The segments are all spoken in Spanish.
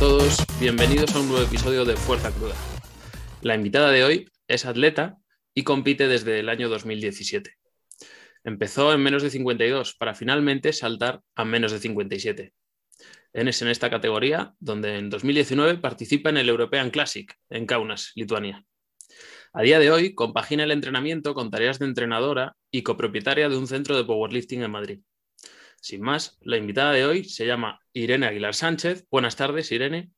todos, bienvenidos a un nuevo episodio de Fuerza Cruda. La invitada de hoy es atleta y compite desde el año 2017. Empezó en menos de 52 para finalmente saltar a menos de 57. Es en esta categoría donde en 2019 participa en el European Classic en Kaunas, Lituania. A día de hoy compagina el entrenamiento con tareas de entrenadora y copropietaria de un centro de powerlifting en Madrid. Sin más, la invitada de hoy se llama Irene Aguilar Sánchez. Buenas tardes, Irene.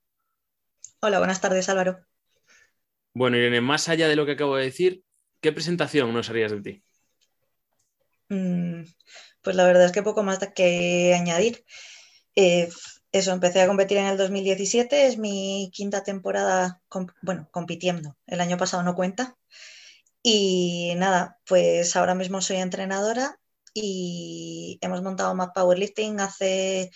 Hola, buenas tardes, Álvaro. Bueno, Irene, más allá de lo que acabo de decir, ¿qué presentación nos harías de ti? Mm, pues la verdad es que poco más que añadir. Eh, eso, empecé a competir en el 2017, es mi quinta temporada, bueno, compitiendo. El año pasado no cuenta. Y nada, pues ahora mismo soy entrenadora y hemos montado Map Powerlifting hace,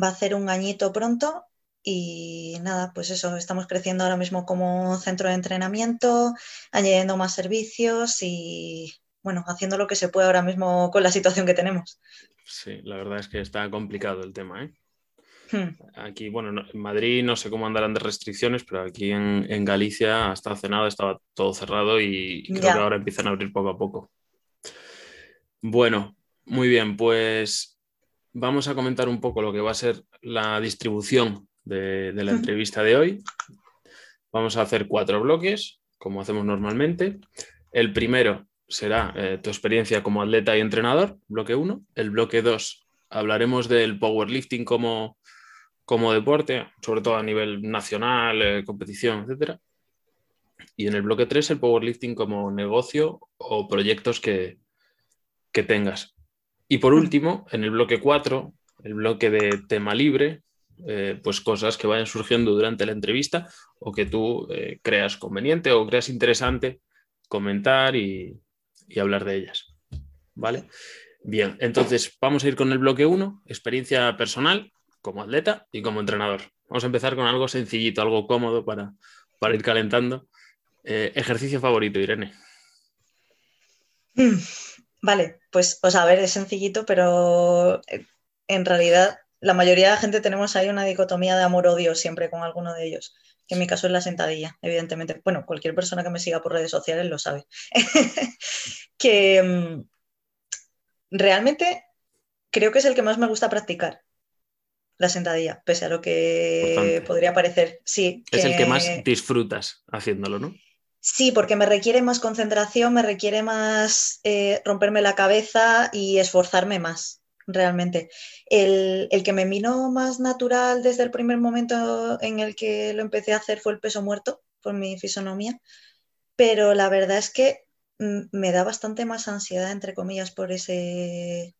va a ser un añito pronto y nada, pues eso, estamos creciendo ahora mismo como centro de entrenamiento, añadiendo más servicios y bueno, haciendo lo que se puede ahora mismo con la situación que tenemos. Sí, la verdad es que está complicado el tema, ¿eh? Hmm. Aquí, bueno, en Madrid no sé cómo andarán de restricciones, pero aquí en, Galicia hasta hace nada estaba todo cerrado y, creo que ahora empiezan a abrir poco a poco. Bueno, muy bien, pues vamos a comentar un poco lo que va a ser la distribución de, la entrevista de hoy. Vamos a hacer cuatro bloques, como hacemos normalmente. El primero será eh, tu experiencia como atleta y entrenador, bloque uno. El bloque dos hablaremos del powerlifting como, como deporte, sobre todo a nivel nacional, eh, competición, etc. Y en el bloque 3 el powerlifting como negocio o proyectos que, que tengas. Y por último, en el bloque 4, el bloque de tema libre, eh, pues cosas que vayan surgiendo durante la entrevista o que tú eh, creas conveniente o creas interesante comentar y, hablar de ellas. ¿Vale? Bien, entonces vamos a ir con el bloque 1, experiencia personal como atleta y como entrenador. Vamos a empezar con algo sencillito, algo cómodo para, para ir calentando. Eh, ejercicio favorito, Irene. Vale, pues, o sea, a ver, es sencillito, pero eh, en realidad la mayoría de la gente tenemos ahí una dicotomía de amor-odio siempre con alguno de ellos, que en mi caso es la sentadilla, evidentemente. Bueno, cualquier persona que me siga por redes sociales lo sabe. que mm, realmente creo que es el que más me gusta practicar, la sentadilla, pese a lo que podría parecer. Sí. Es el que más disfrutas haciéndolo, ¿no? Sí, porque me requiere más concentración, me requiere más eh, romperme la cabeza y esforzarme más, realmente. El, que me vino más natural desde el primer momento en el que lo empecé a hacer fue el peso muerto, por mi fisonomía, pero la verdad es que mm, me da bastante más ansiedad, entre comillas, por ese,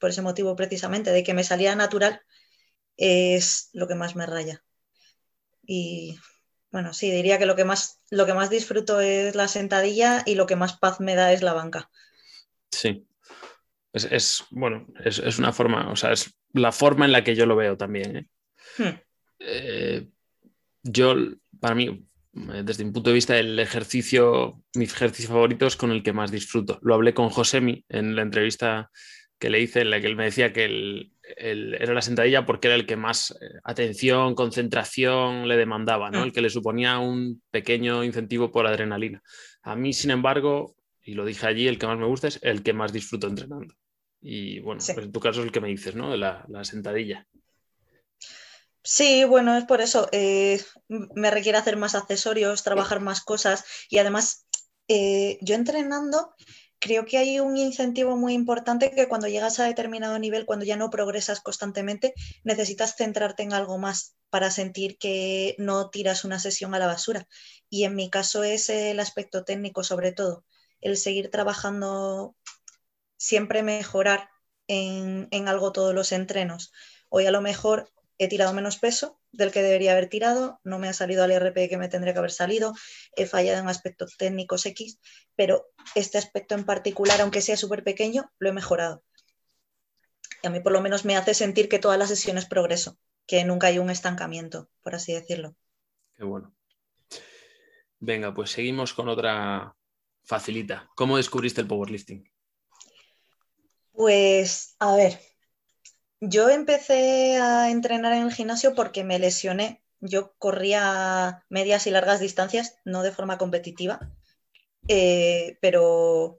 por ese motivo precisamente, de que me salía natural, es lo que más me raya. Y bueno, sí, diría que lo que más, lo que más disfruto es la sentadilla y lo que más paz me da es la banca. Sí. Es, bueno, es, una forma, o sea, es la forma en la que yo lo veo también. ¿eh? Hmm. Eh, yo, para mí, desde mi punto de vista, el ejercicio, mi ejercicio favorito es con el que más disfruto. Lo hablé con Josemi en la entrevista que le hice, en la que él me decía que el, era la sentadilla porque era el que más eh, atención, concentración le demandaba, ¿no? Mm. el que le suponía un pequeño incentivo por adrenalina. A mí, sin embargo, y lo dije allí, el que más me gusta es el que más disfruto entrenando. Y bueno, pues en tu caso es el que me dices, ¿no? La, la sentadilla. Sí, bueno, es por eso. Eh, me requiere hacer más accesorios, trabajar más cosas y además eh, yo entrenando creo que hay un incentivo muy importante que cuando llegas a determinado nivel, cuando ya no progresas constantemente, necesitas centrarte en algo más para sentir que no tiras una sesión a la basura. Y en mi caso es el aspecto técnico sobre todo, el seguir trabajando, siempre mejorar en, en algo todos los entrenos. Hoy a lo mejor he tirado menos peso del que debería haber tirado, no me ha salido al RP que me tendría que haber salido, he fallado en aspectos técnicos X, pero este aspecto en particular, aunque sea súper pequeño, lo he mejorado. Y a mí por lo menos me hace sentir que todas las sesiones progreso, que nunca hay un estancamiento, por así decirlo. Qué bueno. Venga, pues seguimos con otra facilita. ¿Cómo descubriste el powerlifting? Pues, a ver, yo empecé a entrenar en el gimnasio porque me lesioné. Yo corría medias y largas distancias, no de forma competitiva, eh, pero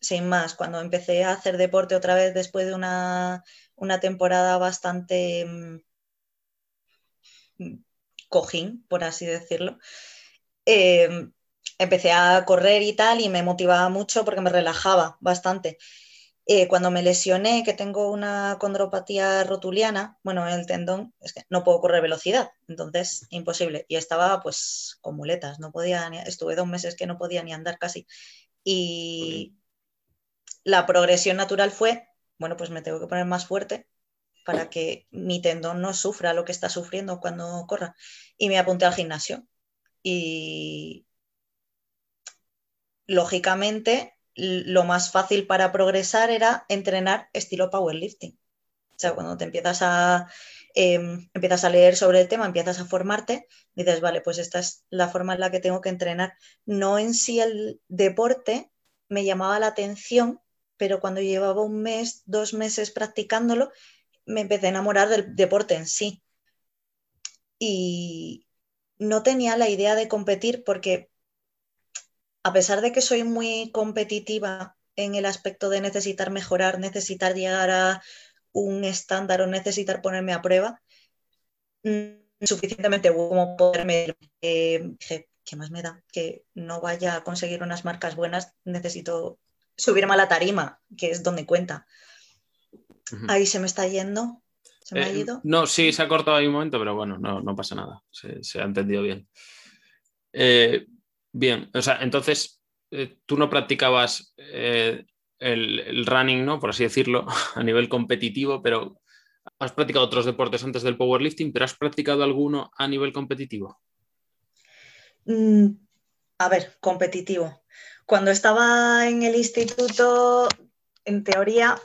sin más, cuando empecé a hacer deporte otra vez después de una, temporada bastante mm, cojín, por así decirlo, eh, empecé a correr y tal y me motivaba mucho porque me relajaba bastante. Eh, cuando me lesioné, que tengo una condropatía rotuliana, bueno, el tendón, es que no puedo correr velocidad, entonces imposible. Y estaba pues con muletas, no podía, estuve dos meses que no podía ni andar casi. Y la progresión natural fue, bueno, pues me tengo que poner más fuerte para que mi tendón no sufra lo que está sufriendo cuando corra. Y me apunté al gimnasio. Y lógicamente lo más fácil para progresar era entrenar estilo powerlifting. O sea, cuando te empiezas a, em, empiezas a leer sobre el tema, empiezas a formarte, dices, vale, pues esta es la forma en la que tengo que entrenar. No en sí el deporte me llamaba la atención, pero cuando llevaba un mes, dos meses practicándolo, me empecé a enamorar del deporte en sí. Y no tenía la idea de competir porque a pesar de que soy muy competitiva en el aspecto de necesitar mejorar, necesitar llegar a un estándar o necesitar ponerme a prueba, mm, suficientemente como poderme... Eh, ¿qué más me da? Que no vaya a conseguir unas marcas buenas, necesito subirme a la tarima, que es donde cuenta. Ahí se me está yendo. ¿Se me ha eh, ido? No, sí, se ha cortado ahí un momento, pero bueno, no, pasa nada. Se, ha entendido bien. Eh, Bien, o sea, entonces eh, tú no practicabas eh, el, running, ¿no? Por así decirlo, a nivel competitivo, pero has practicado otros deportes antes del powerlifting, pero ¿has practicado alguno a nivel competitivo? Mm, a ver, competitivo. Cuando estaba en el instituto, en teoría,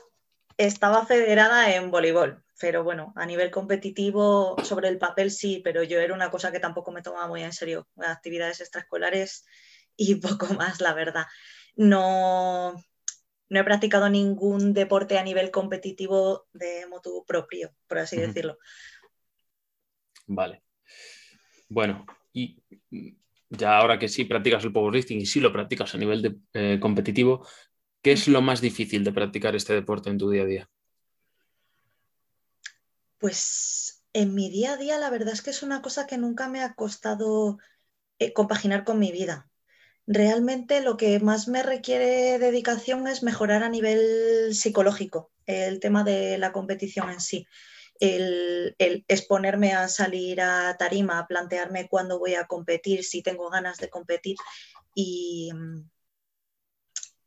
estaba federada en voleibol, pero bueno, a nivel competitivo, sobre el papel sí, pero yo era una cosa que tampoco me tomaba muy en serio, actividades extraescolares y poco más, la verdad. No, no he practicado ningún deporte a nivel competitivo de moto propio, por así decirlo. Vale. Bueno, y ya ahora que sí practicas el powerlifting y sí lo practicas a nivel de, eh, competitivo, ¿qué es lo más difícil de practicar este deporte en tu día a día? Pues en mi día a día la verdad es que es una cosa que nunca me ha costado eh, compaginar con mi vida. Realmente lo que más me requiere dedicación es mejorar a nivel psicológico, el tema de la competición en sí. El, exponerme a salir a tarima, a plantearme cuándo voy a competir, si tengo ganas de competir y mm,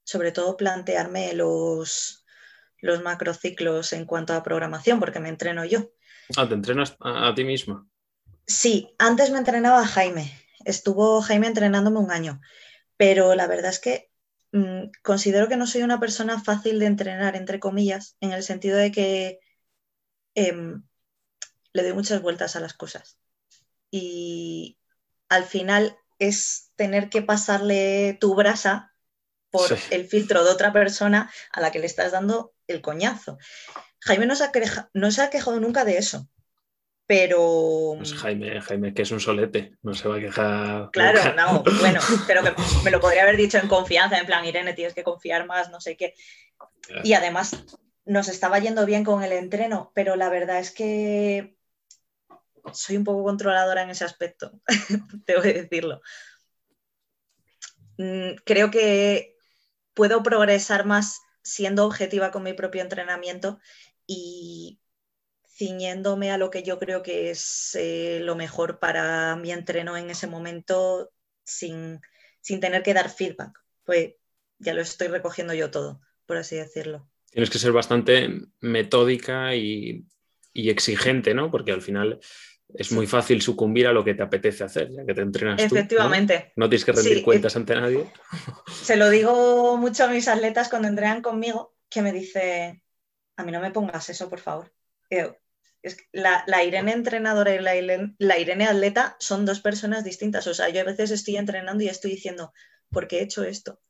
sobre todo plantearme los, los macrociclos en cuanto a programación, porque me entreno yo. Ah, ¿te entrenas a, ti misma? Sí, antes me entrenaba Jaime. Estuvo Jaime entrenándome un año, pero la verdad es que mm, considero que no soy una persona fácil de entrenar, entre comillas, en el sentido de que em, le doy muchas vueltas a las cosas. Y al final es tener que pasarle tu brasa por el filtro de otra persona a la que le estás dando el coñazo. Jaime no se ha, no se ha quejado nunca de eso, pero... Pues Jaime, Jaime, que es un solete, no se va a quejar. Claro, no, bueno, pero que me lo podría haber dicho en confianza, en plan, Irene, tienes que confiar más, no sé qué. Y además nos estaba yendo bien con el entreno, pero la verdad es que soy un poco controladora en ese aspecto, tengo que decirlo. Mm, creo que puedo progresar más siendo objetiva con mi propio entrenamiento y ciñéndome a lo que yo creo que es eh, lo mejor para mi entreno en ese momento sin, tener que dar feedback. Pues ya lo estoy recogiendo yo todo, por así decirlo. Tienes que ser bastante metódica y, y exigente, ¿no? Porque al final es muy fácil sucumbir a lo que te apetece hacer, ya que te entrenas Efectivamente. Tú, ¿no? tienes que rendir cuentas ante nadie. Se lo digo mucho a mis atletas cuando entrenan conmigo, que me dice, a mí no me pongas eso, por favor. la, Irene entrenadora y la, la, Irene atleta son dos personas distintas. O sea, yo a veces estoy entrenando y estoy diciendo, ¿por qué he hecho esto?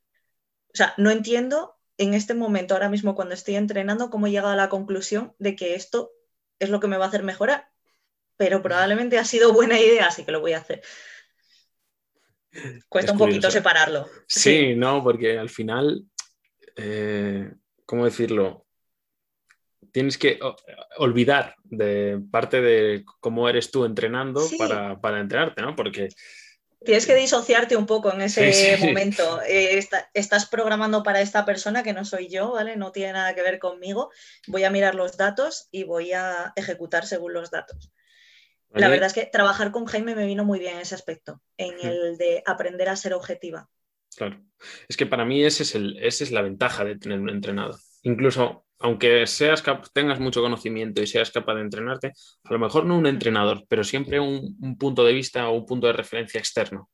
O sea, no entiendo en este momento, ahora mismo cuando estoy entrenando, cómo he llegado a la conclusión de que esto es lo que me va a hacer mejorar. Pero probablemente ha sido buena idea, así que lo voy a hacer. Cuesta un poquito separarlo. Sí, no, porque al final, eh, ¿cómo decirlo? Tienes que olvidar de parte de cómo eres tú entrenando para, para entrenarte, ¿no? Porque Tienes que disociarte un poco en ese momento. Eh, estás programando para esta persona que no soy yo, ¿vale? No tiene nada que ver conmigo. Voy a mirar los datos y voy a ejecutar según los datos. La verdad es que trabajar con Jaime me vino muy bien en ese aspecto, en el de aprender a ser objetiva. Claro. Es que para mí ese es el, esa es la ventaja de tener un entrenador. Incluso aunque seas tengas mucho conocimiento y seas capaz de entrenarte, a lo mejor no un entrenador, pero siempre un, punto de vista o un punto de referencia externo.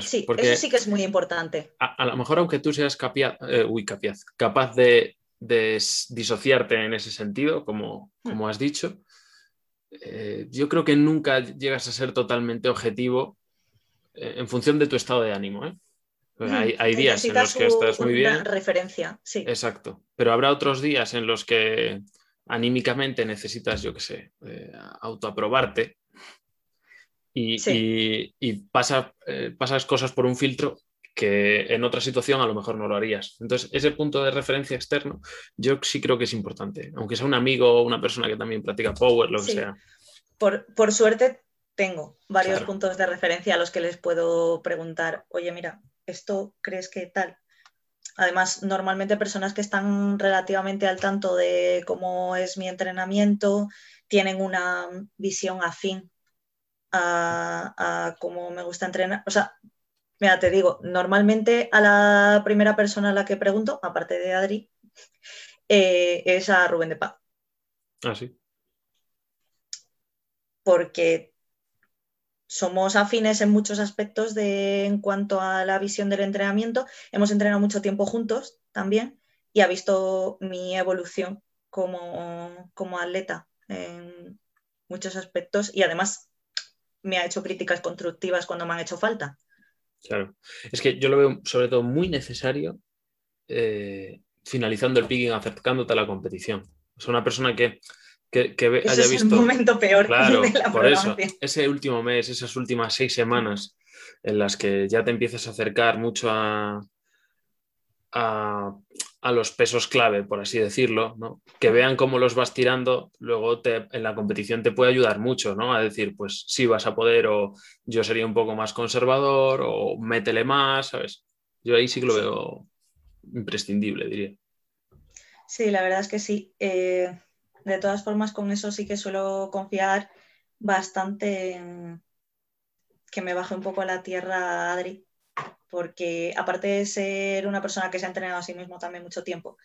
Sí, Porque eso sí que es muy importante. A, lo mejor aunque tú seas capaz, eh, capaz de, disociarte en ese sentido, como, como has dicho, eh, yo creo que nunca llegas a ser totalmente objetivo eh, en función de tu estado de ánimo. Pues hay, días en los que estás muy bien. referencia, sí. Exacto. Pero habrá otros días en los que anímicamente necesitas, yo qué sé, eh, autoaprobarte y, y, pasa, eh, pasas cosas por un filtro que en otra situación a lo mejor no lo harías. Entonces, ese punto de referencia externo, yo sí creo que es importante, aunque sea un amigo o una persona que también practica power, lo que sea. Por, por, suerte tengo varios puntos de referencia a los que les puedo preguntar, oye, mira, ¿esto crees que tal? Además, normalmente personas que están relativamente al tanto de cómo es mi entrenamiento tienen una visión afín a, cómo me gusta entrenar. O sea, mira, te digo, normalmente a la primera persona a la que pregunto, aparte de Adri, eh, es a Rubén de Paz. Ah, sí. Porque somos afines en muchos aspectos de, en cuanto a la visión del entrenamiento. Hemos entrenado mucho tiempo juntos también y ha visto mi evolución como, como atleta en muchos aspectos y además me ha hecho críticas constructivas cuando me han hecho falta. Claro, es que yo lo veo sobre todo muy necesario eh, finalizando el picking, acercándote a la competición. Es una persona que que, haya visto. Es el momento peor claro, por eso, ese último mes, esas últimas seis semanas en las que ya te empiezas a acercar mucho a, a, los pesos clave, por así decirlo, ¿no? que vean cómo los vas tirando, luego te, en la competición te puede ayudar mucho, ¿no? A decir, pues sí vas a poder, o yo sería un poco más conservador, o métele más, ¿sabes? Yo ahí sí que lo veo imprescindible, diría. Sí, la verdad es que sí. Eh, de todas formas, con eso sí que suelo confiar bastante en que me baje un poco a la tierra Adri, porque aparte de ser una persona que se ha entrenado a sí mismo también mucho tiempo,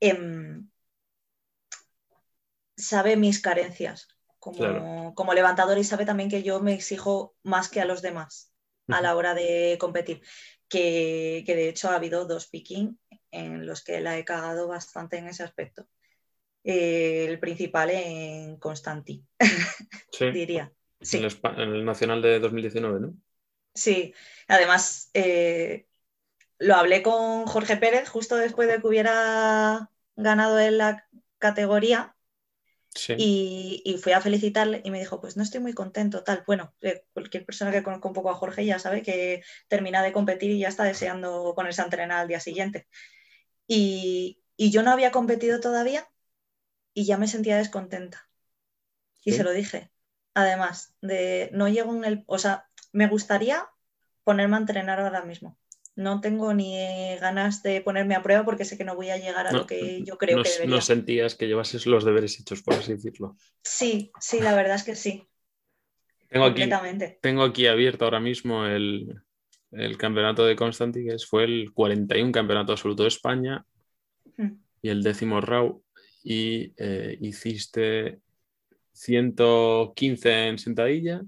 em, sabe mis carencias como, levantador y sabe también que yo me exijo más que a los demás a la hora de competir. Que, que, de hecho ha habido dos picking en los que la he cagado bastante en ese aspecto. Eh, el principal en Constanti, diría. Sí. En, el, Nacional de 2019, ¿no? Sí, además eh, lo hablé con Jorge Pérez justo después de que hubiera ganado en la categoría y, y, fui a felicitarle y me dijo, pues no estoy muy contento, tal. Bueno, eh, cualquier persona que conozca un poco a Jorge ya sabe que termina de competir y ya está deseando ponerse a entrenar al día siguiente. Y, y yo no había competido todavía y ya me sentía descontenta. Y se lo dije. Además, de no llego en el. O sea, me gustaría ponerme a entrenar ahora mismo. No tengo ni ganas de ponerme a prueba porque sé que no voy a llegar a lo que yo creo que debería. No sentías que llevases los deberes hechos, por así decirlo. Sí, sí, la verdad es que sí. Tengo aquí, tengo aquí abierto ahora mismo el, campeonato de Constanti, que fue el 41 campeonato absoluto de España hmm. y el décimo RAW y eh, hiciste 115 en sentadilla,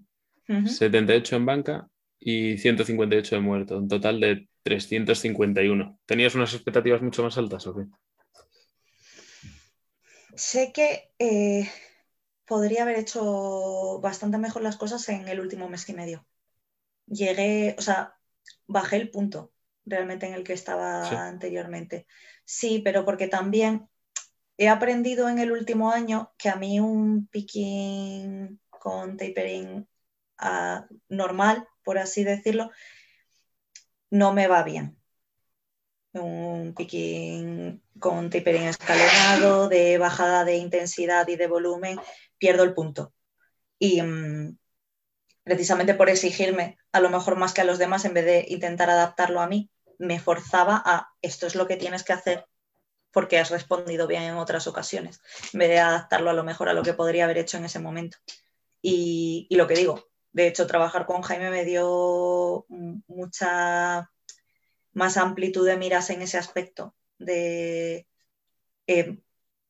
78 en banca y 158 de muerto, un total de 351. ¿Tenías unas expectativas mucho más altas o qué? Sé que eh, podría haber hecho bastante mejor las cosas en el último mes y medio. Llegué, o sea, bajé el punto realmente en el que estaba anteriormente. Sí, pero porque también he aprendido en el último año que a mí un picking con tapering ah, normal, por así decirlo, no me va bien. Un picking con tapering escalonado, de bajada de intensidad y de volumen, pierdo el punto. Y mm, precisamente por exigirme a lo mejor más que a los demás, en vez de intentar adaptarlo a mí, me forzaba a esto es lo que tienes que hacer porque has respondido bien en otras ocasiones, en vez de adaptarlo a lo mejor a lo que podría haber hecho en ese momento. Y, lo que digo, de hecho, trabajar con Jaime me dio mucha más amplitud de miras en ese aspecto, de eh,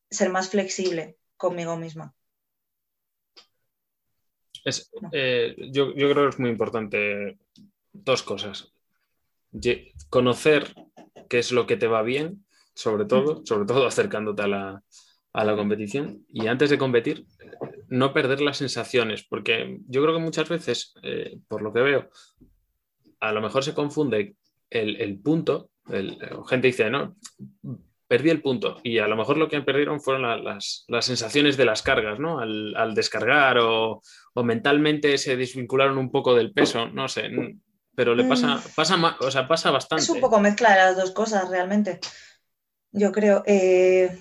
ser más flexible conmigo misma. Eh, yo, yo, creo que es muy importante dos cosas. Conocer qué es lo que te va bien, sobre todo, sobre todo acercándote a la, a la competición. Y antes de competir, no perder las sensaciones, porque yo creo que muchas veces, eh, por lo que veo, a lo mejor se confunde el, punto, el, gente dice, no, perdí el punto, y a lo mejor lo que perdieron fueron las, sensaciones de las cargas, ¿no? Al, descargar o, mentalmente se desvincularon un poco del peso, no sé, pero le pasa, mm. pasa, o sea, pasa bastante. Es un poco mezcla de las dos cosas realmente. Yo creo, eh,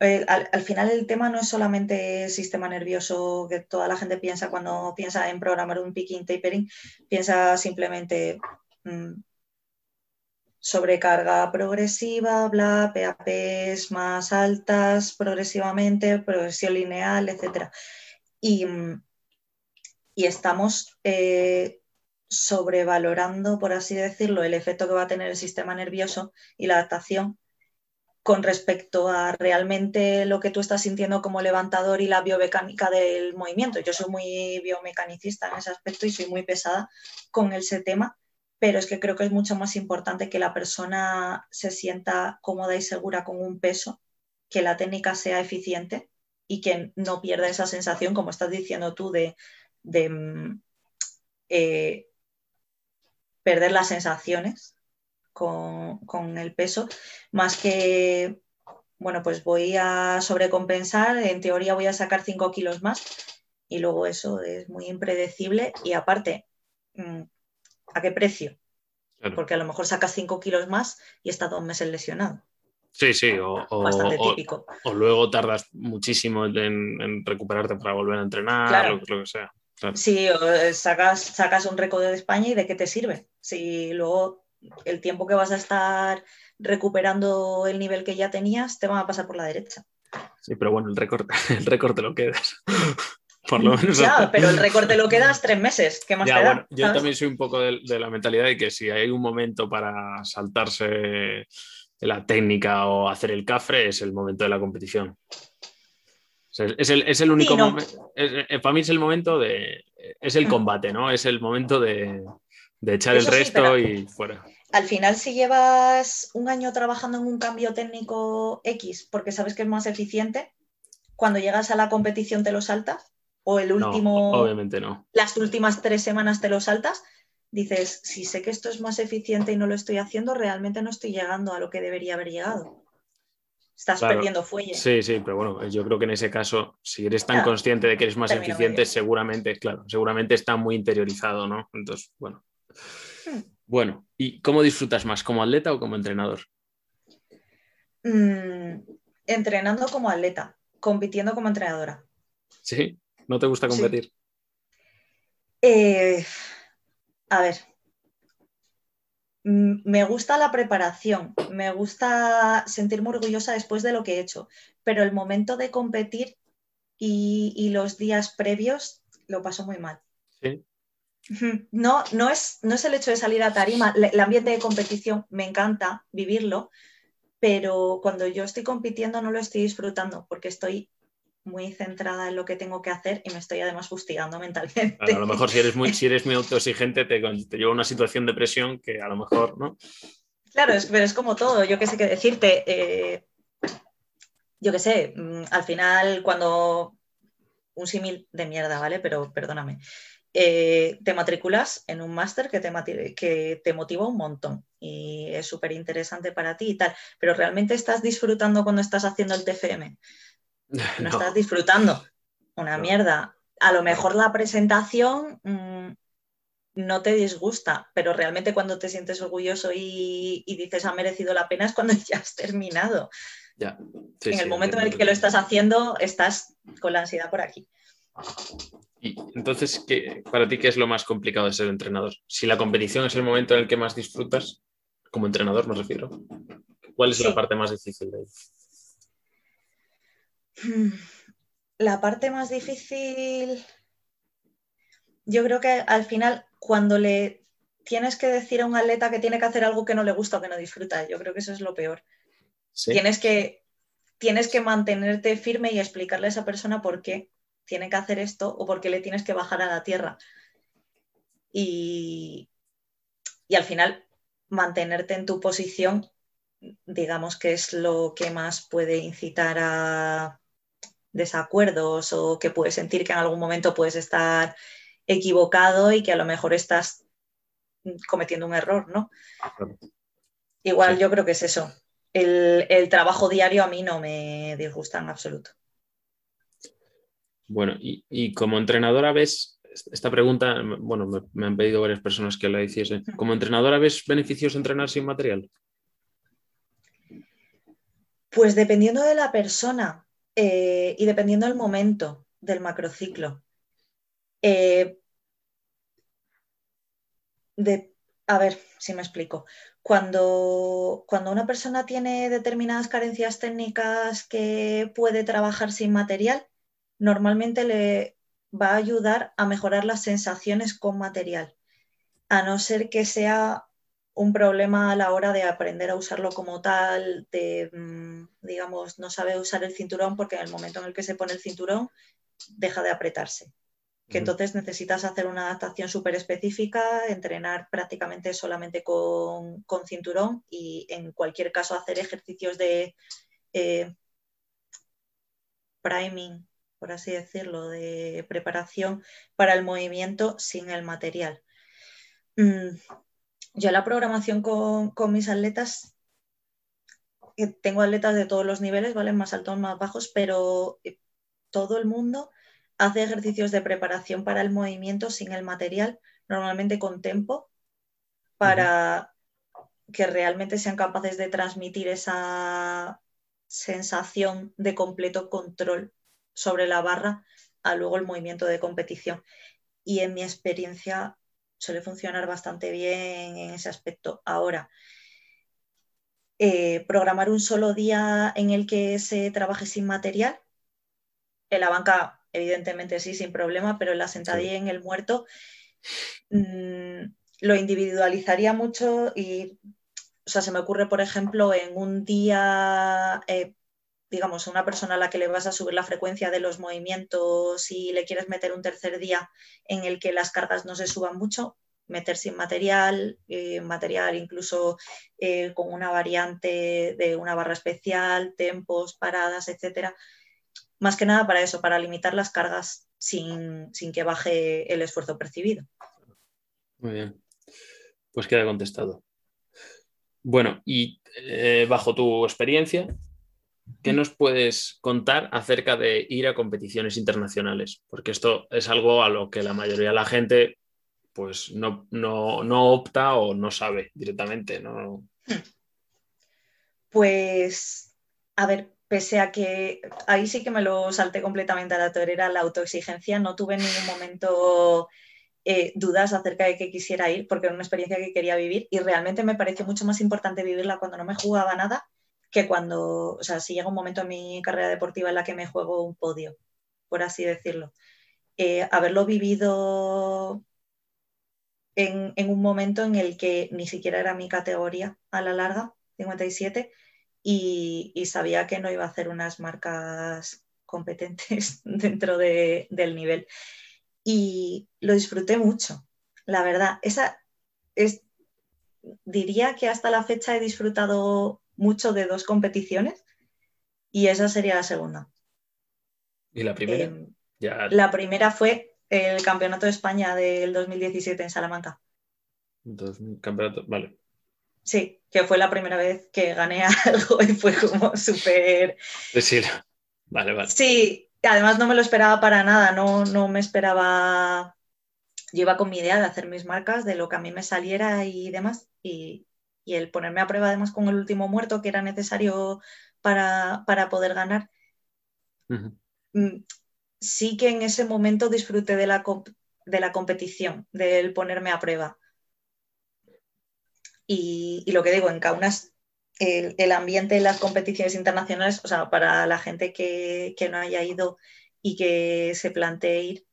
al, final el tema no es solamente el sistema nervioso que toda la gente piensa cuando piensa en programar un picking tapering, piensa simplemente mm, sobrecarga progresiva, bla, PAPs más altas progresivamente, progresión lineal, etc. Y, mm, y estamos eh, sobrevalorando, por así decirlo, el efecto que va a tener el sistema nervioso y la adaptación con respecto a realmente lo que tú estás sintiendo como levantador y la biomecánica del movimiento. Yo soy muy biomecanicista en ese aspecto y soy muy pesada con ese tema, pero es que creo que es mucho más importante que la persona se sienta cómoda y segura con un peso, que la técnica sea eficiente y que no pierda esa sensación, como estás diciendo tú, de, mm, eh, perder las sensaciones con, el peso, más que, bueno, pues voy a sobrecompensar, en teoría voy a sacar 5 kilos más y luego eso es muy impredecible y aparte, mm, ¿a qué precio? Porque a lo mejor sacas 5 kilos más y está dos meses lesionado. Sí, sí, o, o, luego tardas muchísimo en, recuperarte para volver a entrenar, lo, que sea. Sí, o sacas, sacas un récord de España y de qué te sirve. Si luego el tiempo que vas a estar recuperando el nivel que ya tenías, te van a pasar por la derecha. Sí, pero bueno, el récord, el récord te lo quedas. por lo menos. Ya, pero el récord te lo quedas tres meses. ¿Qué más te yo también soy un poco de, la mentalidad de que si hay un momento para saltarse la técnica o hacer el cafre, es el momento de la competición. es, el, único momento. Eh, para mí es el momento de. Es el mm. combate, ¿no? Es el momento de, de echar el resto y fuera. Al final, si llevas un año trabajando en un cambio técnico X porque sabes que es más eficiente, cuando llegas a la competición te lo saltas, o el último. obviamente no. Las últimas tres semanas te lo saltas, dices, si sé que esto es más eficiente y no lo estoy haciendo, realmente no estoy llegando a lo que debería haber llegado. Estás perdiendo fuelle. Sí, sí, pero bueno, yo creo que en ese caso, si eres tan consciente de que eres más eficiente, seguramente, claro, seguramente está muy interiorizado, ¿no? Entonces, bueno. Bueno, ¿y cómo disfrutas más, como atleta o como entrenador? Mm, entrenando como atleta, compitiendo como entrenadora. ¿Sí? ¿No te gusta competir? Eh, a ver, mm, me gusta la preparación, me gusta sentirme orgullosa después de lo que he hecho, pero el momento de competir y, y los días previos lo paso muy mal. Sí. No, no es, no es el hecho de salir a tarima, el ambiente de competición me encanta vivirlo, pero cuando yo estoy compitiendo no lo estoy disfrutando porque estoy muy centrada en lo que tengo que hacer y me estoy además fustigando mentalmente. a lo mejor si eres muy, si eres muy autoexigente te, te, lleva a una situación de presión que a lo mejor, ¿no? Claro, pero es como todo, yo qué sé qué decirte. Eh, yo qué sé, mm, al final cuando un símil de mierda, ¿vale? Pero perdóname. Eh, te matriculas en un máster que te, que te motiva un montón y es súper interesante para ti y tal, pero realmente estás disfrutando cuando estás haciendo el TFM. No, estás disfrutando. Una mierda. A lo mejor la presentación mm, no te disgusta, pero realmente cuando te sientes orgulloso y, dices ha merecido la pena es cuando ya has terminado. en el momento en el que lo estás haciendo, estás con la ansiedad por aquí. Y entonces, ¿qué, para ti, ¿qué es lo más complicado de ser entrenador? Si la competición es el momento en el que más disfrutas, como entrenador me refiero, ¿cuál es la parte más difícil de ahí? Hmm, la parte más difícil, yo creo que al final, cuando le tienes que decir a un atleta que tiene que hacer algo que no le gusta o que no disfruta, yo creo que eso es lo peor. Tienes, que, tienes que mantenerte firme y explicarle a esa persona por qué tiene que hacer esto o porque le tienes que bajar a la tierra. Y, al final, mantenerte en tu posición, digamos que es lo que más puede incitar a desacuerdos o que puedes sentir que en algún momento puedes estar equivocado y que a lo mejor estás cometiendo un error, ¿no? Igual yo creo que es eso. El, el, trabajo diario a mí no me disgusta en absoluto. Bueno, y, como entrenadora ves, esta pregunta, bueno, me, han pedido varias personas que la hiciesen. ¿Como entrenadora ves beneficios entrenar sin material? Pues dependiendo de la persona eh, y dependiendo del momento del macrociclo. Eh, a ver si me explico. Cuando, cuando una persona tiene determinadas carencias técnicas que puede trabajar sin material, normalmente le va a ayudar a mejorar las sensaciones con material, a no ser que sea un problema a la hora de aprender a usarlo como tal, de, mm, digamos, no sabe usar el cinturón porque en el momento en el que se pone el cinturón deja de apretarse. Que entonces necesitas hacer una adaptación súper específica, entrenar prácticamente solamente con, cinturón y en cualquier caso hacer ejercicios de eh, priming, por así decirlo, de preparación para el movimiento sin el material. Mm, yo la programación con, mis atletas, eh, tengo atletas de todos los niveles, ¿vale? Más altos, más bajos, pero eh, todo el mundo hace ejercicios de preparación para el movimiento sin el material, normalmente con tempo, para que realmente sean capaces de transmitir esa sensación de completo control sobre la barra a luego el movimiento de competición. Y en mi experiencia suele funcionar bastante bien en ese aspecto. Ahora, eh, programar un solo día en el que se trabaje sin material, en la banca evidentemente sí, sin problema, pero en la sentadilla y en el muerto mm, lo individualizaría mucho y, o sea, se me ocurre, por ejemplo, en un día eh, digamos, una persona a la que le vas a subir la frecuencia de los movimientos y le quieres meter un tercer día en el que las cargas no se suban mucho, meter sin material, eh, material incluso eh, con una variante de una barra especial, tempos, paradas, etcétera. Más que nada para eso, para limitar las cargas sin, que baje el esfuerzo percibido. Muy bien. Pues queda contestado. Bueno, y eh, bajo tu experiencia, ¿Qué nos puedes contar acerca de ir a competiciones internacionales? Porque esto es algo a lo que la mayoría de la gente pues no, opta o no sabe directamente. ¿no? Pues, a ver, pese a que ahí sí que me lo salté completamente a la torera, la autoexigencia, no tuve en ningún momento eh, dudas acerca de que quisiera ir, porque era una experiencia que quería vivir y realmente me pareció mucho más importante vivirla cuando no me jugaba nada que cuando, o sea, si llega un momento en mi carrera deportiva en la que me juego un podio, por así decirlo. Eh, haberlo vivido en, un momento en el que ni siquiera era mi categoría a la larga, 57, y, sabía que no iba a hacer unas marcas competentes dentro del nivel. Y lo disfruté mucho, la verdad. Esa es, diría que hasta la fecha he disfrutado mucho de dos competiciones y esa sería la segunda. ¿Y la primera? Em, la primera fue el Campeonato de España del 2017 en Salamanca. campeonato, vale. Sí, que fue la primera vez que gané algo y fue como súper... Sí, vale, vale. Sí, además no me lo esperaba para nada, no, no me esperaba... Yo iba con mi idea de hacer mis marcas, de lo que a mí me saliera y demás, y, el ponerme a prueba además con el último muerto que era necesario para, poder ganar. Mm, sí que en ese momento disfruté de la, de la competición, del ponerme a prueba. Y, lo que digo, en Kaunas, el, ambiente en las competiciones internacionales, o sea, para la gente que, no haya ido y que se plantee ir,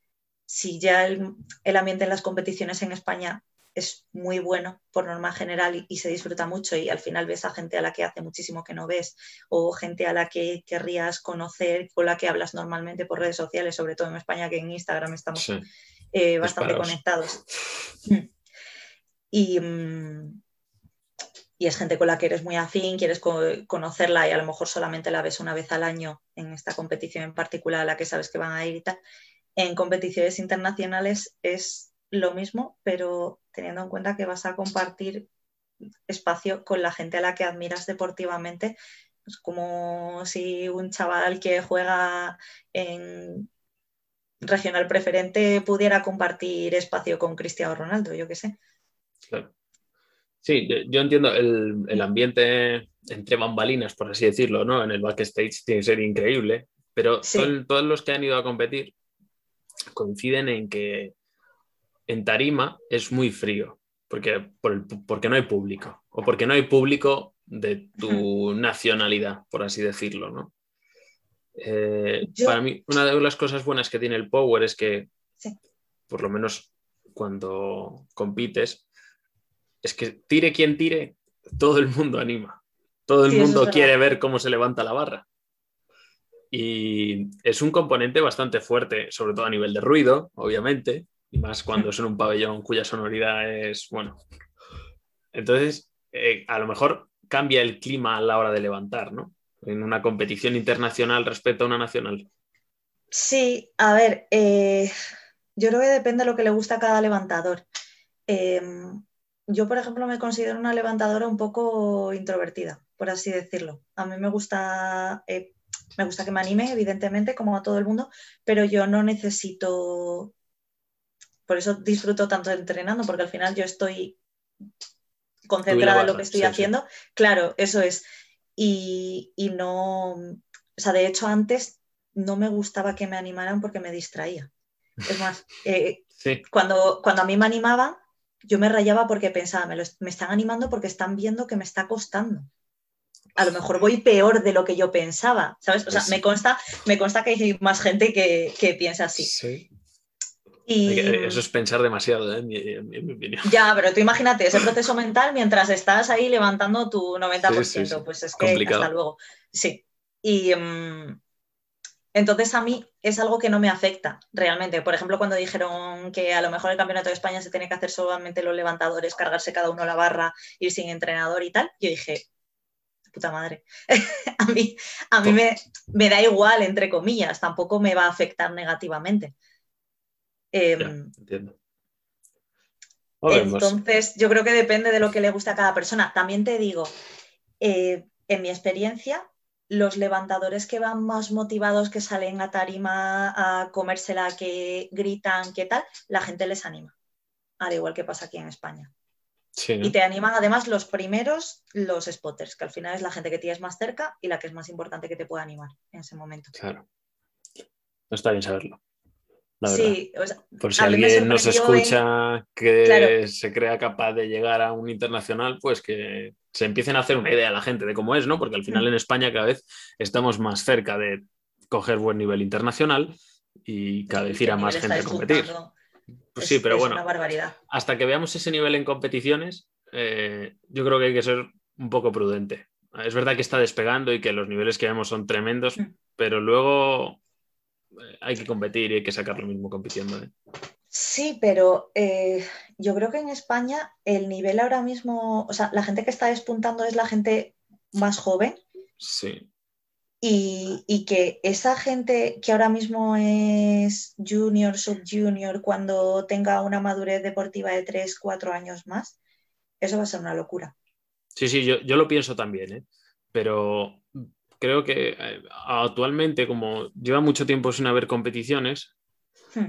si ya el, ambiente en las competiciones en España es muy bueno por norma general y, se disfruta mucho y al final ves a gente a la que hace muchísimo que no ves o gente a la que querrías conocer, con la que hablas normalmente por redes sociales, sobre todo en España que en Instagram estamos eh, bastante conectados. Y, mm, y es gente con la que eres muy afín, quieres conocerla y a lo mejor solamente la ves una vez al año en esta competición en particular a la que sabes que van a ir y tal. En competiciones internacionales es lo mismo, pero teniendo en cuenta que vas a compartir espacio con la gente a la que admiras deportivamente. Es como si un chaval que juega en regional preferente pudiera compartir espacio con Cristiano Ronaldo, yo qué sé. Claro. Sí, yo entiendo el, ambiente entre bambalinas, por así decirlo, ¿no? En el backstage tiene que ser increíble, pero todos los que han ido a competir coinciden en que en tarima es muy frío, porque, porque no hay público, o porque no hay público de tu nacionalidad, por así decirlo, ¿no? Eh, para mí, una de las cosas buenas que tiene el Power es que, por lo menos cuando compites, es que tire quien tire, todo el mundo anima. Todo el mundo quiere ver cómo se levanta la barra. Y es un componente bastante fuerte, sobre todo a nivel de ruido, obviamente, y más cuando es en un pabellón cuya sonoridad es, bueno. Entonces, eh, a lo mejor cambia el clima a la hora de levantar, ¿no? En una competición internacional respecto a una nacional. Sí, a ver, eh, yo creo que depende de lo que le gusta a cada levantador. Em, yo, por ejemplo, me considero una levantadora un poco introvertida, por así decirlo. A mí me gusta, eh, me gusta que me anime, evidentemente, como a todo el mundo, pero yo no necesito, por eso disfruto tanto entrenando, porque al final yo estoy concentrada en lo que estoy haciendo. Claro, eso es. Y, no, o sea, de hecho antes no me gustaba que me animaran porque me distraía. Es más, eh, cuando, cuando a mí me animaban, yo me rayaba porque pensaba, me, me están animando porque están viendo que me está costando a lo mejor voy peor de lo que yo pensaba, ¿sabes? O sea, me consta, me consta que hay más gente que, piensa así. Sí. Y... Eso es pensar demasiado, ¿eh? en, mi, opinión. Ya, pero tú imagínate ese proceso mental mientras estás ahí levantando tu 90%, pues es que hasta luego. Sí. Y, mm, entonces a mí es algo que no me afecta realmente. Por ejemplo, cuando dijeron que a lo mejor el Campeonato de España se tiene que hacer solamente los levantadores, cargarse cada uno la barra, ir sin entrenador y tal, yo dije, puta madre, a mí, a mí me, da igual, entre comillas, tampoco me va a afectar negativamente. Em, entiendo. Entonces, yo creo que depende de lo que le gusta a cada persona. También te digo, eh, en mi experiencia, los levantadores que van más motivados, que salen a tarima a comérsela, que gritan, que tal, la gente les anima, al igual que pasa aquí en España. Y te animan además los primeros, los spotters, que al final es la gente que tienes más cerca y la que es más importante que te pueda animar en ese momento. Claro. No está bien saberlo. Sí, Por si alguien nos escucha que se crea capaz de llegar a un internacional, pues que se empiecen a hacer una idea a la gente de cómo es, ¿no? Porque al final mm. en España cada vez estamos más cerca de coger buen nivel internacional y cada vez ir a más gente a competir. Pues sí, pero bueno, hasta que veamos ese nivel en competiciones, eh, yo creo que hay que ser un poco prudente. Es verdad que está despegando y que los niveles que vemos son tremendos, mm. pero luego hay que competir y hay que sacar lo mismo compitiendo. ¿eh? Sí, pero eh, yo creo que en España el nivel ahora mismo, o sea, la gente que está despuntando es la gente más joven. Sí. Y, que esa gente que ahora mismo es junior, subjunior, cuando tenga una madurez deportiva de 3, 4 años más, eso va a ser una locura. Sí, sí, yo, lo pienso también, ¿eh? pero creo que eh, actualmente, como lleva mucho tiempo sin haber competiciones, hmm.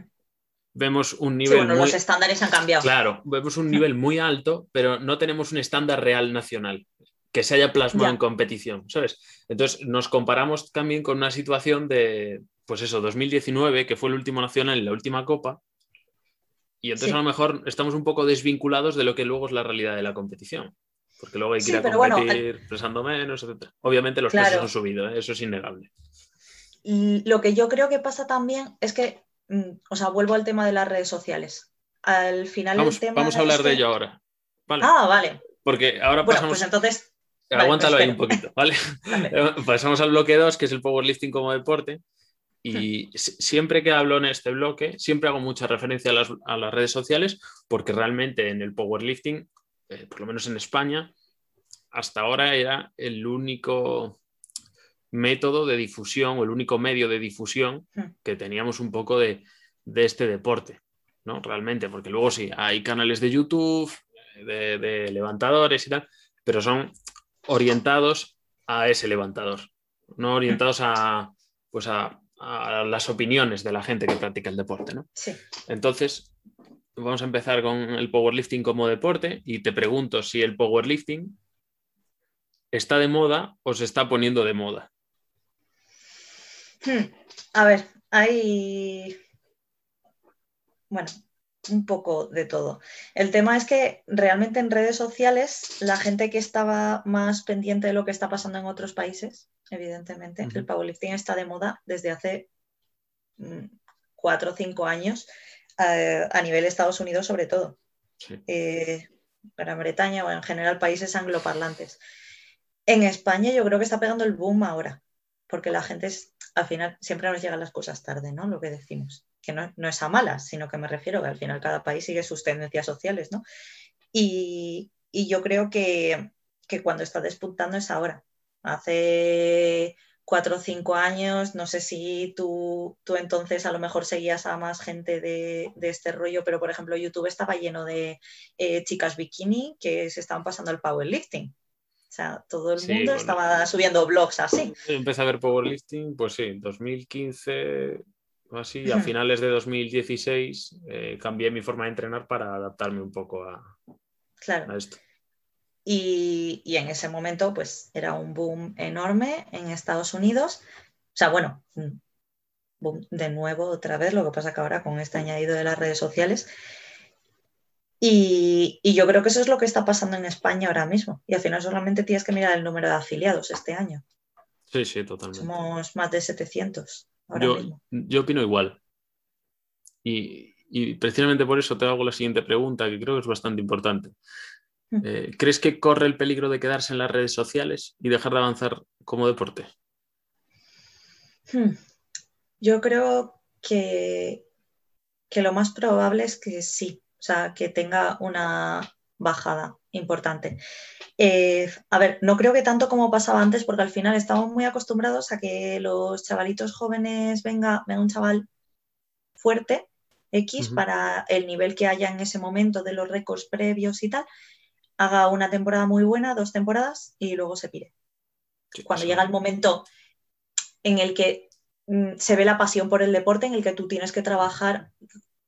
vemos un nivel. bueno, los estándares han cambiado. Claro, vemos un nivel muy alto, pero no tenemos un estándar real nacional que se haya plasmado en competición, ¿sabes? Entonces nos comparamos también con una situación de, pues eso, 2019, que fue el último nacional en la última copa, y entonces a lo mejor estamos un poco desvinculados de lo que luego es la realidad de la competición. Porque luego hay que ir a competir pesando menos, etc. Obviamente los pesos han subido, ¿eh? eso es innegable. Y lo que yo creo que pasa también es que, mm, o sea, vuelvo al tema de las redes sociales. Al final vamos, el tema Vamos a hablar de ello ahora. Ah, vale. Porque ahora pasamos... Pues entonces Aguántalo ahí un poquito, ¿vale? Pasamos al bloque 2, que es el powerlifting como deporte. Y siempre que hablo en este bloque, siempre hago mucha referencia a las, redes sociales, porque realmente en el powerlifting, eh, por lo menos en España, hasta ahora era el único método de difusión o el único medio de difusión que teníamos un poco de, este deporte, ¿no? Realmente, porque luego sí, hay canales de YouTube, de, de levantadores y tal, pero son orientados a ese levantador, no orientados a, pues a, las opiniones de la gente que practica el deporte. ¿no? Entonces, vamos a empezar con el powerlifting como deporte y te pregunto si el powerlifting está de moda o se está poniendo de moda. Hmm. A ver, hay... Bueno, un poco de todo. El tema es que realmente en redes sociales la gente que estaba más pendiente de lo que está pasando en otros países, evidentemente, el powerlifting está de moda desde hace mm, cuatro o cinco años eh, a nivel Estados Unidos sobre todo. Eh, Gran Bretaña o en general países angloparlantes. En España yo creo que está pegando el boom ahora, porque la gente es, al final siempre nos llegan las cosas tarde, ¿no? Lo que decimos que no, es a malas, sino que me refiero que al final cada país sigue sus tendencias sociales, ¿no? Y, yo creo que, cuando está despuntando es ahora. Hace cuatro o cinco años, no sé si tú, tú entonces a lo mejor seguías a más gente de, este rollo, pero por ejemplo YouTube estaba lleno de eh, chicas bikini que se estaban pasando al powerlifting. O sea, todo el mundo estaba subiendo blogs así. Empecé a ver powerlifting, pues sí, 2015, así, a finales de 2016 eh, cambié mi forma de entrenar para adaptarme un poco a, esto. Y, en ese momento, pues era un boom enorme en Estados Unidos. O sea, bueno, boom de nuevo otra vez, lo que pasa que ahora con este añadido de las redes sociales. Y, y, yo creo que eso es lo que está pasando en España ahora mismo. Y al final solamente tienes que mirar el número de afiliados este año. Sí, sí, totalmente. Somos más de 700 yo, opino igual. Y, precisamente por eso te hago la siguiente pregunta, que creo que es bastante importante. Eh, ¿Crees que corre el peligro de quedarse en las redes sociales y dejar de avanzar como deporte? Hmm. Yo creo que, que lo más probable es que sí, o sea, que tenga una bajada importante. Eh, a ver, no creo que tanto como pasaba antes, porque al final estamos muy acostumbrados a que los chavalitos jóvenes venga, venga un chaval fuerte, X, para el nivel que haya en ese momento de los récords previos y tal, haga una temporada muy buena, dos temporadas y luego se pire. Cuando llega el momento en el que mm, se ve la pasión por el deporte, en el que tú tienes que trabajar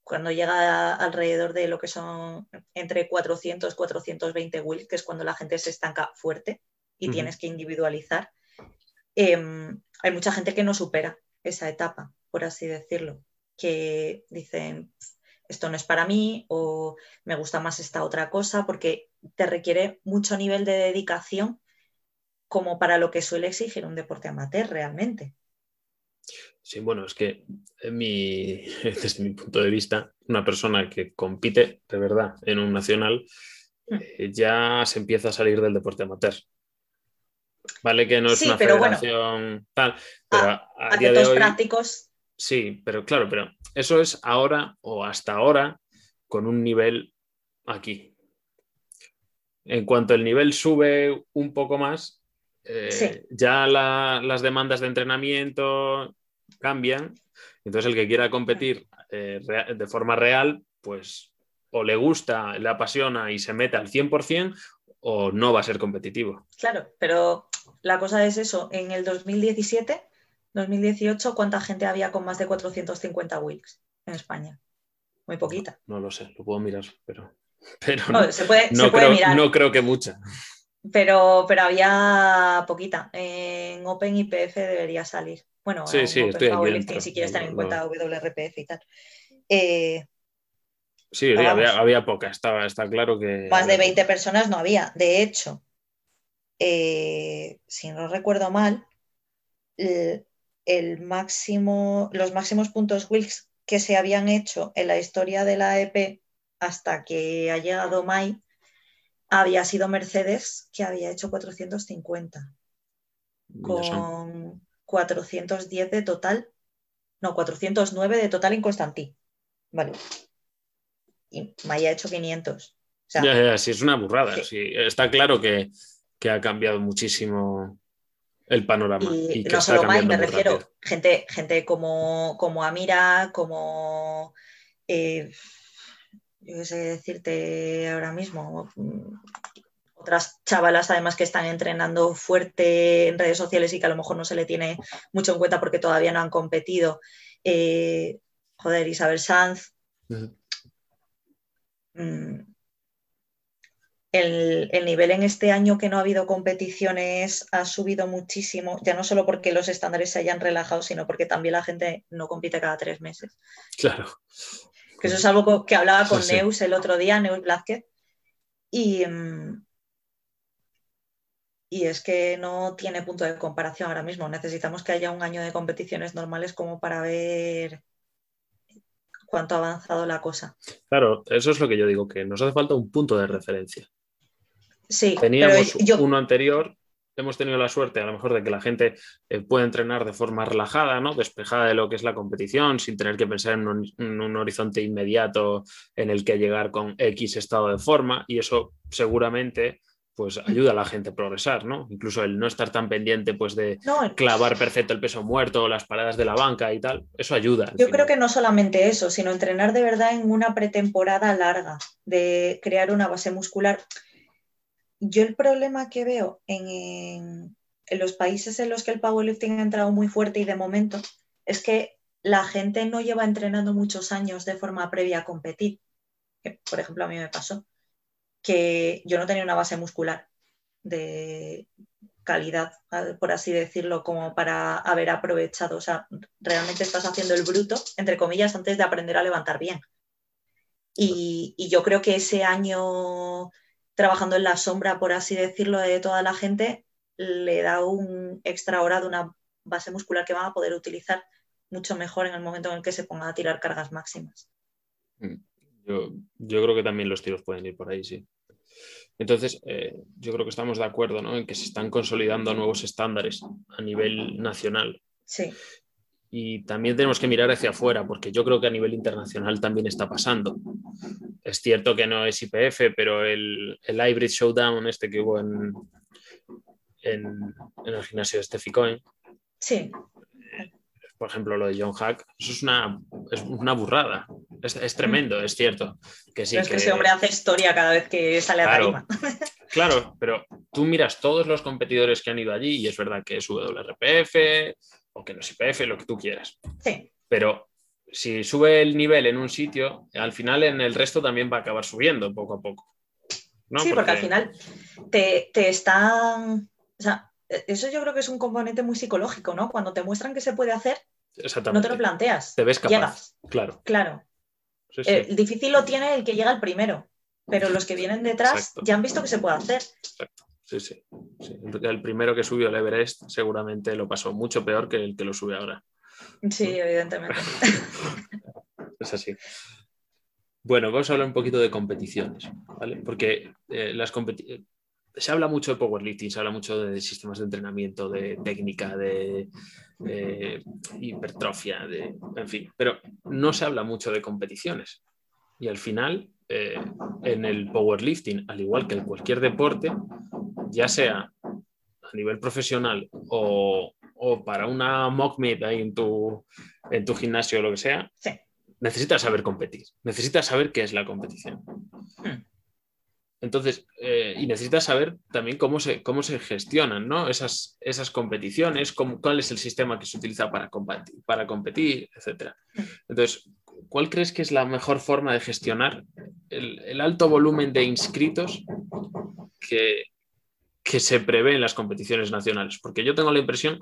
cuando llega alrededor de lo que son entre 400 420 wills, que es cuando la gente se estanca fuerte y tienes que individualizar, em, hay mucha gente que no supera esa etapa, por así decirlo, que dicen, esto no es para mí o me gusta más esta otra cosa, porque te requiere mucho nivel de dedicación como para lo que suele exigir un deporte amateur realmente. Sí, bueno, es que mi, desde mi punto de vista, una persona que compite de verdad en un nacional hmm. eh, ya se empieza a salir del deporte amateur. Vale que no es una federación tal, pero a, día de hoy, prácticos. Sí, pero claro, pero eso es ahora o hasta ahora con un nivel aquí. En cuanto el nivel sube un poco más, eh, ya las demandas de entrenamiento cambian. Entonces el que quiera competir eh, de forma real, pues o le gusta, le apasiona y se mete al 100% o no va a ser competitivo. Claro, pero la cosa es eso, en el 2017, 2018, ¿cuánta gente había con más de 450 Wilks en España? Muy poquita. No, lo sé, lo puedo mirar, pero, pero no, se puede, creo, mirar. No creo que mucha. Pero, pero había poquita. En Open IPF debería salir. Bueno, sí, sí, estoy si quieres tener en cuenta WRPF y tal. Eh, sí, había, poca, estaba, está claro que... Más de 20 personas no había. De hecho, eh, si no recuerdo mal, el, máximo, los máximos puntos Wilks que se habían hecho en la historia de la EP hasta que ha llegado Mai había sido Mercedes que había hecho 450 con 410 de total, no, 409 de total en Constantí. Vale. Y Mai ha hecho 500. ya, ya, sí, es una burrada. Está claro que, que ha cambiado muchísimo el panorama. Y, no solo Mike, me refiero, gente, gente como, como Amira, como eh, yo sé decirte ahora mismo, otras chavalas además que están entrenando fuerte en redes sociales y que a lo mejor no se le tiene mucho en cuenta porque todavía no han competido. Eh, joder, Isabel Sanz el, nivel en este año que no ha habido competiciones ha subido muchísimo, ya no solo porque los estándares se hayan relajado, sino porque también la gente no compite cada tres meses. Claro. Que eso es algo que hablaba con Neus el otro día, Neus Blázquez, y, mm, y es que no tiene punto de comparación ahora mismo. Necesitamos que haya un año de competiciones normales como para ver cuánto ha avanzado la cosa. Claro, eso es lo que yo digo, que nos hace falta un punto de referencia. Sí, teníamos uno anterior, hemos tenido la suerte a lo mejor de que la gente eh, puede entrenar de forma relajada, ¿no? despejada de lo que es la competición, sin tener que pensar en un, horizonte inmediato en el que llegar con X estado de forma, y eso seguramente pues ayuda a la gente a progresar, ¿no? Incluso el no estar tan pendiente pues de clavar perfecto el peso muerto, las paradas de la banca y tal, eso ayuda. Yo creo que no solamente eso, sino entrenar de verdad en una pretemporada larga, de crear una base muscular. Yo el problema que veo en, los países en los que el powerlifting ha entrado muy fuerte y de momento es que la gente no lleva entrenando muchos años de forma previa a competir. por ejemplo, a mí me pasó que yo no tenía una base muscular de calidad, por así decirlo, como para haber aprovechado. O sea, realmente estás haciendo el bruto, entre comillas, antes de aprender a levantar bien. Y, yo creo que ese año trabajando en la sombra, por así decirlo, de toda la gente, le da un extra hora de una base muscular que van a poder utilizar mucho mejor en el momento en el que se pongan a tirar cargas máximas. Mm. Yo, creo que también los tiros pueden ir por ahí, sí. Entonces, eh, yo creo que estamos de acuerdo ¿no? en que se están consolidando nuevos estándares a nivel nacional. Sí. Y también tenemos que mirar hacia afuera, porque yo creo que a nivel internacional también está pasando. Es cierto que no es IPF, pero el, el Hybrid Showdown, este que hubo en, en, el gimnasio de Steffi Cohen, sí por ejemplo, lo de John Hack, eso es una, es una burrada. Es, tremendo, es cierto. Que sí, es que, ese hombre hace historia cada vez que sale a tarima. Claro, pero tú miras todos los competidores que han ido allí y es verdad que es WRPF o que no es IPF, lo que tú quieras. Sí. Pero si sube el nivel en un sitio, al final en el resto también va a acabar subiendo poco a poco. Sí, porque... al final te, te están... O sea, eso yo creo que es un componente muy psicológico, ¿no? Cuando te muestran que se puede hacer, no te lo planteas. Te ves capaz. Llegas. Claro. Claro. El difícil lo tiene el que llega el primero, pero los que vienen detrás ya han visto que se puede hacer. Exacto. Sí, sí, El primero que subió el Everest seguramente lo pasó mucho peor que el que lo sube ahora. Sí, evidentemente. es así. Bueno, vamos a hablar un poquito de competiciones, ¿vale? Porque eh, las competiciones se habla mucho de powerlifting, se habla mucho de sistemas de entrenamiento, de técnica, de, hipertrofia, de, en fin, pero no se habla mucho de competiciones. Y al final, eh, en el powerlifting, al igual que en cualquier deporte, ya sea a nivel profesional o, para una mock meet ahí en tu, en tu gimnasio o lo que sea, necesitas saber competir, necesitas saber qué es la competición. Hmm. Entonces, eh, y necesitas saber también cómo se, cómo se gestionan ¿no? esas, esas competiciones, cuál es el sistema que se utiliza para competir, para competir, etc. Entonces, ¿cuál crees que es la mejor forma de gestionar el, alto volumen de inscritos que, que se prevé en las competiciones nacionales? Porque yo tengo la impresión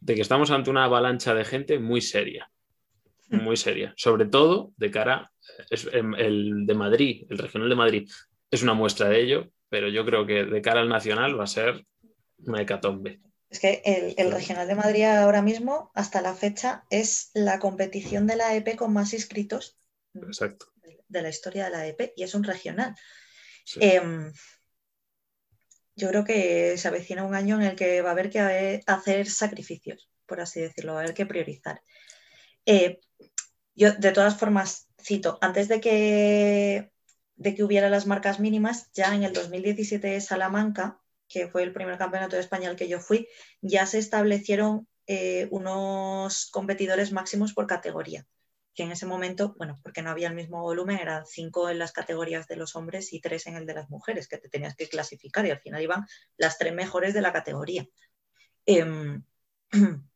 de que estamos ante una avalancha de gente muy seria, muy seria, sobre todo de cara, es, el de Madrid, el regional de Madrid, es una muestra de ello, pero yo creo que de cara al nacional va a ser una hecatombe. Es que el, Regional de Madrid ahora mismo, hasta la fecha, es la competición de la EP con más inscritos de la historia de la EP y es un regional. Em, yo creo que se avecina un año en el que va a haber que hacer sacrificios, por así decirlo, va a haber que priorizar. Eh, yo, de todas formas, cito, antes de que de que hubiera las marcas mínimas, ya en el 2017 Salamanca, que fue el primer campeonato de España que yo fui, ya se establecieron eh, unos competidores máximos por categoría, que en ese momento, bueno, porque no había el mismo volumen, eran cinco en las categorías de los hombres y tres en el de las mujeres, que te tenías que clasificar y al final iban las tres mejores de la categoría. Em,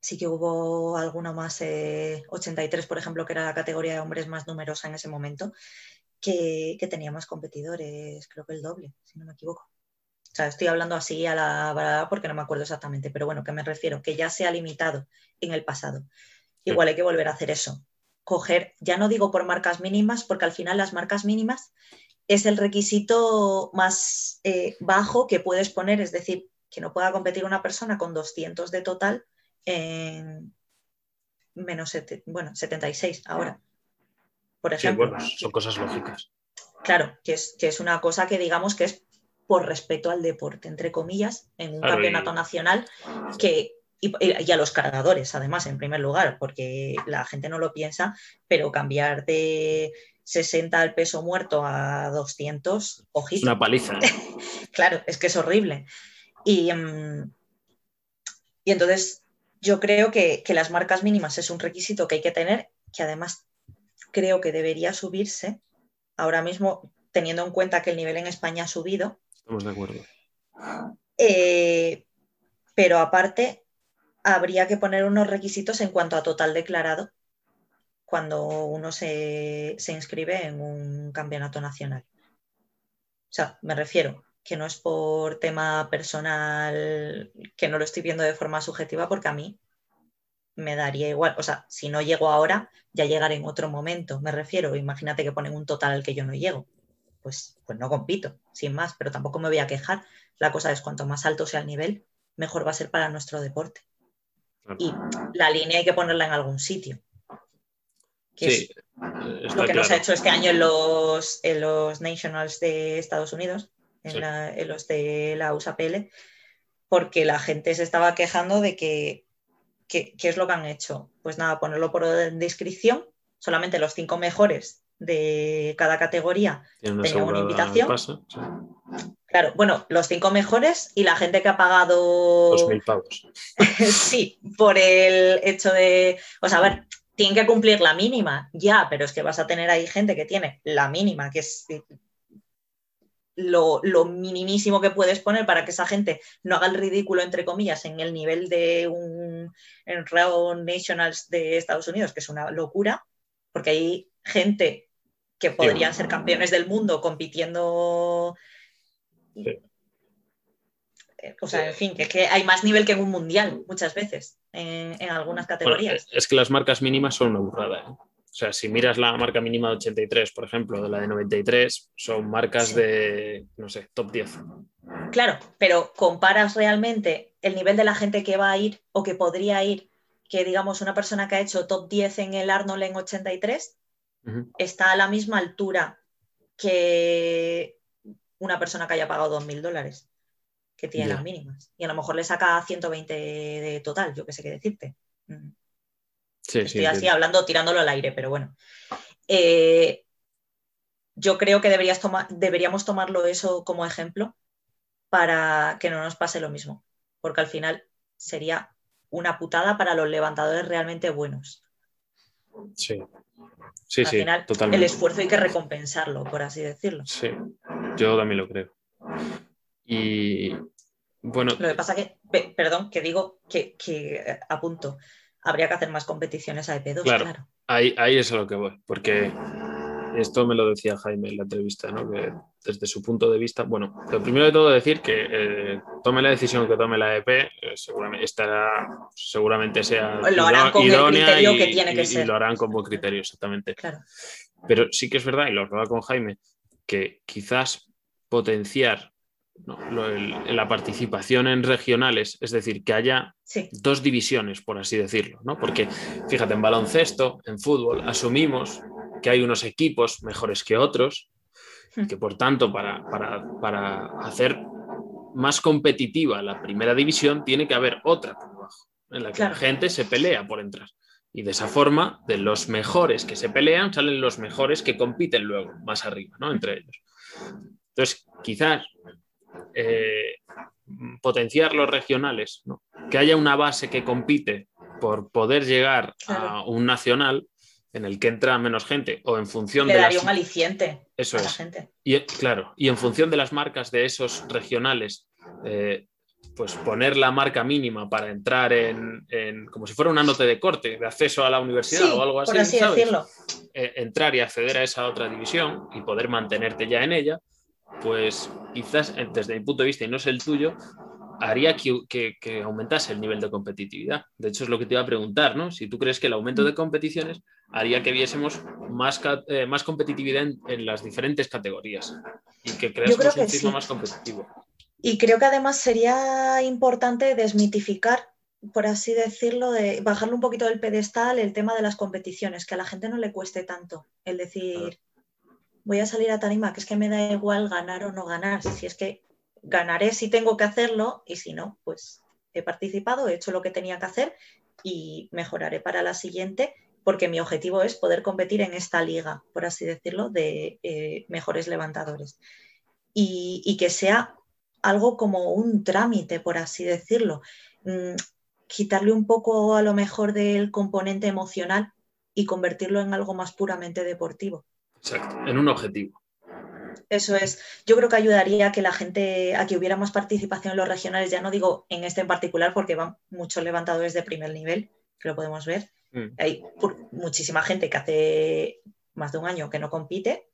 sí que hubo alguno más, 83 eh, por ejemplo, que era la categoría de hombres más numerosa en ese momento, que, tenía más competidores, creo que el doble, si no me equivoco. O sea, estoy hablando así a la verdad porque no me acuerdo exactamente, pero bueno, que me refiero, que ya se ha limitado en el pasado. Igual hay que volver a hacer eso. Coger, ya no digo por marcas mínimas, porque al final las marcas mínimas es el requisito más eh, bajo que puedes poner, es decir, que no pueda competir una persona con 200 de total en menos bueno, 76 ahora por ejemplo. son cosas lógicas. Claro, que es, que es una cosa que digamos que es por respeto al deporte, entre comillas, en un campeonato nacional que, y, a los cargadores, además, en primer lugar, porque la gente no lo piensa, pero cambiar de 60 al peso muerto a 200, ojito. Una paliza. claro, es que es horrible. Y, mm, y entonces yo creo que, que, las marcas mínimas es un requisito que hay que tener, que además creo que debería subirse, ahora mismo teniendo en cuenta que el nivel en España ha subido. Estamos de acuerdo. Eh, pero aparte, habría que poner unos requisitos en cuanto a total declarado cuando uno se, se inscribe en un campeonato nacional. O sea, me refiero que no es por tema personal, que no lo estoy viendo de forma subjetiva, porque a mí me daría igual. O sea, si no llego ahora, ya llegaré en otro momento. Me refiero, imagínate que ponen un total al que yo no llego. Pues, pues no compito, sin más, pero tampoco me voy a quejar. La cosa es cuanto más alto sea el nivel, mejor va a ser para nuestro deporte. Y la línea hay que ponerla en algún sitio. sí, lo que nos ha hecho este año en los, en los Nationals de Estados Unidos, en, en los de la USAPL, porque la gente se estaba quejando de que ¿qué, es lo que han hecho? Pues nada, ponerlo por descripción, solamente los cinco mejores de cada categoría tenían una invitación. Claro, bueno, los cinco mejores y la gente que ha pagado. Dos mil pavos. sí, por el hecho de. O sea, a ver, tienen que cumplir la mínima, ya, pero es que vas a tener ahí gente que tiene la mínima, que es lo, minimísimo que puedes poner para que esa gente no haga el ridículo, entre comillas, en el nivel de un en Raw Nationals de Estados Unidos, que es una locura, porque hay gente que podrían ser campeones del mundo compitiendo. O sea, en fin, que, que, hay más nivel que en un mundial muchas veces, en, algunas categorías. es que las marcas mínimas son una burrada. ¿eh? O sea, si miras la marca mínima de 83, por ejemplo, de la de 93, son marcas de, no sé, top 10. Claro, pero comparas realmente el nivel de la gente que va a ir o que podría ir, que digamos una persona que ha hecho top 10 en el Arnold en 83, está a la misma altura que una persona que haya pagado 2.000 dólares, que tiene las mínimas. Y a lo mejor le saca 120 de total, yo qué sé qué decirte. Mm. Estoy así hablando, tirándolo al aire, pero bueno. Eh, yo creo que deberías deberíamos tomarlo eso como ejemplo para que no nos pase lo mismo, porque al final sería una putada para los levantadores realmente buenos. Sí. Sí, al sí, final, totalmente. el esfuerzo hay que recompensarlo, por así decirlo. Sí, yo también lo creo. Y bueno, Lo que pasa que, pe- perdón, que digo que, que eh, apunto, habría que hacer más competiciones a EP2, Claro. claro. ahí, ahí es a lo que voy, porque esto me lo decía Jaime en la entrevista, ¿no? que desde su punto de vista, bueno, lo primero de todo decir que eh, tome la decisión que tome la EP, eh, seguramente estará, seguramente sea Lo harán con el criterio y, que tiene que y- y ser. lo harán con buen criterio, exactamente. Claro. Pero sí que es verdad, y lo hablaba con Jaime, que quizás potenciar ¿no? lo- el- la participación en regionales, es decir, que haya Sí, dos divisiones, por así decirlo, ¿no? Porque fíjate, en baloncesto, en fútbol, asumimos que hay unos equipos mejores que otros, y que por tanto, para, para, para hacer más competitiva la primera división, tiene que haber otra por debajo, en la que Claro. la gente se pelea por entrar. Y de esa forma, de los mejores que se pelean, salen los mejores que compiten luego, más arriba, ¿no? Entre ellos. Entonces, quizás eh, potenciar los regionales, ¿no? que haya una base que compite por poder llegar a un nacional en el que entra menos gente o en función le de daría las, un aliciente eso a la es. gente. Y, claro, y en función de las marcas de esos regionales, eh, pues poner la marca mínima para entrar en, en- como si fuera una nota de corte de acceso a la universidad Sí, o algo así, por así ¿sabes? decirlo. eh, entrar y acceder a esa otra división y poder mantenerte ya en ella, pues quizás eh, desde mi punto de vista y no es el tuyo, haría que, que- que aumentase el nivel de competitividad. De hecho, es lo que te iba a preguntar, ¿no? Si tú crees que el aumento de competiciones haría que viésemos más, eh, más competitividad en, en las diferentes categorías y que creásemos un ciclo sí. más competitivo. Y creo que además sería importante desmitificar, por así decirlo, de bajarle un poquito del pedestal el tema de las competiciones, que a la gente no le cueste tanto el decir, voy a salir a tarima, que es que me da igual ganar o no ganar, si es que ganaré si tengo que hacerlo y si no, pues he participado, he hecho lo que tenía que hacer y mejoraré para la siguiente porque mi objetivo es poder competir en esta liga, por así decirlo, de eh, mejores levantadores. Y, que sea algo como un trámite, por así decirlo. Mm, quitarle un poco a lo mejor del componente emocional y convertirlo en algo más puramente deportivo. Exacto, en un objetivo. Eso es, yo creo que ayudaría a que la gente, a que hubiera más participación en los regionales, ya no digo en este en particular, porque van muchos levantadores de primer nivel, que lo podemos ver. Mm. Hay muchísima gente que hace más de un año que no compite,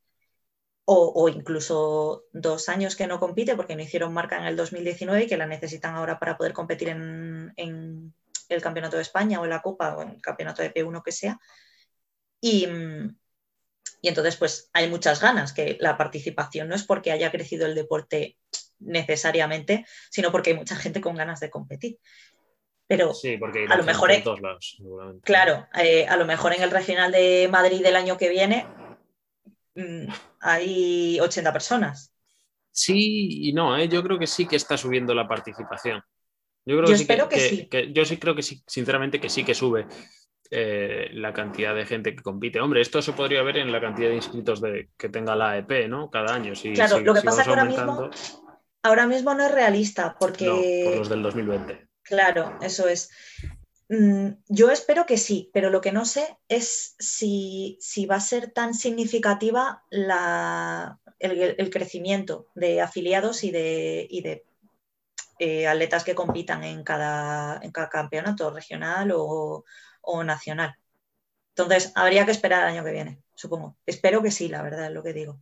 o, o incluso dos años que no compite porque no hicieron marca en el 2019 y que la necesitan ahora para poder competir en, en el Campeonato de España o en la Copa o en el Campeonato de P1 que sea. Y, mm, y entonces, pues hay muchas ganas, que la participación no es porque haya crecido el deporte necesariamente, sino porque hay mucha gente con ganas de competir. Pero Sí, porque A lo mejor en todos lados, claro, eh, a lo mejor en el regional de Madrid del año que viene mm, hay 80 personas. Sí y no, ¿eh? yo creo que sí que está subiendo la participación. Yo, creo Yo que sí espero que sí. que- yo sí creo que sí, sinceramente, que sí que sube eh, la cantidad de gente que compite. Hombre, esto se podría ver en la cantidad de inscritos de, que tenga la AEP, ¿no? Cada año. Si, Claro, si- lo que si pasa vamos que ahora aumentando, Ahora mismo no es realista porque... no, por los del 2020. Claro, eso es. Mm, Yo espero que sí, pero lo que no sé es si, si va a ser tan significativa la, el, el crecimiento de afiliados y de, y de eh, atletas que compitan en cada, en cada campeonato regional o, o nacional. Entonces, habría que esperar al año que viene, supongo. Espero que sí, la verdad, es lo que digo.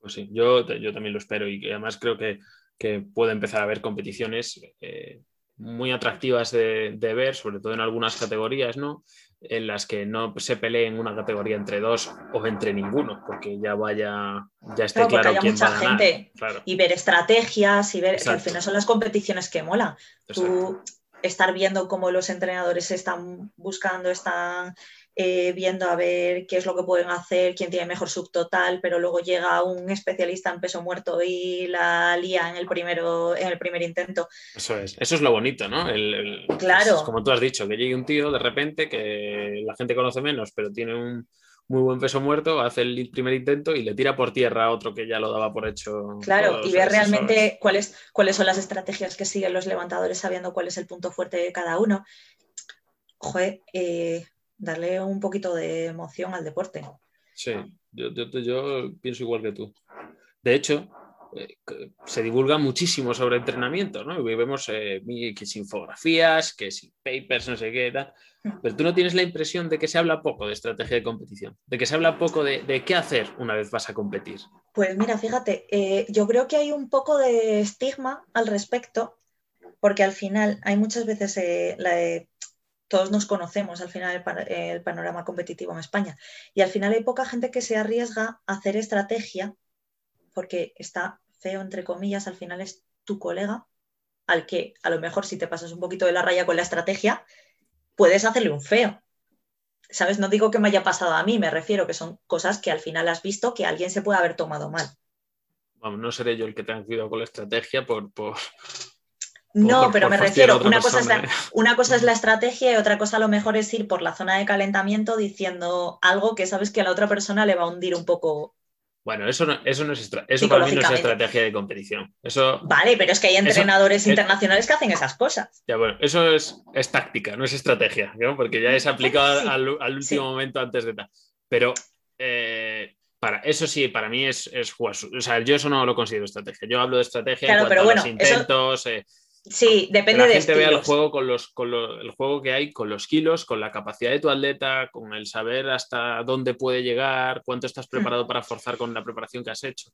Pues sí, yo, yo también lo espero y además creo que, que puede empezar a haber competiciones eh, muy atractivas de, de ver, sobre todo en algunas categorías, ¿no? En las que no se pelee en una categoría entre dos o entre ninguno, porque ya vaya, ya esté Claro, claro haya quién mucha va a ganar. gente. Claro, Y ver estrategias y ver que al final son las competiciones que tú estar viendo cómo los entrenadores están buscando, están eh, viendo a ver qué es lo que pueden hacer, quién tiene mejor subtotal, pero luego llega un especialista en peso muerto y la lía en el, primero, en el primer intento. Eso es, eso es lo bonito, ¿no? El- el- Claro. es como tú has dicho, que llegue un tío de repente que la gente conoce menos, pero tiene un, muy buen peso muerto, hace el primer intento y le tira por tierra a otro que ya lo daba por hecho. Claro, y ve realmente cuáles, cuáles son las estrategias que siguen los levantadores sabiendo cuál es el punto fuerte de cada uno. Joder, eh, darle un poquito de emoción al deporte. Sí, yo, yo pienso igual que tú. De hecho, se divulga muchísimo sobre entrenamiento, ¿no? Vemos eh, que sin infografías, que sin papers, no sé qué. Pero tú no tienes la impresión de que se habla poco de estrategia de competición, de que se habla poco de, qué hacer una vez vas a competir. Pues mira, fíjate, eh, yo creo que hay un poco de estigma al respecto, porque al final hay muchas veces, todos nos conocemos al final el panorama competitivo en España, y al final hay poca gente que se arriesga a hacer estrategia porque está feo, entre comillas, al final es tu colega, al que a lo mejor si te pasas un poquito de la raya con la estrategia, puedes hacerle un feo. ¿Sabes? No digo que me haya pasado a mí, me refiero que son cosas que al final has visto que alguien se puede haber tomado mal. Vamos, no seré yo el que tenga cuidado con la estrategia por... no, pero me refiero, una cosa, es la, ¿eh? una cosa es la estrategia y otra cosa a lo mejor es ir por la zona de calentamiento diciendo algo que sabes que a la otra persona le va a hundir un poco bueno, eso, no, eso, no es, eso para mí no es estrategia de competición. Eso, vale, pero es que hay entrenadores internacionales que hacen esas cosas. Ya, bueno, eso es, es táctica, no es estrategia, ¿no? porque ya es aplicado al, último momento antes de tal. Pero eh, para, eso sí, para mí es, es jugar. O sea, yo eso no lo considero estrategia. Yo hablo de estrategia en cuanto a los intentos. Eh, Sí, depende que la gente vea el juego con los, con el juego que hay, con los kilos, con la capacidad de tu atleta, con el saber hasta dónde puede llegar, cuánto estás preparado para forzar con la preparación que has hecho.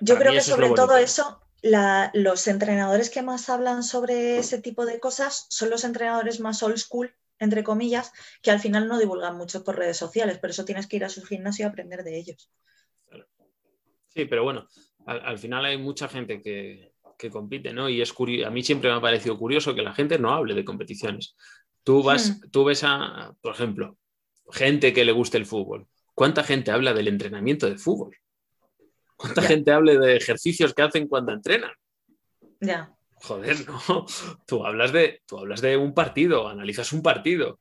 Yo creo que sobre todo eso, los entrenadores que más hablan sobre ese tipo de cosas son los entrenadores más old school, entre comillas, que al final no divulgan mucho por redes sociales, por eso tienes que ir a su gimnasio y aprender de ellos. Sí, pero bueno, al final hay mucha gente que, que compite, ¿no? Y es a mí siempre me ha parecido curioso que la gente no hable de competiciones. Tú vas, hmm. tú ves a, por ejemplo, gente que le guste el fútbol. ¿Cuánta gente habla del entrenamiento de fútbol? ¿Cuánta gente habla de ejercicios que hacen cuando entrenan? Ya. Joder, no. Tú hablas de, tú hablas de un partido, analizas un partido,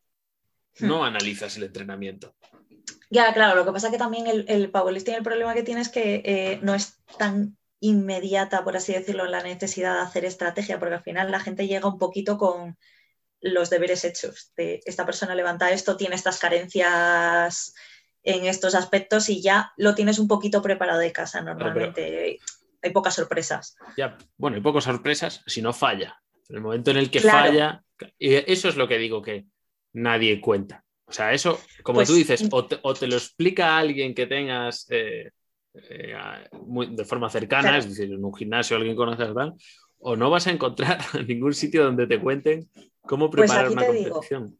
hmm. no analizas el entrenamiento. Ya, claro, lo que pasa es que también el, el powerlifting, el problema que tiene es que eh, no es tan inmediata, por así decirlo, la necesidad de hacer estrategia, porque al final la gente llega un poquito con los deberes hechos. De esta persona levanta esto, tiene estas carencias en estos aspectos y ya lo tienes un poquito preparado de casa normalmente. hay pocas sorpresas. Ya, bueno, hay pocas sorpresas si no falla. En el momento en el que falla, eso es lo que digo que nadie cuenta. O sea, eso, como pues tú dices, o te, lo explica alguien que tengas eh, eh, de forma cercana, es decir, en un gimnasio alguien conoce tal, o no vas a encontrar ningún sitio donde te cuenten cómo pues preparar una competición.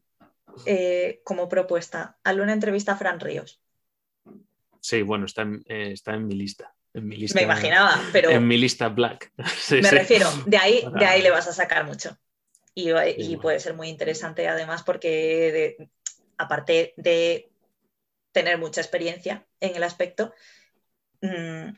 Eh, como propuesta, hazle una entrevista a Fran Ríos. Sí, bueno, está en, eh, está en mi lista. En mi lista, Me imaginaba, pero. En mi lista black. me refiero, de ahí, de ahí le vas a sacar mucho. Y, y puede ser muy interesante, además, porque aparte de tener mucha experiencia en el aspecto, Mm,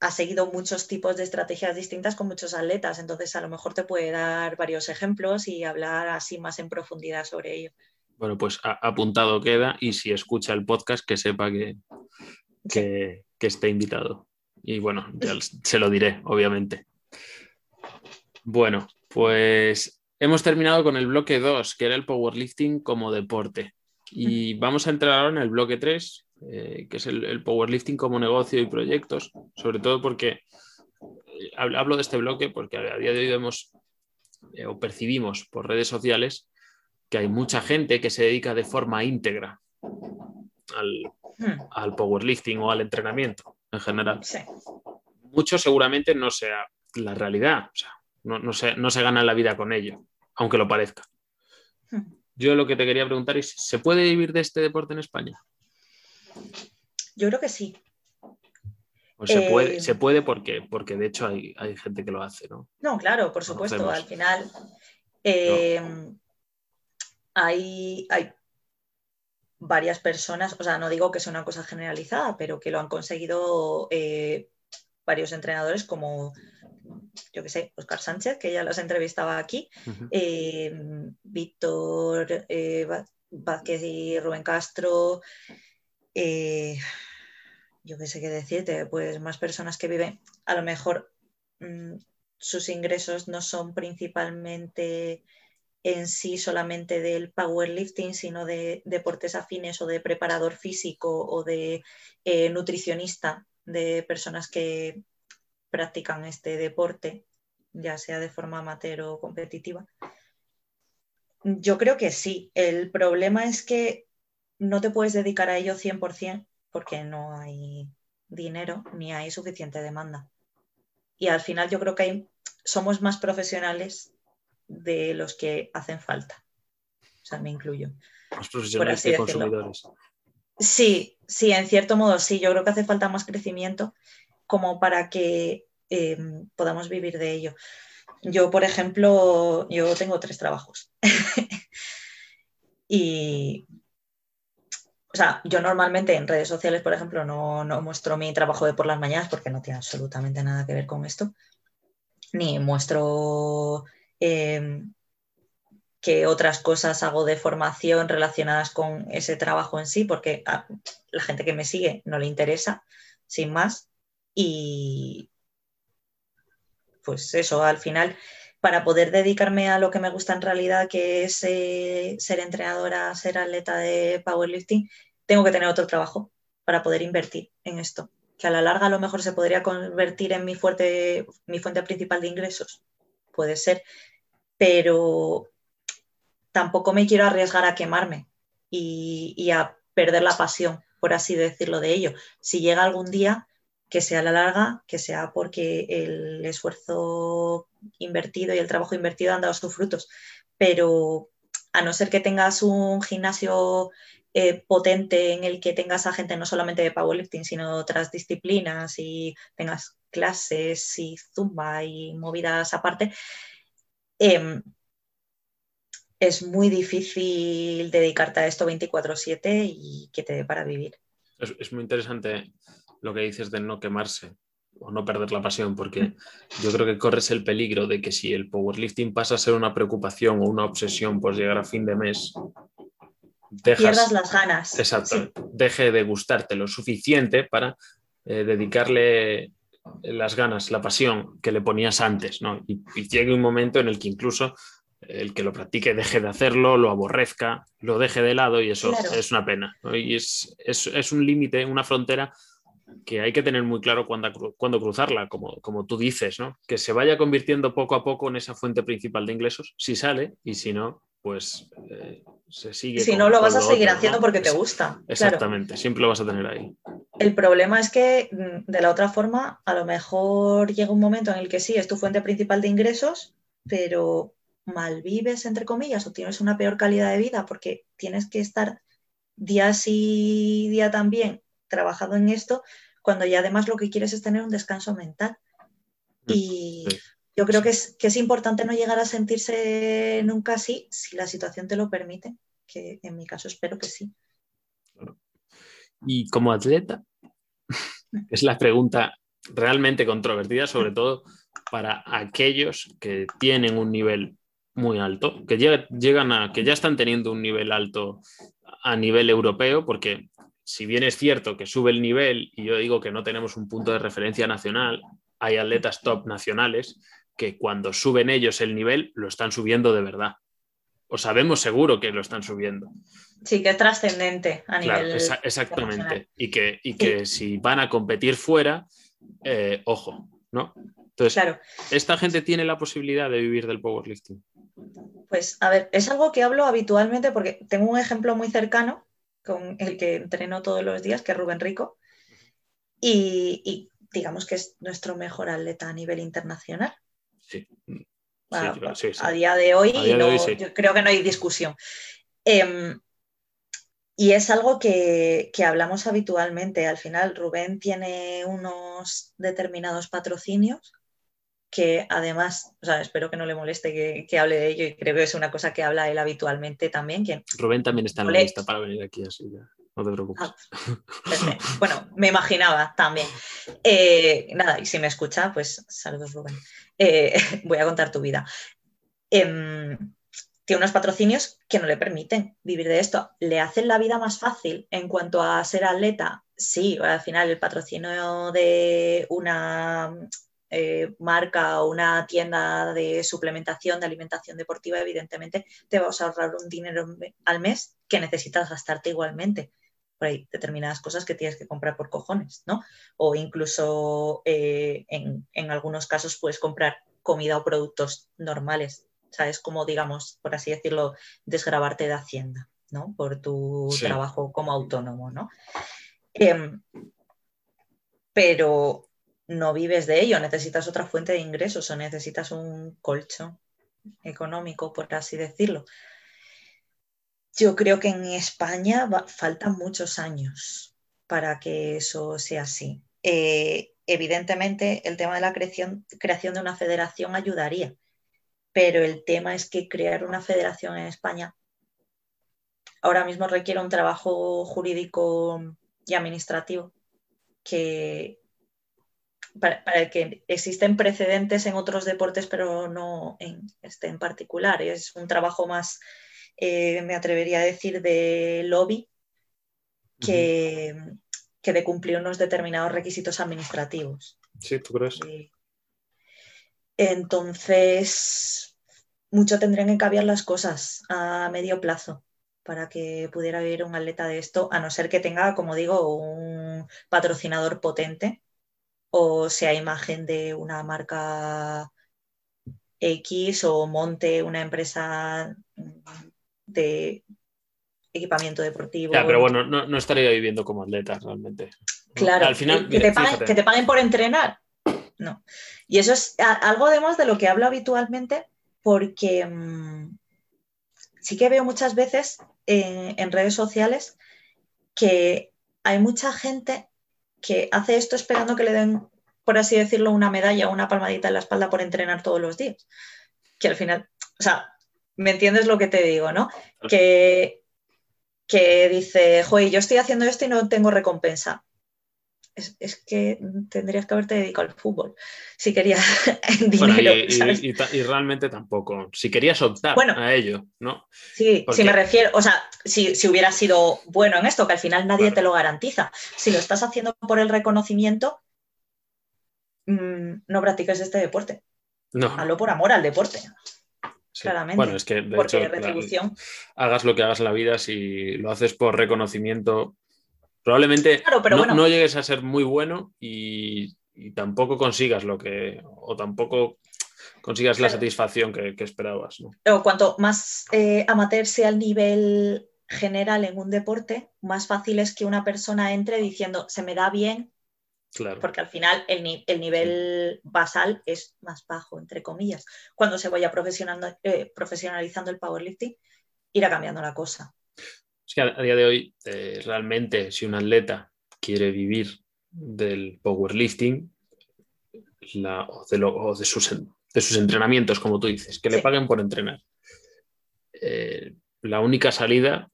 ha seguido muchos tipos de estrategias distintas con muchos atletas, entonces a lo mejor te puede dar varios ejemplos y hablar así más en profundidad sobre ello. Bueno, pues apuntado queda y si escucha el podcast que sepa que, que, esté invitado. Y bueno, ya se lo diré, obviamente. Bueno, pues hemos terminado con el bloque 2, que era el powerlifting como deporte. Y vamos a entrar ahora en el bloque 3, eh, que es el, powerlifting como negocio y proyectos, sobre todo porque eh, hablo de este bloque porque a día de hoy vemos eh, o percibimos por redes sociales que hay mucha gente que se dedica de forma íntegra al, hmm. powerlifting o al entrenamiento en general. Mucho seguramente no sea la realidad, no, se, no se gana la vida con ello, aunque lo parezca. Hmm. Yo lo que te quería preguntar es, ¿se puede vivir de este deporte en España? Yo creo que sí. Pues se, puede, eh, se puede porque, porque de hecho hay, gente que lo hace, ¿no? No, claro, por supuesto. Al final eh, hay, hay varias personas, o sea, no digo que sea una cosa generalizada, pero que lo han conseguido eh, varios entrenadores como, yo que sé, Oscar Sánchez, que ya los entrevistaba aquí, Víctor Vázquez y Rubén Castro, eh, yo qué sé qué decirte, pues más personas que viven, a lo mejor mm, sus ingresos no son principalmente en sí solamente del powerlifting, sino de deportes afines o de preparador físico o de eh, nutricionista, de personas que practican este deporte, ya sea de forma amateur o competitiva. Yo creo que sí. El problema es que no te puedes dedicar a ello 100% porque no hay dinero ni hay suficiente demanda. Y al final yo creo que hay, somos más profesionales de los que hacen falta. O sea, me incluyo. Más profesionales que consumidores. Sí, sí, en cierto modo sí. Yo creo que hace falta más crecimiento como para que eh, podamos vivir de ello. Yo, por ejemplo, yo tengo tres trabajos. y, o sea, yo normalmente en redes sociales, por ejemplo, no, no, muestro mi trabajo de por las mañanas porque no tiene absolutamente nada que ver con esto. Ni muestro Em, qué otras cosas hago de formación relacionadas con ese trabajo en sí, porque a la gente que me sigue no le interesa, sin más. Y pues eso, al final, para poder dedicarme a lo que me gusta en realidad, que es eh, ser entrenadora, ser atleta de powerlifting, tengo que tener otro trabajo para poder invertir en esto, que a la larga a lo mejor se podría convertir en mi, fuerte, mi fuente principal de ingresos. Puede ser, pero tampoco me quiero arriesgar a quemarme y, a perder la pasión, por así decirlo, de ello. Si llega algún día, que sea a la larga, que sea porque el esfuerzo invertido y el trabajo invertido han dado sus frutos. Pero a no ser que tengas un gimnasio eh, potente en el que tengas a gente no solamente de powerlifting, sino otras disciplinas y tengas clases y zumba y movidas aparte, Em, es muy difícil dedicarte a esto 24/7 y que te dé para vivir. Es, muy interesante lo que dices de no quemarse o no perder la pasión, porque yo creo que corres el peligro de que si el powerlifting pasa a ser una preocupación o una obsesión por llegar a fin de mes, pierdas las ganas. Exacto, deje de gustarte lo suficiente para eh, dedicarle las ganas, la pasión que le ponías antes, ¿no? Y, llegue un momento en el que incluso el que lo practique deje de hacerlo, lo aborrezca, lo deje de lado y eso es una pena. Y es, es, un límite, una frontera que hay que tener muy claro cuándo, cruzarla, como, como tú dices, ¿no? Que se vaya convirtiendo poco a poco en esa fuente principal de ingresos, si sale, y si no, pues eh, se sigue. Si no, lo vas a seguir haciendo porque te gusta. Exactamente, siempre lo vas a tener ahí. El problema es que mm, de la otra forma, a lo mejor llega un momento en el que sí, es tu fuente principal de ingresos, pero malvives, entre comillas, o tienes una peor calidad de vida porque tienes que estar día sí, día también trabajando en esto, cuando ya además lo que quieres es tener un descanso mental. Mm, y yo creo que es, que es importante no llegar a sentirse nunca así si la situación te lo permite, que en mi caso espero que sí. Y como atleta, es la pregunta realmente controvertida, sobre todo para aquellos que tienen un nivel muy alto, que llegan a, que ya están teniendo un nivel alto a nivel europeo, porque si bien es cierto que sube el nivel y yo digo que no tenemos un punto de referencia nacional, hay atletas top nacionales que cuando suben ellos el nivel lo están subiendo de verdad. O sabemos seguro que lo están subiendo. Sí, que es trascendente a nivel. exactamente. Y que, y que si van a competir fuera, eh, ojo, ¿no? Entonces, claro. ¿esta gente tiene la posibilidad de vivir del powerlifting? Pues, a ver, es algo que hablo habitualmente porque tengo un ejemplo muy cercano con el que entreno todos los días, que es Rubén Rico. y digamos que es nuestro mejor atleta a nivel internacional. Sí. a día de hoy, yo creo que no hay discusión. Em, y es algo que, hablamos habitualmente. Al final, Rubén tiene unos determinados patrocinios que además, o sea, espero que no le moleste que, hable de ello y creo que es una cosa que habla él habitualmente también. Rubén también está en la lista para venir aquí, así ya. No te preocupes. Ah, bueno, me imaginaba también. Eh, nada, y si me escucha, pues saludos, Rubén. Eh, voy a contar tu vida. Em, tiene unos patrocinios que no le permiten vivir de esto. Le hacen la vida más fácil en cuanto a ser atleta. Sí, al final el patrocinio de una eh, marca o una tienda de suplementación, de alimentación deportiva, evidentemente te vas a ahorrar un dinero al mes que necesitas gastarte igualmente. Por ahí determinadas cosas que tienes que comprar por cojones, ¿no? O incluso eh, en, en algunos casos puedes comprar comida o productos normales es Como, digamos, por así decirlo, desgrabarte de Hacienda, ¿no? Por tu trabajo como autónomo, ¿no? Em, pero no vives de ello, necesitas otra fuente de ingresos o necesitas un colchón económico, por así decirlo. Yo creo que en España faltan muchos años para que eso sea así. Eh, evidentemente, el tema de la creación, creación de una federación ayudaría, pero el tema es que crear una federación en España ahora mismo requiere un trabajo jurídico y administrativo que para, el que existen precedentes en otros deportes, pero no en este en particular. Es un trabajo más, eh, me atrevería a decir, de lobby que, que, de cumplir unos determinados requisitos administrativos. Sí, ¿tú crees? Entonces, mucho tendrían que cambiar las cosas a medio plazo para que pudiera haber un atleta de esto, a no ser que tenga, como digo, un patrocinador potente o sea imagen de una marca X o monte una empresa de equipamiento deportivo. Ya, pero bueno, no, estaría viviendo como atleta realmente. Claro, Al final, que, te paguen, por entrenar. No. Y eso es algo además de lo que hablo habitualmente, porque mm, sí que veo muchas veces en redes sociales que hay mucha gente que hace esto esperando que le den, por así decirlo, una medalla o una palmadita en la espalda por entrenar todos los días. Que al final, o sea, ¿me entiendes lo que te digo, no? Que, que dice, joder, yo estoy haciendo esto y no tengo recompensa es, que tendrías que haberte dedicado al fútbol si querías dinero. y, realmente tampoco. Si querías optar a ello, ¿no? Sí, si me refiero, o sea, si, si hubieras sido bueno en esto, que al final nadie te lo garantiza. Si lo estás haciendo por el reconocimiento, mm, no practiques este deporte. No. Hazlo por amor al deporte. Claramente. Bueno, es que de hecho, retribución... hagas lo que hagas en la vida, si lo haces por reconocimiento, Probablemente no, llegues a ser muy bueno y, tampoco consigas lo que, o tampoco consigas la satisfacción que, esperabas. Pero cuanto más eh, amateur sea el nivel general en un deporte, más fácil es que una persona entre diciendo se me da bien, claro. porque al final el, el nivel basal es más bajo, entre comillas. Cuando se vaya eh, profesionalizando el powerlifting, irá cambiando la cosa. Es que a, día de hoy, eh, realmente, si un atleta quiere vivir del powerlifting o, de, sus, entrenamientos, como tú dices, que le paguen por entrenar, eh, la única salida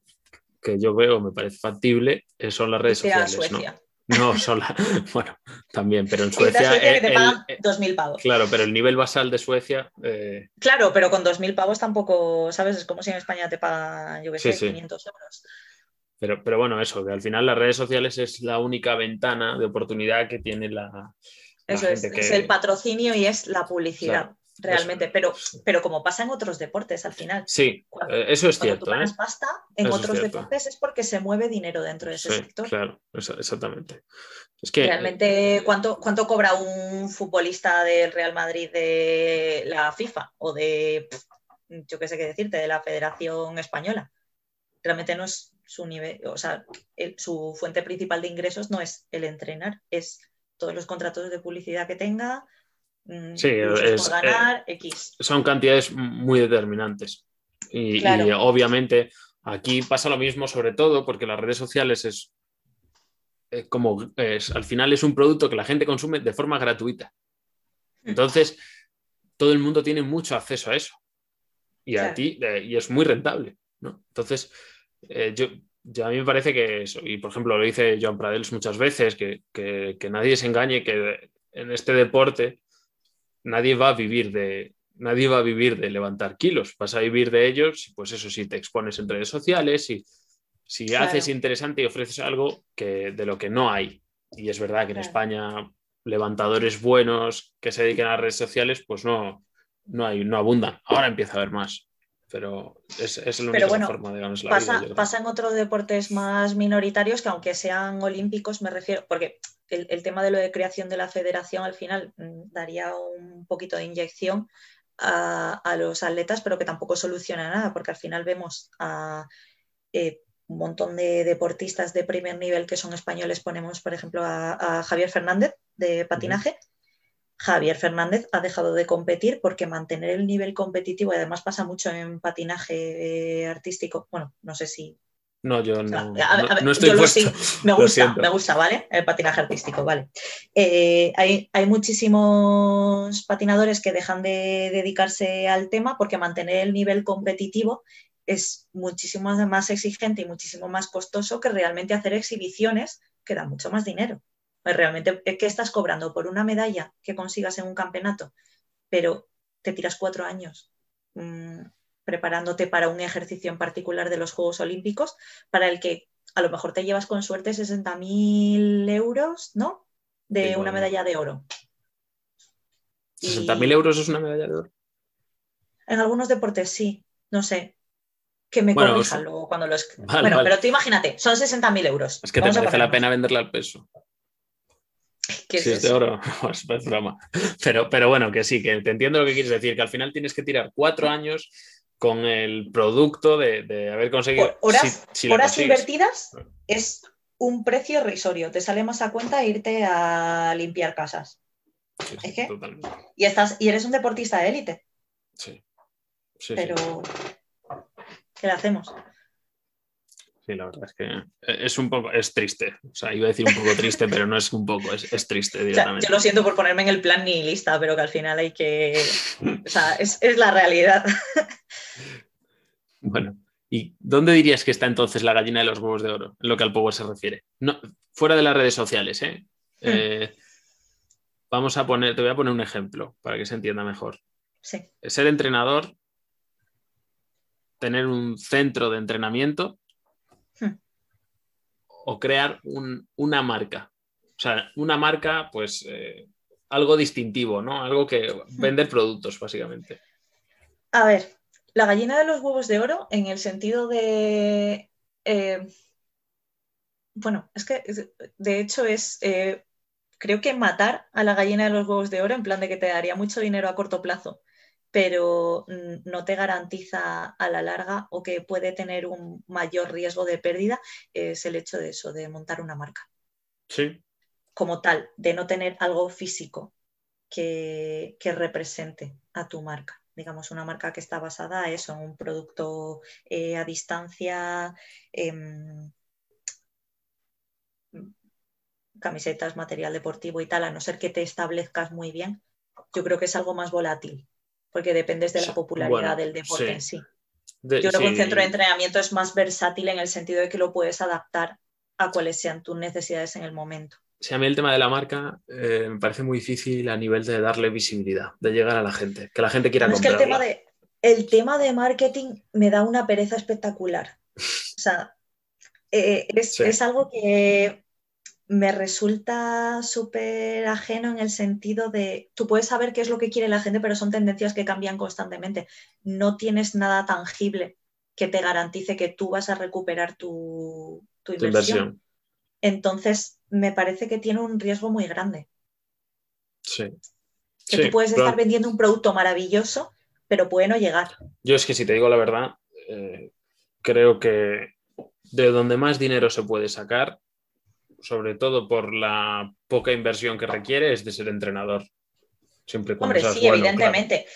que yo veo, me parece factible, son las redes sociales. ¿no? No, sola. bueno, también, pero en Suecia. que te pagan 2.000 pavos. Claro, pero el nivel basal de Suecia. Eh, claro, pero con 2.000 pavos tampoco, ¿sabes? Es como si en España te pagan, yo qué sé, 500 euros. Pero, pero bueno, eso, que al final las redes sociales es la única ventana de oportunidad que tiene la. eso es, es el patrocinio y es la publicidad realmente, pero, pero como pasa en otros deportes al final. Sí, eh, eso es cierto. Tú ganas ¿eh? pasta en otros deportes es porque se mueve dinero dentro de ese sector. Claro, exactamente. Es que, realmente, ¿cuánto, ¿cuánto cobra un futbolista del Real Madrid de la FIFA o de, yo qué sé qué decirte, de la Federación Española? Realmente no es su nivel, o sea, su fuente principal de ingresos no es el entrenar, es todos los contratos de publicidad que tenga, Mm, sí, eh, son cantidades muy determinantes. Y, obviamente aquí pasa lo mismo, sobre todo porque las redes sociales es eh, como es, al final es un producto que la gente consume de forma gratuita. Entonces, todo el mundo tiene mucho acceso a eso. Y a ti, eh, y es muy rentable. Entonces, yo, a mí me parece que eso, y por ejemplo lo dice Joan Pradels muchas veces, que, que nadie se engañe que en este deporte nadie va a vivir de, nadie va a vivir de levantar kilos, vas a vivir de ellos, pues eso sí, te expones en redes sociales y si haces interesante y ofreces algo que, de lo que no hay. Y es verdad que en España levantadores buenos que se dediquen a redes sociales, pues no, no hay, no abundan. Ahora empieza a haber más pero es, es la única forma de ganarse la pasa, vida. Pasa en otros deportes más minoritarios que aunque sean olímpicos, me refiero, porque el, tema de lo de creación de la federación al final mm, daría un poquito de inyección a, los atletas, pero que tampoco soluciona nada, porque al final vemos a eh, un montón de deportistas de primer nivel que son españoles, ponemos por ejemplo a, Javier Fernández de patinaje. Javier Fernández ha dejado de competir porque mantener el nivel competitivo, y además pasa mucho en patinaje eh, artístico, bueno, no sé si... No, yo no, estoy me gusta, me gusta, ¿vale? El patinaje artístico, vale. Eh, hay, hay, muchísimos patinadores que dejan de dedicarse al tema porque mantener el nivel competitivo es muchísimo más exigente y muchísimo más costoso que realmente hacer exhibiciones que dan mucho más dinero. Pues realmente, ¿qué estás cobrando por una medalla que consigas en un campeonato? Pero te tiras cuatro años mm, preparándote para un ejercicio en particular de los Juegos Olímpicos, para el que a lo mejor te llevas con suerte 60.000 euros, ¿no? De una medalla de oro. ¿60.000 euros es una medalla de oro? En algunos deportes sí, no sé. Que me bueno, corrijan luego cuando los. bueno, pero tú imagínate, son 60.000 euros. Es que te merece la pena venderla al peso si es, de oro, es broma. Pero, pero bueno, que sí, que te entiendo lo que quieres decir, que al final tienes que tirar cuatro años con el producto de, haber conseguido. Horas, horas invertidas es un precio risorio. Te sale más a cuenta irte a limpiar casas. ¿Es que? Y, estás, y eres un deportista de élite. Sí. sí pero, ¿qué le hacemos? Sí, la verdad es que es un poco, es triste. O sea, iba a decir un poco triste, pero no es un poco, es, triste directamente. yo lo siento por ponerme en el plan ni lista, pero que al final hay que. O sea, es, la realidad. Bueno, ¿y dónde dirías que está entonces la gallina de los huevos de oro, en lo que al power se refiere? No, fuera de las redes sociales, ¿eh? Hmm. ¿eh? Vamos a poner, te voy a poner un ejemplo para que se entienda mejor. Sí. Ser entrenador, tener un centro de entrenamiento o crear una marca. O sea, una marca, pues eh, algo distintivo, ¿no? Algo que vender productos, básicamente. A ver, la gallina de los huevos de oro, en el sentido de. Eh, bueno, es que de hecho es. Eh, creo que matar a la gallina de los huevos de oro, en plan de que te daría mucho dinero a corto plazo pero mm, no te garantiza a la larga o que puede tener un mayor riesgo de pérdida, es el hecho de eso, de montar una marca. Sí. Como tal, de no tener algo físico que, represente a tu marca. Digamos, una marca que está basada eso, en un producto eh, a distancia, em, camisetas, material deportivo y tal, a no ser que te establezcas muy bien, yo creo que es algo más volátil porque dependes de la popularidad del deporte en sí. Yo creo que un centro de entrenamiento es más versátil en el sentido de que lo puedes adaptar a cuáles sean tus necesidades en el momento. Sí, a mí el tema de la marca eh, me parece muy difícil a nivel de darle visibilidad, de llegar a la gente, que la gente quiera comprarla. Es que el tema, de, el tema de marketing me da una pereza espectacular. O sea, eh, es, es, algo que me resulta súper ajeno en el sentido de, tú puedes saber qué es lo que quiere la gente, pero son tendencias que cambian constantemente. No tienes nada tangible que te garantice que tú vas a recuperar tu, inversión. Entonces, me parece que tiene un riesgo muy grande. Sí. Que tú puedes estar vendiendo un producto maravilloso, pero puede no llegar. Yo es que si te digo la verdad, eh, creo que de donde más dinero se puede sacar sobre todo por la poca inversión que requiere, es de ser entrenador. Siempre Hombre, sí, evidentemente.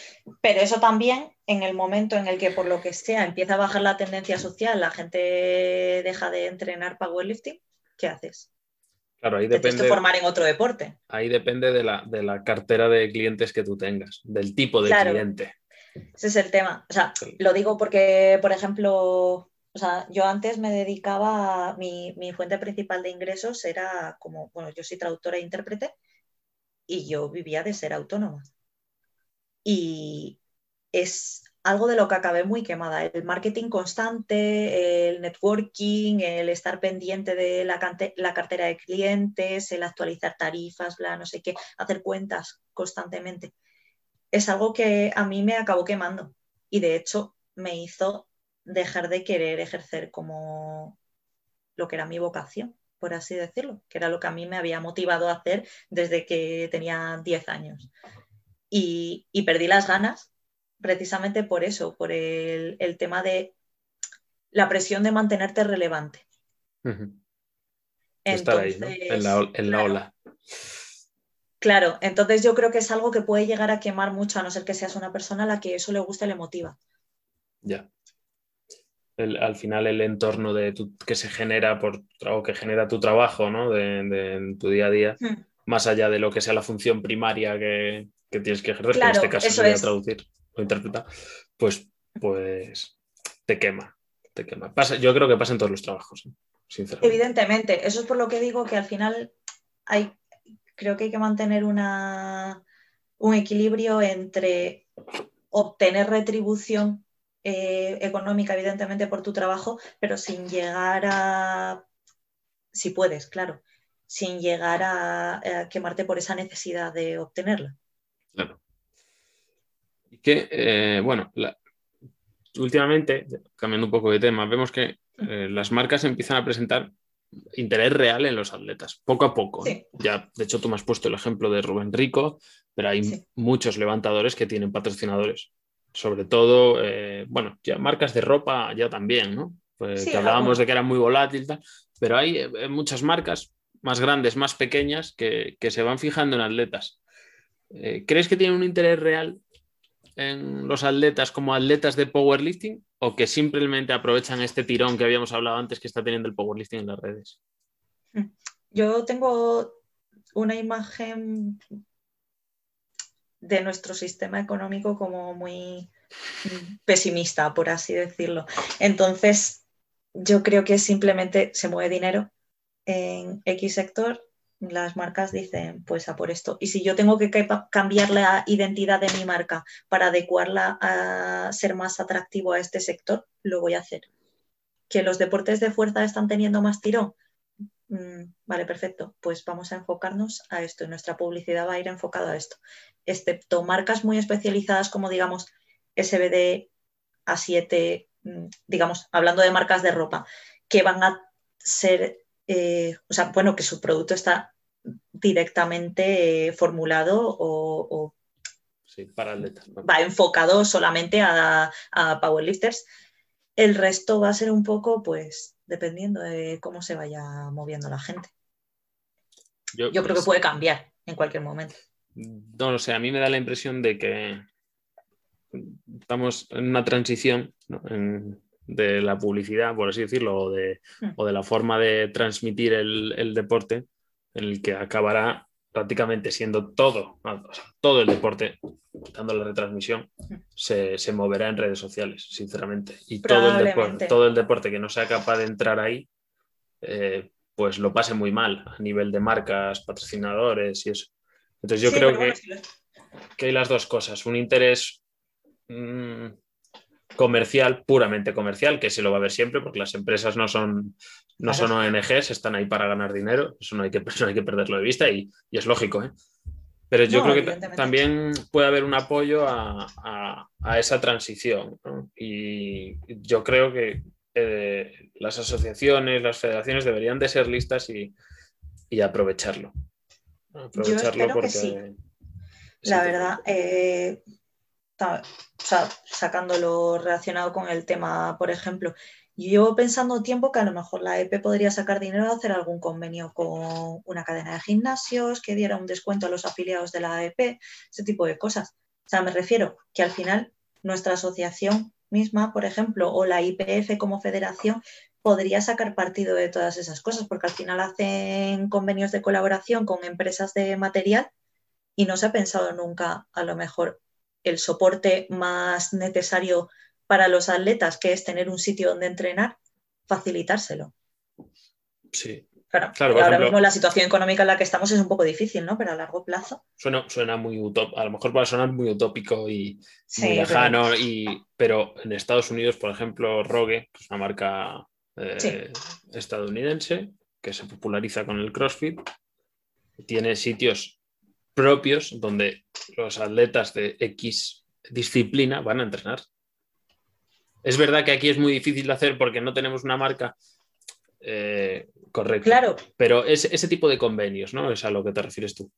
Pero eso también, en el momento en el que por lo que sea empieza a bajar la tendencia social, la gente deja de entrenar powerlifting, ¿qué haces? Claro, ahí depende. Formar en otro deporte. Ahí depende de la, cartera de clientes que tú tengas, del tipo de cliente. Ese es el tema. O sea, lo digo porque, por ejemplo, o sea, yo antes me dedicaba, mi, mi fuente principal de ingresos era como, bueno, yo soy traductora e intérprete y yo vivía de ser autónoma. Y es algo de lo que acabé muy quemada. El marketing constante, el networking, el estar pendiente de la, la, cartera de clientes, el actualizar tarifas, bla, no sé qué, hacer cuentas constantemente. Es algo que a mí me acabó quemando y de hecho me hizo dejar de querer ejercer como lo que era mi vocación, por así decirlo, que era lo que a mí me había motivado a hacer desde que tenía 10 años. Y, y perdí las ganas precisamente por eso, por el, tema de la presión de mantenerte relevante. Estar ahí, en, la, ola. Claro, entonces yo creo que es algo que puede llegar a quemar mucho, a no ser que seas una persona a la que eso le gusta y le motiva. Ya. al final el entorno de que se genera por o que genera tu trabajo, ¿no? De, tu día a día, hmm. más allá de lo que sea la función primaria que, tienes que ejercer, en este caso sería traducir lo interpreta, pues, pues te quema, te quema. Pasa, yo creo que pasa en todos los trabajos, ¿eh? sinceramente. Evidentemente, eso es por lo que digo que al final hay, creo que hay que mantener una, un equilibrio entre obtener retribución eh, económica, evidentemente, por tu trabajo, pero sin llegar a, si puedes, claro, sin llegar a quemarte por esa necesidad de obtenerla. Claro que, eh, bueno, últimamente, cambiando un poco de tema, vemos que eh, las marcas empiezan a presentar interés real en los atletas, poco a poco. Ya, de hecho, tú me has puesto el ejemplo de Rubén Rico, pero hay muchos levantadores que tienen patrocinadores. Sobre todo, eh, bueno, ya marcas de ropa ya también, ¿no? Pues que hablábamos de que era muy volátil, pero hay muchas marcas más grandes, más pequeñas, que, que se van fijando en atletas. ¿Crees que tienen un interés real en los atletas como atletas de powerlifting o que simplemente aprovechan este tirón que habíamos hablado antes que está teniendo el powerlifting en las redes? Yo tengo una imagen de nuestro sistema económico como muy pesimista, por así decirlo. Entonces, yo creo que simplemente se mueve dinero en X sector las marcas dicen, pues a por esto. Y si yo tengo que cambiar la identidad de mi marca para adecuarla a ser más atractivo a este sector, lo voy a hacer. ¿Que los deportes de fuerza están teniendo más tirón? Mm, vale, perfecto. Pues vamos a enfocarnos a esto y nuestra publicidad va a ir enfocada a esto. Excepto marcas muy especializadas como, digamos, SBD, A7, mm, digamos, hablando de marcas de ropa, que van a ser eh, o sea, bueno, que su producto está directamente eh, formulado o, para va enfocado solamente a, powerlifters. El resto va a ser un poco, pues, dependiendo de cómo se vaya moviendo la gente. Yo, creo que pues puede cambiar en cualquier momento. No lo sé, a mí me da la impresión de que estamos en una transición de la publicidad, por así decirlo, o de, hmm. la forma de transmitir el deporte, en el que acabará prácticamente siendo todo, todo el deporte, dando la retransmisión, se, moverá en redes sociales, sinceramente. Y todo el, deporte, todo el deporte que no sea capaz de entrar ahí, eh, pues lo pase muy mal a nivel de marcas, patrocinadores y eso. Entonces yo creo que, que, hay las dos cosas, un interés mm, comercial, puramente comercial, que se lo va a ver siempre, porque las empresas no son, no son ONGs, están ahí para ganar dinero, eso no hay que, hay que perderlo de vista y, es lógico. ¿eh? Pero yo creo que también puede haber un apoyo a, esa transición. Y yo creo que eh, las asociaciones, las federaciones deberían de ser listas y, aprovecharlo. Aprovecharlo porque... La verdad, eh, sacándolo relacionado con el tema, por ejemplo, yo llevo pensando tiempo que a lo mejor la EP podría sacar dinero a hacer algún convenio con una cadena de gimnasios que diera un descuento a los afiliados de la EP, ese tipo de cosas. O sea, me refiero que al final nuestra asociación misma, por ejemplo, o la IPF como federación, podría sacar partido de todas esas cosas, porque al final hacen convenios de colaboración con empresas de material y no se ha pensado nunca a lo mejor el soporte más necesario para los atletas, que es tener un sitio donde entrenar, facilitárselo. Sí. Claro, ahora mismo la situación económica en la que estamos es un poco difícil, ¿no? Pero a largo plazo. Suena, suena muy utópico, a lo mejor puede sonar muy utópico y muy lejano, pero... Y, pero en Estados Unidos, por ejemplo, Rogue, que es una marca eh, estadounidense que se populariza con el CrossFit, tiene sitios propios donde los atletas de X disciplina van a entrenar. Es verdad que aquí es muy difícil de hacer porque no tenemos una marca eh, correcta. Claro. Pero es ese tipo de convenios, ¿no? Es a lo que te refieres tú.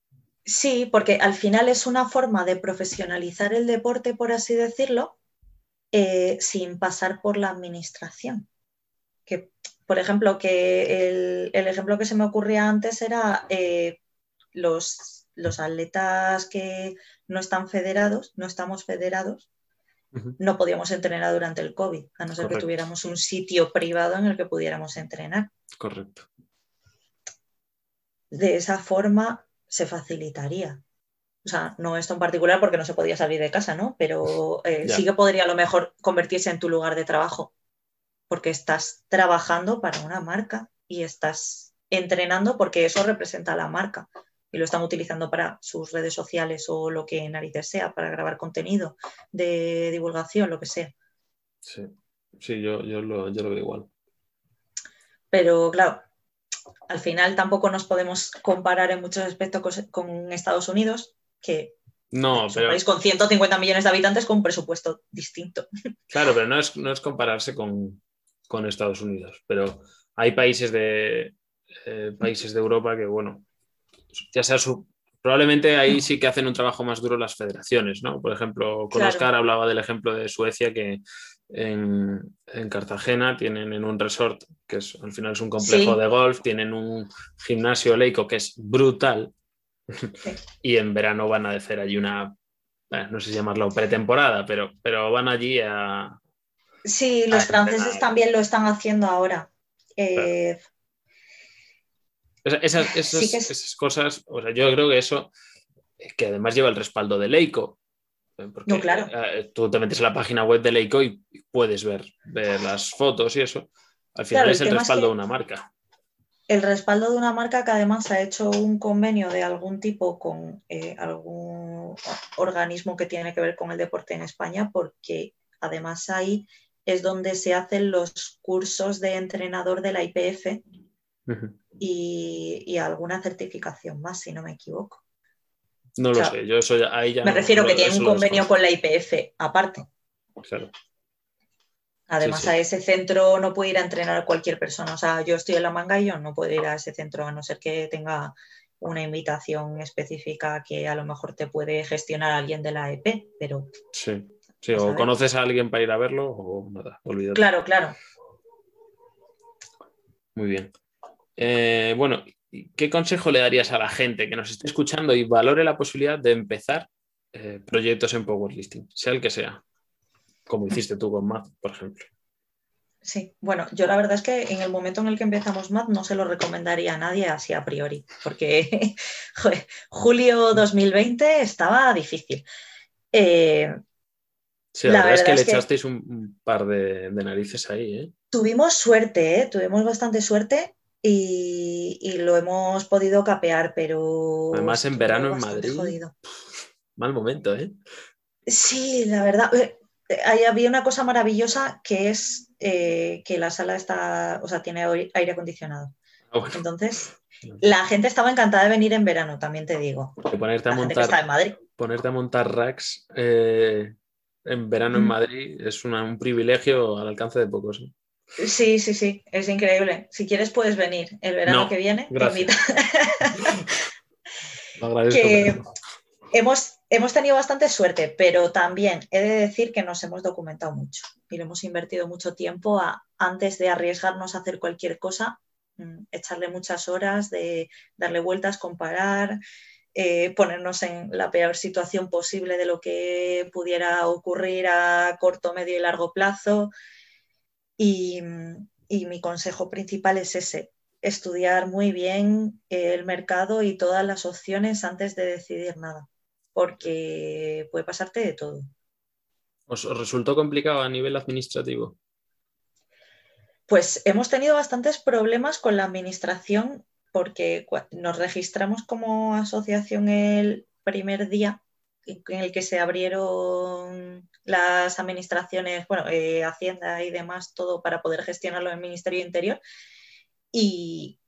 Sí, porque al final es una forma de profesionalizar el deporte, por así decirlo, eh, sin pasar por la administración. Que, por ejemplo, que el, el ejemplo que se me ocurría antes era eh, los, los atletas que no están federados, no estamos federados, no podíamos entrenar durante el COVID, a no ser que tuviéramos un sitio privado en el que pudiéramos entrenar. Correcto. De esa forma se facilitaría. O sea, no esto en particular porque no se podía salir de casa, ¿no? Pero eh, sí que podría a lo mejor convertirse en tu lugar de trabajo, porque estás trabajando para una marca y estás entrenando porque eso representa a la marca y lo están utilizando para sus redes sociales o lo que narices sea, para grabar contenido de divulgación, lo que sea. Sí, sí yo, yo, lo, yo lo veo igual. Pero claro, al final tampoco nos podemos comparar en muchos aspectos con, Estados Unidos, que no, es un país con 150 millones de habitantes con un presupuesto distinto. Claro, pero no es, no es compararse con, con, Estados Unidos. Pero hay países de, eh, países de Europa que, bueno, ya sea su... Probablemente ahí sí que hacen un trabajo más duro las federaciones, ¿no? Por ejemplo, con Oscar hablaba del ejemplo de Suecia que en, en, Cartagena tienen en un resort, que es, al final es un complejo Sí. de golf, tienen un gimnasio leico que es brutal y en verano van a hacer allí una, eh, no sé si llamarlo pretemporada, pero, pero van allí a... Sí, los a franceses entrenar. también lo están haciendo ahora. Eh, Esas, esas, Sí que es- esas cosas, o sea, yo creo que eso, que además lleva el respaldo de Leico. eh, Porque, No, claro. eh, tú te metes en la página web de Leico y puedes ver, ver las fotos y eso. Al final Claro, es el es respaldo que- de una marca. el respaldo de una marca que además ha hecho un convenio de algún tipo con eh, algún organismo que tiene que ver con el deporte en España, porque además ahí es donde se hacen los cursos de entrenador de la IPF Y, y alguna certificación más, si no me equivoco. No lo O sea, sé, yo eso ya, ahí ya Me no- refiero que tiene un convenio con la IPF aparte. Claro. Además, sí. a ese centro no puede ir a entrenar cualquier persona. O sea, yo estoy en la manga y yo no puedo ir a ese centro a no ser que tenga una invitación específica que a lo mejor te puede gestionar alguien de la EP, pero Sí, sí, o conoces a alguien para ir a verlo o nada, olvídate. claro, claro. Muy bien. Eh, bueno, ¿y ¿qué consejo le darías a la gente que nos esté escuchando y valore la posibilidad de empezar eh, proyectos en powerlifting, sea el que sea? Como hiciste tú con Matt, por ejemplo. Sí, bueno, yo la verdad es que en el momento en el que empezamos MAD no se lo recomendaría a nadie así a priori, porque joder, julio 2020 estaba difícil. Eh, Sí, la, La verdad es que le que- echasteis un, un par de, de narices ahí, ¿eh? tuvimos suerte, ¿eh? tuvimos bastante suerte y, y lo hemos podido capear, pero... Además, en verano en Madrid. jodido. Mal momento, ¿eh? Sí, la verdad. eh, Ahí había una cosa maravillosa que es eh, que la sala está, o sea, tiene aire acondicionado. Ah, bueno, Entonces, la gente estaba encantada de venir en verano, también te digo. porque ponerte a La gente que está montar, en Madrid. ponerte a montar racks eh, en verano en. Madrid es una- un privilegio al alcance de pocos. ¿eh? Sí, sí, sí, es increíble. Si quieres puedes venir el verano No, que viene. te gracias. Lo agradezco. Que-. Hemos, hemos tenido bastante suerte, pero también he de decir que nos hemos documentado mucho y le hemos invertido mucho tiempo a, antes de arriesgarnos a hacer cualquier cosa, mm, echarle muchas horas de darle vueltas, comparar, eh, ponernos en la peor situación posible de lo que pudiera ocurrir a corto, medio y largo plazo. Y, y mi consejo principal es ese, estudiar muy bien el mercado y todas las opciones antes de decidir nada, porque puede pasarte de todo. ¿Os, os resultó complicado a nivel administrativo? Pues hemos tenido bastantes problemas con la administración porque nos registramos como asociación el primer día en el que se abrieron las administraciones, bueno, eh, Hacienda y demás, todo para poder gestionarlo en el Ministerio Interior. Y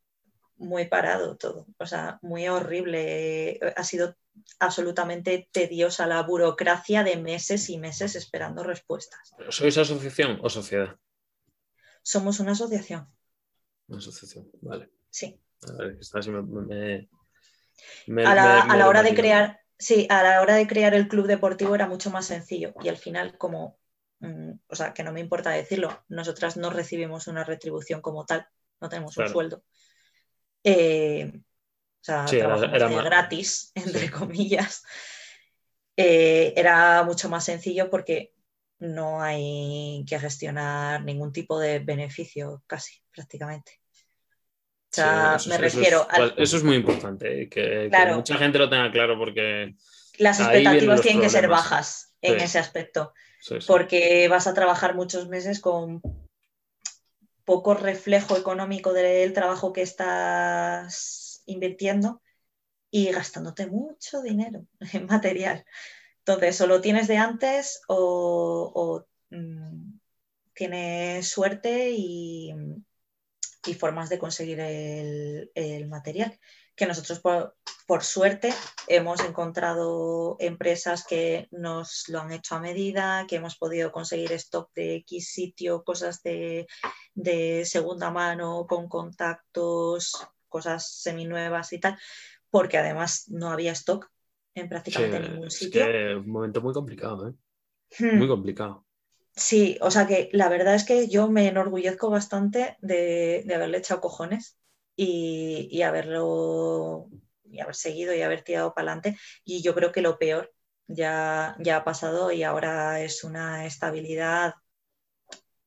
muy parado todo, o sea, muy horrible. Ha sido absolutamente tediosa la burocracia de meses y meses esperando respuestas. ¿Sois asociación o sociedad? Somos una asociación. Una asociación, vale. Sí. A, ver, a la hora de crear, Sí, a la hora de crear el club deportivo era mucho más sencillo y al final, como, mm, o sea, que no me importa decirlo, nosotras no recibimos una retribución como tal, no tenemos un sueldo. Eh, o sea, trabajamos gratis, entre comillas. Eh, era mucho más sencillo porque no hay que gestionar ningún tipo de beneficio, casi, prácticamente. O sea, me refiero. Eso es, muy importante, ¿eh? que, mucha gente lo tenga claro porque. Las expectativas tienen que ser bajas en ese aspecto. porque vas a trabajar muchos meses con poco reflejo económico del trabajo que estás invirtiendo y gastándote mucho dinero en material. Entonces, o lo tienes de antes o, mm, tienes suerte y, y formas de conseguir el, material. Que nosotros, por, suerte, hemos encontrado empresas que nos lo han hecho a medida, que hemos podido conseguir stock de X sitio, cosas de, segunda mano, con contactos, cosas seminuevas y tal, porque además no había stock en prácticamente ningún sitio. Es un momento muy complicado, ¿eh? Hmm. Muy complicado. Sí, o sea que la verdad es que yo me enorgullezco bastante de, haberle echado cojones y, haberlo y haber seguido y haber tirado para adelante. Y yo creo que lo peor ya, ya ha pasado y ahora es una estabilidad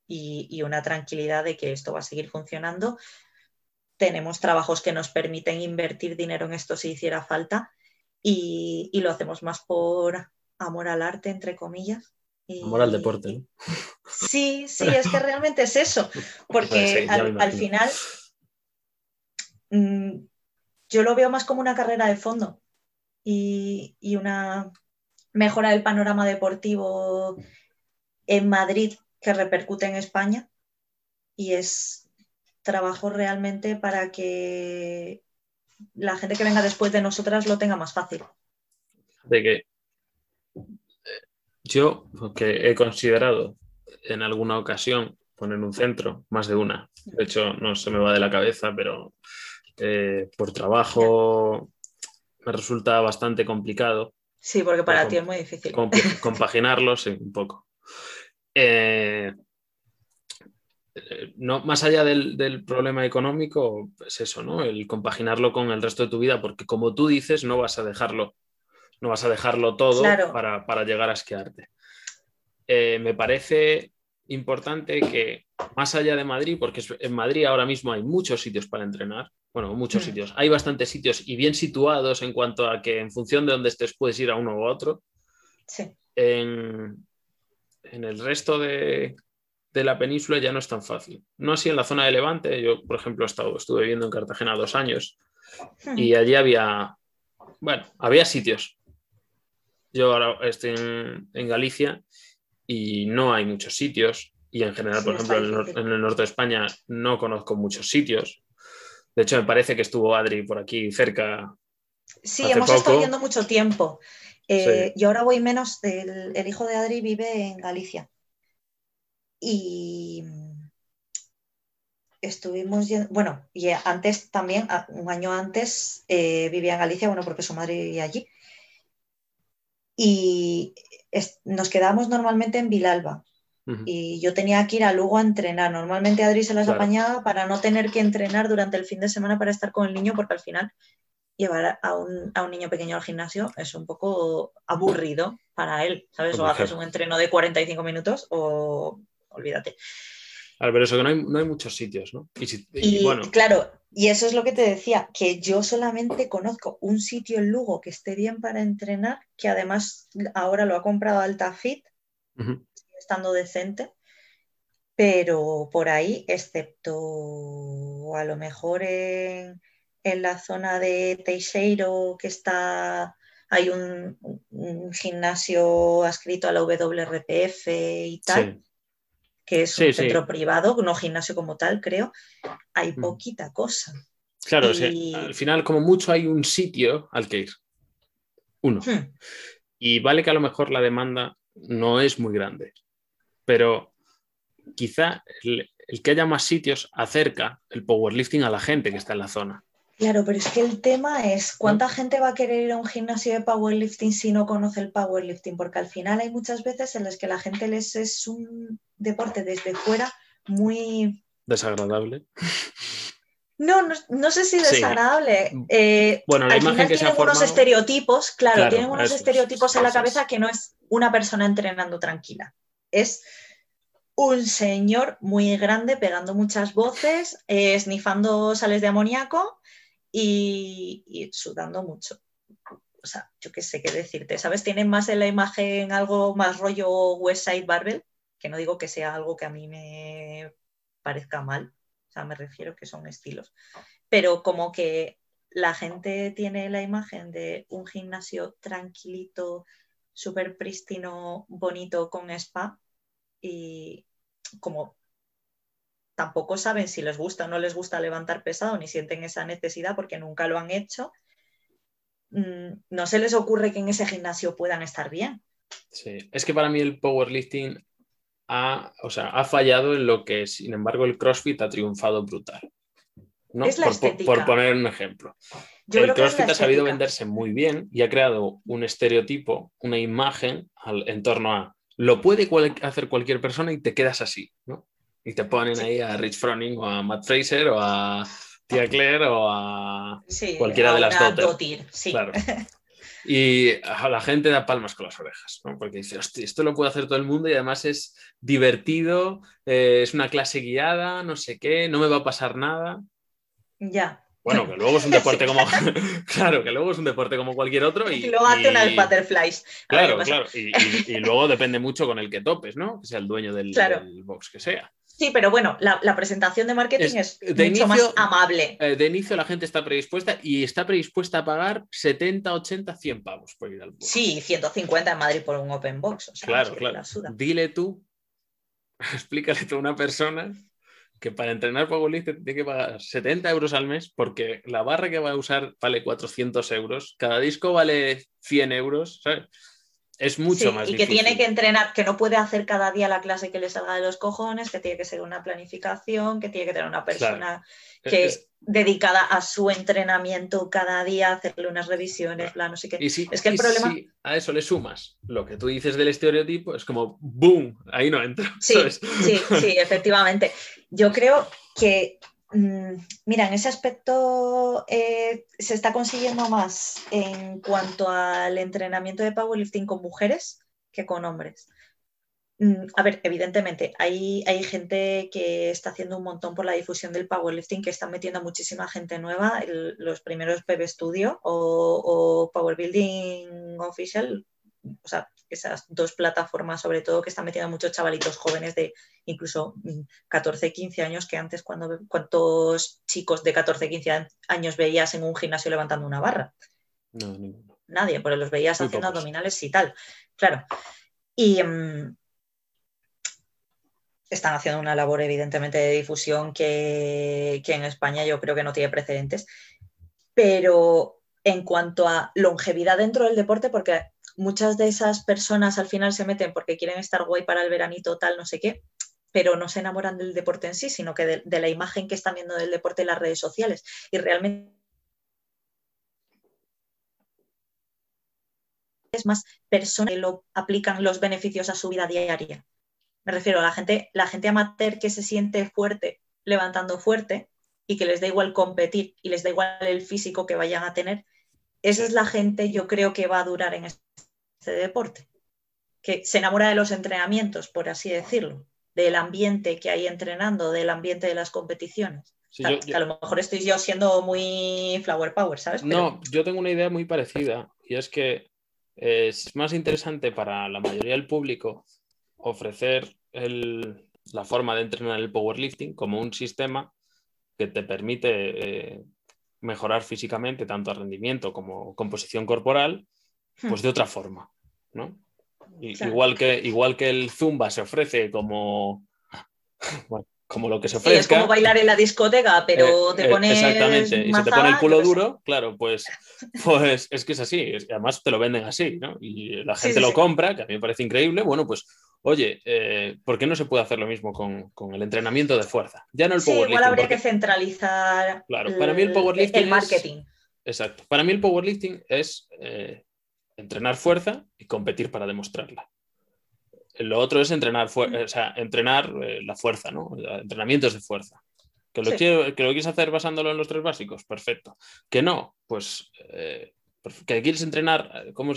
y, una tranquilidad de que esto va a seguir funcionando. Tenemos trabajos que nos permiten invertir dinero en esto si hiciera falta y, y lo hacemos más por amor al arte, entre comillas, Amor al deporte, ¿no? Sí, sí, es que realmente es eso, porque al, final mm, yo lo veo más como una carrera de fondo y, una mejora del panorama deportivo en Madrid que repercute en España y es trabajo realmente para que la gente que venga después de nosotras lo tenga más fácil. De que yo, que he considerado en alguna ocasión poner un centro, más de una, de hecho no se me va de la cabeza, pero eh, por trabajo me resulta bastante complicado. Sí, porque para ti es muy difícil. compaginarlo, sí, un poco. Eh, no, más allá del, del, problema económico, es eso, ¿no? El compaginarlo con el resto de tu vida, porque como tú dices, no vas a dejarlo no vas a dejarlo todo para, llegar a esquiarte. Eh, me parece importante que más allá de Madrid, porque en Madrid ahora mismo hay muchos sitios para entrenar, bueno, muchos mm. sitios, hay bastantes sitios y bien situados en cuanto a que en función de dónde estés puedes ir a uno u otro. Sí. En, el resto de, la península ya no es tan fácil. No así en la zona de Levante, yo por ejemplo he estado, estuve viviendo en Cartagena dos años hmm. y allí había, bueno, había sitios, yo ahora estoy en, Galicia y no hay muchos sitios. Y en general, por ejemplo, en el, norte de España no conozco muchos sitios. De hecho, me parece que estuvo Adri por aquí cerca. Sí, hemos estado yendo mucho tiempo. Eh, yo ahora voy menos. El, el, hijo de Adri vive en Galicia. Y estuvimos yendo. Bueno, y antes también, un año antes, eh, vivía en Galicia, bueno, porque su madre vivía allí y nos quedamos normalmente en Vilalba. Y yo tenía que ir a Lugo a entrenar. Normalmente Adri se las apañaba para no tener que entrenar durante el fin de semana para estar con el niño, porque al final llevar a un, niño pequeño al gimnasio es un poco aburrido para él, ¿sabes? O haces un entreno de 45 minutos o olvídate. Pero eso que no hay, muchos sitios, ¿no? Y, bueno. claro, y eso es lo que te decía, que yo solamente conozco un sitio en Lugo que esté bien para entrenar, que además ahora lo ha comprado Altafit, estando decente, pero por ahí, excepto a lo mejor en, la zona de Teixeiro, que está, hay un, gimnasio adscrito a la WRPF y tal, que es un centro privado, no gimnasio como tal, creo, hay mm. poquita cosa. Claro, al final, como mucho, hay un sitio al que ir. Uno. Hmm. Y vale que a lo mejor la demanda no es muy grande, pero quizá el, que haya más sitios acerca el powerlifting a la gente que está en la zona. Claro, pero es que el tema es cuánta gente va a querer ir a un gimnasio de powerlifting si no conoce el powerlifting, porque al final hay muchas veces en las que la gente les es un deporte desde fuera muy desagradable. No, no, sé si desagradable. Eh, bueno, la imagen que tienen unos estereotipos, claro, tienen unos estereotipos en la cabeza que no es una persona entrenando tranquila. Es un señor muy grande pegando muchas voces, eh, snifando sales de amoníaco y, sudando mucho. O sea, yo qué sé qué decirte, ¿sabes? Tienen más en la imagen algo más rollo West Side Barbell, que no digo que sea algo que a mí me parezca mal, o sea, me refiero que son estilos, pero como que la gente tiene la imagen de un gimnasio tranquilito, súper prístino, bonito, con spa, y como tampoco saben si les gusta o no les gusta levantar pesado, ni sienten esa necesidad porque nunca lo han hecho, mm, no se les ocurre que en ese gimnasio puedan estar bien. Sí, es que para mí el powerlifting ha, o sea, ha fallado en lo que, sin embargo, el CrossFit ha triunfado brutal. ¿no? Es la por, por, poner un ejemplo. el CrossFit ha sabido venderse muy bien y ha creado un estereotipo, una imagen en torno a lo puede hacer cualquier persona y te quedas así, ¿no? Y te ponen ahí a Rich Froning o a Matt Fraser o a Tia Claire o a cualquiera de las dos. Sí. Claro. Y a la gente da palmas con las orejas, ¿no? porque dice, hostia, esto lo puede hacer todo el mundo y además es divertido, eh, es una clase guiada, no sé qué, no me va a pasar nada. Ya. Bueno, que luego es un deporte como. claro, que luego es un deporte como cualquier otro. Y, luego hace unas butterflies. Claro, claro. Y, luego depende mucho con el que topes, ¿no? Que sea el dueño del, box que sea. Sí, pero bueno, la, presentación de marketing es, mucho más amable. Eh, de inicio la gente está predispuesta y está predispuesta a pagar 70, 80, 100 pavos por ir al box. Sí, 150 en Madrid por un open box. claro, claro. Dile tú, explícale tú a una persona que para entrenar powerlifting tiene que pagar 70 euros al mes porque la barra que va a usar vale 400 euros, cada disco vale 100 euros, ¿sabes? Es mucho más y que tiene que entrenar, que no puede hacer cada día la clase que le salga de los cojones, que tiene que ser una planificación, que tiene que tener una persona que es, dedicada a su entrenamiento cada día, hacerle unas revisiones, plan, no sé qué. es que el problema... Si a eso le sumas lo que tú dices del estereotipo, es como ¡boom! Ahí no entra. Sí, sí, sí, efectivamente. Yo creo que mira, en ese aspecto eh, se está consiguiendo más en cuanto al entrenamiento de powerlifting con mujeres que con hombres. Mm, a ver, evidentemente, hay, hay, gente que está haciendo un montón por la difusión del powerlifting, que está metiendo a muchísima gente nueva. los primeros PB Studio o, o Power Building Official, o sea, esas dos plataformas, sobre todo, que están metiendo muchos chavalitos jóvenes de incluso 14, mm, 15 años, que antes, cuando, ¿cuántos chicos de 14, 15 años veías en un gimnasio levantando una barra? No, Nadie, porque los veías haciendo abdominales y tal. Claro. Y mm, están haciendo una labor, evidentemente, de difusión que, que en España yo creo que no tiene precedentes. Pero en cuanto a longevidad dentro del deporte, porque muchas de esas personas al final se meten porque quieren estar guay para el veranito, tal, no sé qué, pero no se enamoran del deporte en sí, sino que de, la imagen que están viendo del deporte en las redes sociales. Y realmente es más personas que lo aplican los beneficios a su vida diaria. Me refiero a la gente, la gente amateur que se siente fuerte levantando fuerte y que les da igual competir y les da igual el físico que vayan a tener, esa es la gente yo creo que va a durar en este deporte, que se enamora de los entrenamientos, por así decirlo, del ambiente que hay entrenando, del ambiente de las competiciones. A lo mejor estoy yo siendo muy flower power, ¿sabes? No, yo tengo una idea muy parecida y es que es más interesante para la mayoría del público ofrecer el, la forma de entrenar el powerlifting como un sistema que te permite eh, mejorar físicamente tanto a rendimiento como composición corporal, pues hmm. de otra forma, ¿no? Igual, que, igual que el Zumba se ofrece como, como lo que se ofrece. es como bailar en la discoteca, pero eh, te eh, pones. exactamente, y se te pone el culo duro, claro, pues, pues es que es así. además te lo venden así, ¿no? Y la gente lo compra, que a mí me parece increíble. Bueno, pues, oye, eh, ¿por qué no se puede hacer lo mismo con, el entrenamiento de fuerza? Ya no el powerlifting. Igual habría que centralizar. Claro, para mí el powerlifting. El marketing. exacto. Para mí el powerlifting es entrenar fuerza y competir para demostrarla. Lo otro es entrenar, o sea, entrenar eh, la fuerza, ¿no? Entrenamientos de fuerza. ¿Que lo, que lo quieres hacer basándolo en los tres básicos? Perfecto. ¿Que no? Pues eh, ¿que quieres entrenar eh, ¿cómo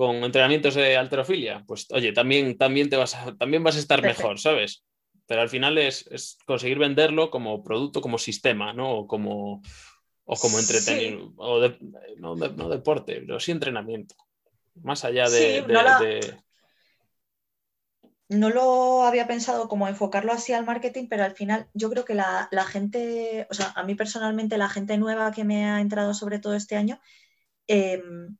con entrenamientos de alterofilia? Pues oye, también, también, te vas, a, también vas a estar mejor, ¿sabes? Pero al final es, conseguir venderlo como producto, como sistema, ¿no? O como, o como entretenimiento, o no, deporte, pero sí entrenamiento. Más allá de, no lo había pensado como enfocarlo así al marketing, pero al final yo creo que la, gente, o sea, a mí personalmente la gente nueva que me ha entrado sobre todo este año, em,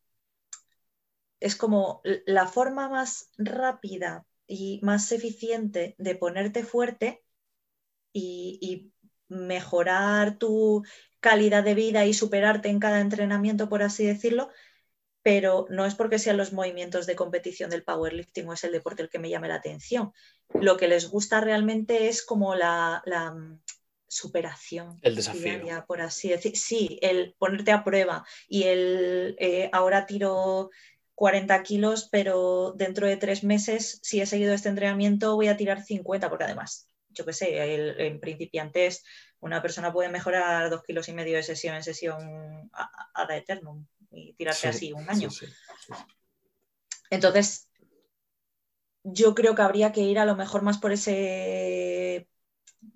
es como la forma más rápida y más eficiente de ponerte fuerte y mejorar tu calidad de vida y superarte en cada entrenamiento, por así decirlo, pero no es porque sean los movimientos de competición del powerlifting o es el deporte el que me llame la atención. Lo que les gusta realmente es como la, mm, superación. El desafío. por así decir. Sí, el ponerte a prueba y el eh, ahora tiro 40 kilos, pero dentro de tres meses, si he seguido este entrenamiento, voy a tirar 50, porque además, yo qué sé, en principiantes una persona puede mejorar dos kilos y medio de sesión en sesión a, a eternum y tirarte así un año. Entonces, yo creo que habría que ir a lo mejor más por ese,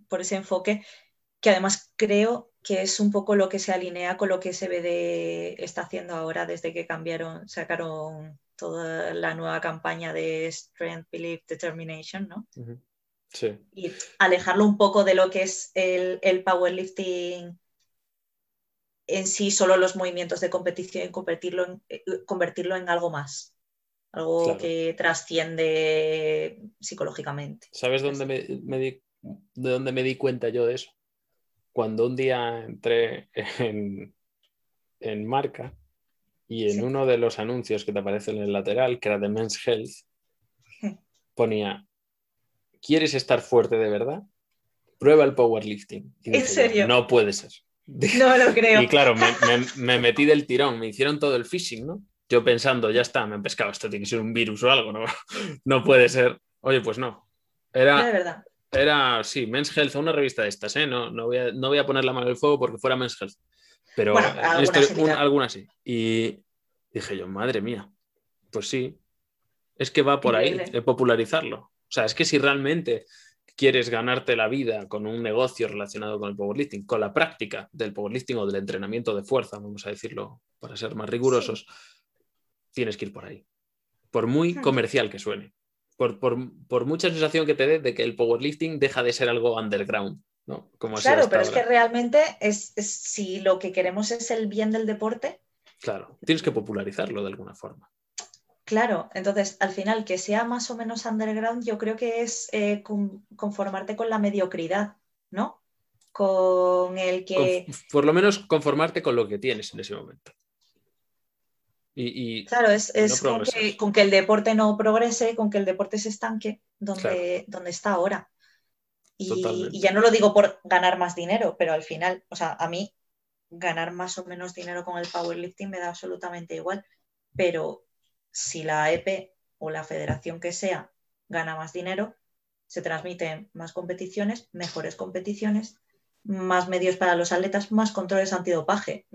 por ese enfoque, que además creo que es un poco lo que se alinea con lo que SBD está haciendo ahora desde que cambiaron, sacaron toda la nueva campaña de Strength, Belief, Determination, ¿no? Sí. Y alejarlo un poco de lo que es el, el powerlifting en sí solo los movimientos de competición y convertirlo en, eh, convertirlo en algo más, algo que trasciende psicológicamente. ¿Sabes dónde me, di, de dónde me di cuenta yo de eso? Cuando un día entré en, en marca y en uno de los anuncios que te aparece en el lateral, que era de Men's Health, ponía, ¿quieres estar fuerte de verdad? Prueba el powerlifting. ¿En serio? no puede ser. No lo creo. Y claro, me, metí del tirón, me hicieron todo el phishing, ¿no? Yo pensando, ya está, me han pescado, esto tiene que ser un virus o algo, ¿no? No puede ser. Oye, pues no. Era, de verdad. Era, sí, Men's Health, una revista de estas, ¿eh? No, no, voy, a, no voy a poner la mano en el fuego porque fuera Men's Health. Pero alguna, sí. Y dije yo, madre mía, pues sí, es que va por ahí, de popularizarlo. O sea, es que si realmente quieres ganarte la vida con un negocio relacionado con el powerlifting, con la práctica del powerlifting o del entrenamiento de fuerza, vamos a decirlo para ser más rigurosos, tienes que ir por ahí. Por muy hmm. comercial que suene. Por, mucha sensación que te dé de que el powerlifting deja de ser algo underground. ¿no? Como claro, pero es que realmente es, si lo que queremos es el bien del deporte. Claro, tienes que popularizarlo de alguna forma. Claro, entonces al final que sea más o menos underground, yo creo que es eh, conformarte con la mediocridad, ¿no? Con el que. por lo menos conformarte con lo que tienes en ese momento. Y, claro, es, con, que, el deporte no progrese, con que el deporte se estanque donde, donde está ahora. Y, y, ya no lo digo por ganar más dinero, pero al final, o sea, a mí ganar más o menos dinero con el powerlifting me da absolutamente igual, pero si la EP o la federación que sea gana más dinero, se transmiten más competiciones, mejores competiciones, más medios para los atletas, más controles antidopaje,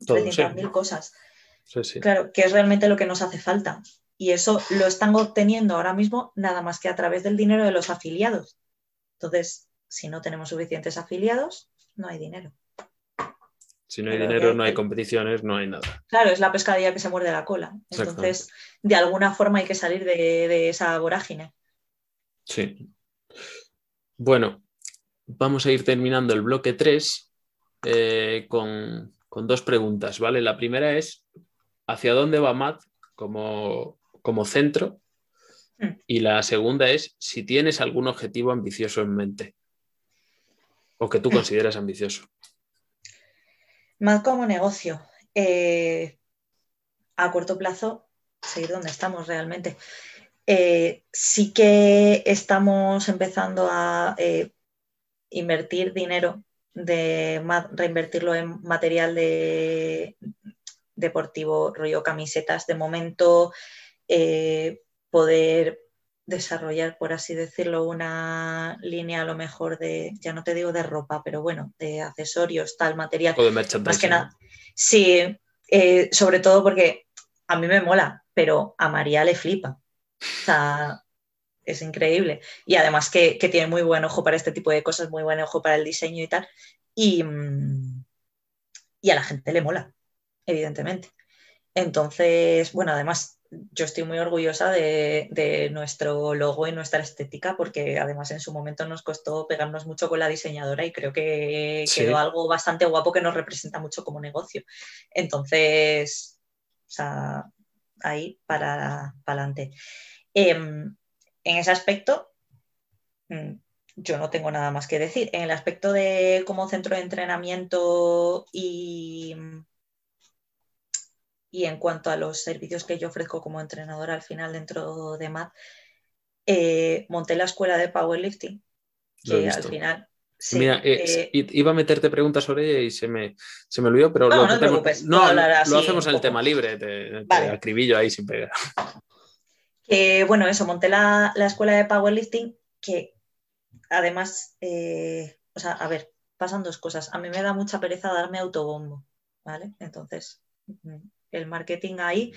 300.000 mm, cosas. Claro, que es realmente lo que nos hace falta. Y eso lo están obteniendo ahora mismo nada más que a través del dinero de los afiliados. Entonces, si no tenemos suficientes afiliados, no hay dinero. Si no hay dinero, no hay competiciones, no hay nada. Claro, es la pescadilla que se muerde la cola. Entonces, de alguna forma hay que salir de, esa vorágine. Sí. Bueno, vamos a ir terminando el bloque 3 eh, con, dos preguntas, ¿vale? La primera es, ¿hacia dónde va MAD como, como centro? Mm. Y la segunda es, si tienes algún objetivo ambicioso en mente o que tú consideras ambicioso. MAD como negocio. Eh, a corto plazo, seguir donde estamos realmente. Eh, sí que estamos empezando a eh, invertir dinero, de reinvertirlo en material de, deportivo, rollo camisetas de momento, eh, poder desarrollar, por así decirlo, una línea a lo mejor de, ya no te digo de ropa, pero bueno, de accesorios, tal material. O de Más que nada. Sí, sobre todo porque a mí me mola, pero a María le flipa. O sea, es increíble. Y además que, tiene muy buen ojo para este tipo de cosas, muy buen ojo para el diseño y tal. Y, mm, y a la gente le mola, evidentemente. Entonces, bueno, además yo estoy muy orgullosa de, nuestro logo y nuestra estética, porque además en su momento nos costó pegarnos mucho con la diseñadora y creo que quedó algo bastante guapo que nos representa mucho como negocio. Entonces, o sea, ahí para, adelante. Em, en ese aspecto, mm, yo no tengo nada más que decir. En el aspecto de como centro de entrenamiento y, y en cuanto a los servicios que yo ofrezco como entrenadora al final dentro de MAD, eh, monté la escuela de powerlifting, que al final Mira, eh, iba a meterte preguntas sobre ella y se me, se me olvidó, pero no, lo, no, lo hacemos en el tema libre, te, acribillo ahí sin pegar. bueno, eso, monté la, escuela de powerlifting que además, eh, o sea, a ver, pasan dos cosas. A mí me da mucha pereza darme autobombo, ¿vale? Entonces, mm, el marketing ahí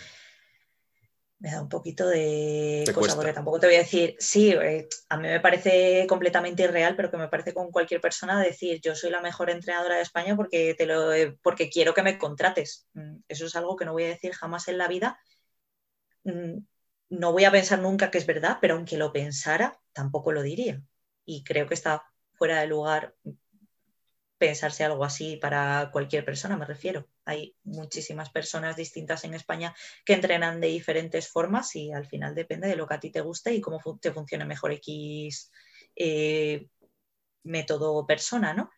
me da un poquito de cosa, porque tampoco te voy a decir, sí, eh, a mí me parece completamente irreal, pero que me parece con cualquier persona decir, yo soy la mejor entrenadora de España porque, te lo, porque quiero que me contrates. Mm, eso es algo que no voy a decir jamás en la vida. Mm, no voy a pensar nunca que es verdad, pero aunque lo pensara, tampoco lo diría. Y creo que está fuera de lugar pensarse algo así para cualquier persona, me refiero. Hay muchísimas personas distintas en España que entrenan de diferentes formas y al final depende de lo que a ti te guste y cómo te funcione mejor X eh, método o persona, ¿no?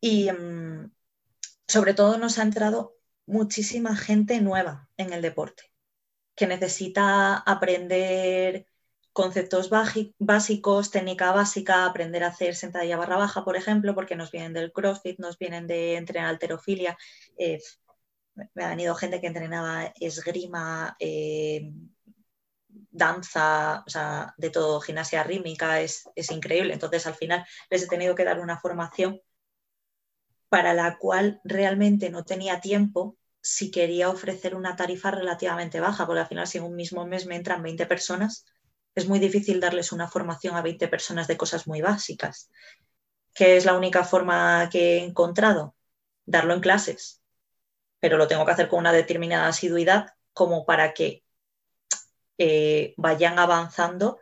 Y mm, sobre todo nos ha entrado muchísima gente nueva en el deporte que necesita aprender conceptos básicos, técnica básica, aprender a hacer sentadilla barra baja, por ejemplo, porque nos vienen del CrossFit, nos vienen de entrenar alterofilia. Eh, me ha venido gente que entrenaba esgrima, eh, danza, o sea, de todo, gimnasia rítmica, es, es increíble. Entonces, al final les he tenido que dar una formación para la cual realmente no tenía tiempo si quería ofrecer una tarifa relativamente baja, porque al final si en un mismo mes me entran 20 personas, es muy difícil darles una formación a 20 personas de cosas muy básicas. ¿Qué es la única forma que he encontrado? Darlo en clases, pero lo tengo que hacer con una determinada asiduidad como para que eh, vayan avanzando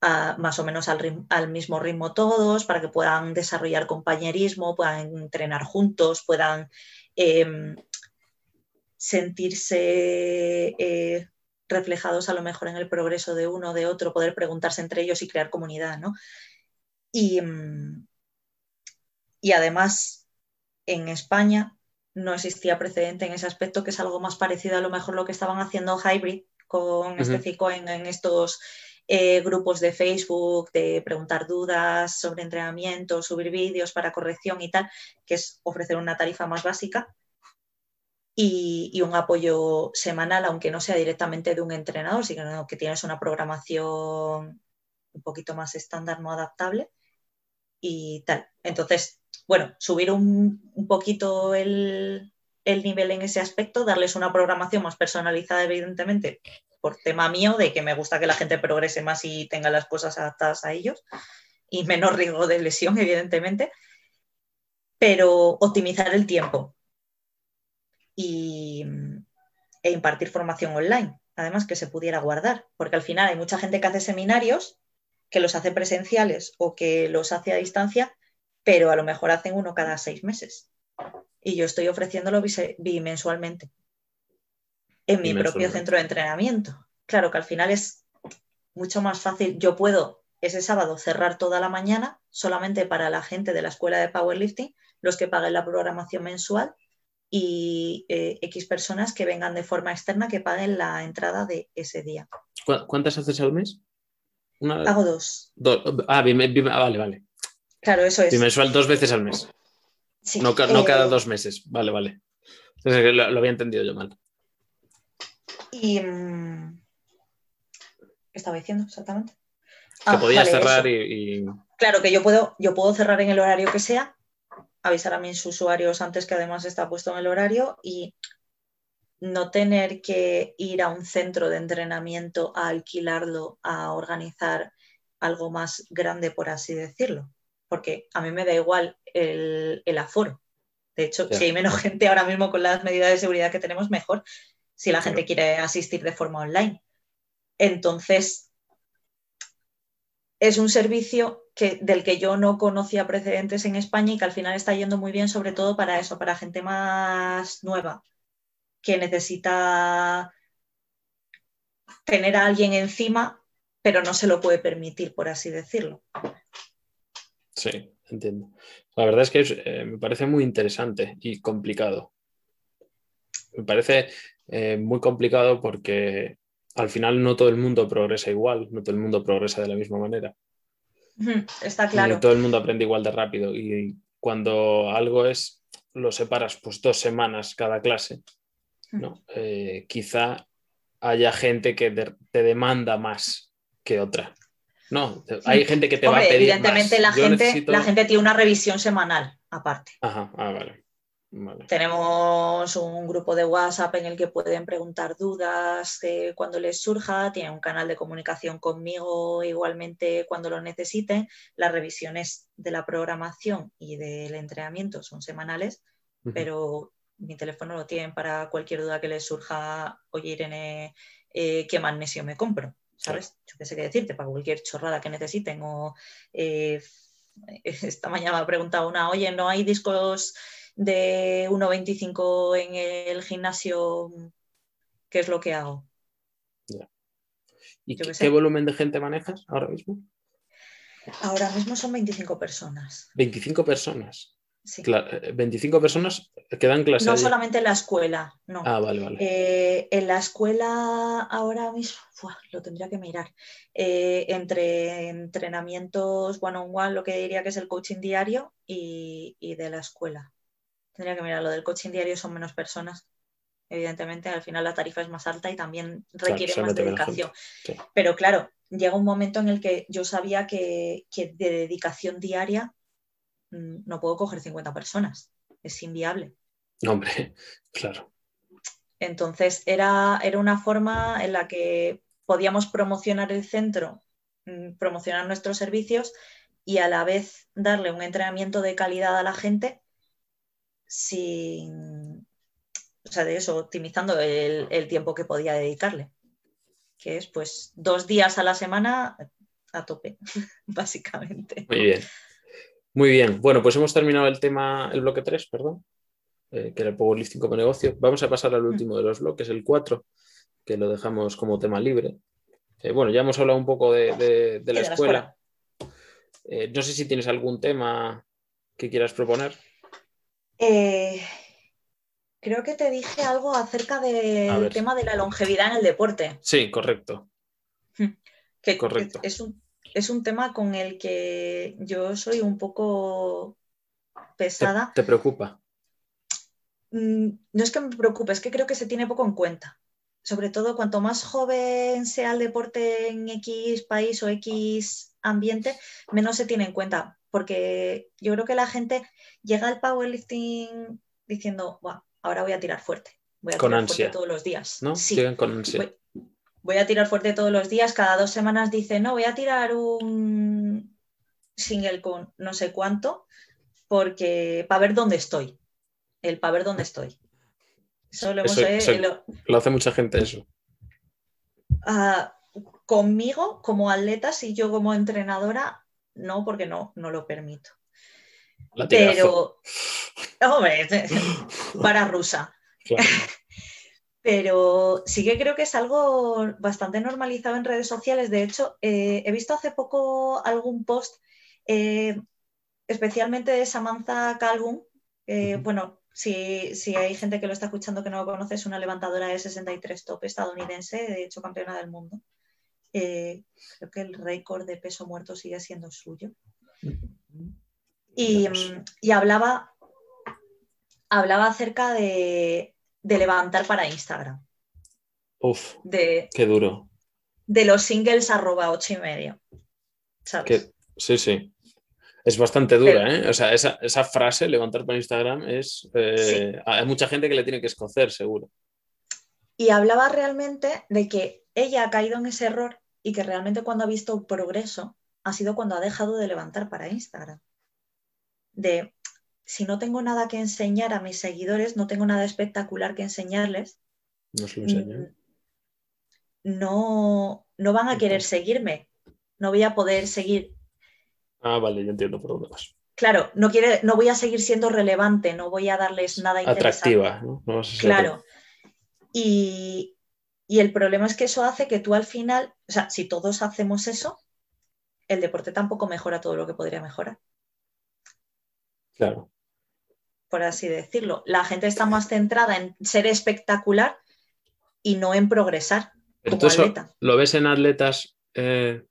más o menos al, mismo ritmo todos, para que puedan desarrollar compañerismo, puedan entrenar juntos, puedan em, sentirse eh, reflejados a lo mejor en el progreso de uno o de otro, poder preguntarse entre ellos y crear comunidad, ¿no? Y, mm, y además, en España no existía precedente en ese aspecto, que es algo más parecido a lo mejor lo que estaban haciendo Hybrid con este CICO en, estos eh, grupos de Facebook, de preguntar dudas sobre entrenamiento, subir vídeos para corrección y tal, que es ofrecer una tarifa más básica y, un apoyo semanal, aunque no sea directamente de un entrenador, sino que tienes una programación un poquito más estándar, no adaptable y tal. Entonces, bueno, subir un, poquito el, nivel en ese aspecto, darles una programación más personalizada, evidentemente, por tema mío, de que me gusta que la gente progrese más y tenga las cosas adaptadas a ellos y menos riesgo de lesión, evidentemente, pero optimizar el tiempo, y, e impartir formación online, además que se pudiera guardar, porque al final hay mucha gente que hace seminarios que los hace presenciales o que los hace a distancia, pero a lo mejor hacen uno cada seis meses. Y yo estoy ofreciéndolo bimensualmente en mi propio centro de entrenamiento. Claro que al final es mucho más fácil. Yo puedo ese sábado cerrar toda la mañana solamente para la gente de la escuela de powerlifting, los que paguen la programación mensual y eh, X personas que vengan de forma externa que paguen la entrada de ese día. ¿Cuántas haces al mes? Hago dos. Ah, ah, vale, vale. Claro, eso es. Bimensual dos veces al mes. no, cada eh, dos meses. Vale, vale. Entonces, lo, había entendido yo mal. Y. Mm, ¿Qué estaba diciendo exactamente? Que ah, podías cerrar y, Claro que yo puedo, yo puedo cerrar en el horario que sea, avisar a mis usuarios antes que además está puesto en el horario y no tener que ir a un centro de entrenamiento a alquilarlo, a organizar algo más grande, por así decirlo. Porque a mí me da igual el, aforo. De hecho, si hay menos gente ahora mismo con las medidas de seguridad que tenemos, mejor si la gente quiere asistir de forma online. Entonces, es un servicio que, del que yo no conocía precedentes en España y que al final está yendo muy bien, sobre todo para eso, para gente más nueva, que necesita tener a alguien encima, pero no se lo puede permitir, por así decirlo. Sí, entiendo. La verdad es que eh, me parece muy interesante y complicado. Me parece eh, muy complicado porque al final no todo el mundo progresa igual, no todo el mundo progresa de la misma manera. Está claro. No todo el mundo aprende igual de rápido y cuando algo es, lo separas pues dos semanas cada clase, ¿no? Eh, quizá haya gente que te demanda más que otra. No, hay gente que te va a pedir. Evidentemente La, gente, la gente tiene una revisión semanal aparte. Ajá, ah, vale. Tenemos un grupo de WhatsApp en el que pueden preguntar dudas cuando les surja, tienen un canal de comunicación conmigo igualmente cuando lo necesiten. Las revisiones de la programación y del entrenamiento son semanales, pero mi teléfono lo tienen para cualquier duda que les surja, oye Irene, eh, ¿qué magnesio me compro? ¿Sabes? Yo qué sé qué decirte, para cualquier chorrada que necesiten. O eh, esta mañana me ha preguntado una, oye, ¿no hay discos de 1,25 en el gimnasio, ¿qué es lo que hago? ¿Y qué, volumen de gente manejas ahora mismo? Ahora mismo son 25 personas. 25 personas. Sí. 25 eh, personas que dan clases. No solamente en la escuela, no. Ah, vale, vale. Eh, en la escuela ahora mismo, lo tendría que mirar. Eh, entre entrenamientos one-on-one, lo que diría que es el coaching diario y de la escuela. Tendría que mirar lo del coaching diario, son menos personas. Evidentemente, al final la tarifa es más alta y también requiere más dedicación. Pero claro, llega un momento en el que yo sabía que, de dedicación diaria mm, no puedo coger 50 personas. Es inviable. Hombre, claro. Entonces era, era una forma en la que podíamos promocionar el centro, mm, promocionar nuestros servicios y a la vez darle un entrenamiento de calidad a la gente sin, o sea, de eso, optimizando el, tiempo que podía dedicarle, que es pues dos días a la semana a tope, básicamente. Muy bien. Muy bien. Bueno, pues hemos terminado el tema, el bloque 3, perdón, eh, que era el Powerlifting como negocio. Vamos a pasar al último de los bloques, el 4, que lo dejamos como tema libre. Eh, bueno, ya hemos hablado un poco de, la, escuela. Eh, no sé si tienes algún tema que quieras proponer. Eh, creo que te dije algo acerca del tema de la longevidad en el deporte. Sí, correcto. Hmm. Que, correcto. Es, un, tema con el que yo soy un poco pesada. ¿Te, preocupa? Mm, no es que me preocupe, es que creo que se tiene poco en cuenta. Sobre todo cuanto más joven sea el deporte en X país o X ambiente, menos se tiene en cuenta porque yo creo que la gente llega al powerlifting diciendo, ahora voy a tirar fuerte, voy a tirar fuerte todos los días. ¿No? Sí, con Voy, a tirar fuerte todos los días, cada dos semanas dice, no, voy a tirar un single con no sé cuánto, porque para ver dónde estoy, el para ver dónde estoy. Eso, lo, hace mucha gente eso. Ah, conmigo como atleta, si yo como entrenadora, no, porque no, no lo permito. Pero, hombre, para rusa. Pero sí que creo que es algo bastante normalizado en redes sociales. De hecho, eh, he visto hace poco algún post, eh, especialmente de Samantha Calhoun. Bueno, si, si, hay gente que lo está escuchando que no lo conoce, es una levantadora de 63 top estadounidense, de hecho campeona del mundo. Eh, creo que el récord de peso muerto sigue siendo suyo. Y, y hablaba, hablaba acerca de, de levantar para Instagram. Uf, de, qué duro. De los singles arroba ocho y medio. ¿sabes? sí, sí. Es bastante dura, ¿eh? O sea, esa, esa, frase, levantar para Instagram, es. Eh, hay mucha gente que le tiene que escocer, seguro. Y hablaba realmente de que ella ha caído en ese error y que realmente cuando ha visto progreso ha sido cuando ha dejado de levantar para Instagram. De si no tengo nada que enseñar a mis seguidores, no tengo nada espectacular que enseñarles, no, se mm, no, no van a querer seguirme. No voy a poder seguir. Ah, vale, yo entiendo por dónde vas. Claro, no, quiere, no voy a seguir siendo relevante, no voy a darles nada Atractiva, ¿no? claro. Y, y el problema es que eso hace que tú al final, o sea, si todos hacemos eso, el deporte tampoco mejora todo lo que podría mejorar. Claro por así decirlo. La gente está más centrada en ser espectacular y no en progresar. Como atleta. ¿Lo ves en atletas eh,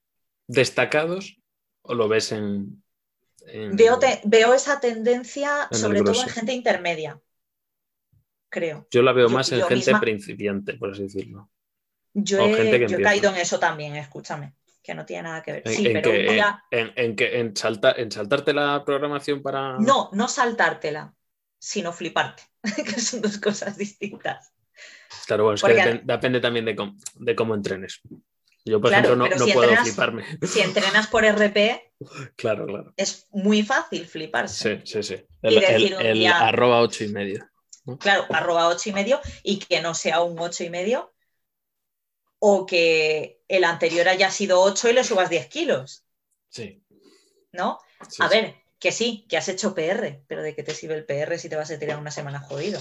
destacados o lo ves en... Veo, esa tendencia sobre todo en gente intermedia, creo. Yo la veo más en gente principiante, por así decirlo. Yo, he, caído en eso también, escúchame que no tiene nada que ver. sí, pero en, que, en, en saltarte la programación para. No, no saltártela sino fliparte, que son dos cosas distintas. Claro, bueno, es que depende, también de cómo, entrenes. Yo, por ejemplo, no, puedo fliparme. Si entrenas por RP, claro, claro. es muy fácil fliparse. Sí, sí, sí. El, arroba ocho y medio. Claro, arroba ocho y medio y que no sea un ocho y medio o que el anterior haya sido 8 y le subas 10 kilos. Sí. ¿No? a ver, que sí, que has hecho PR, pero ¿de qué te sirve el PR si te vas a tirar una semana jodido?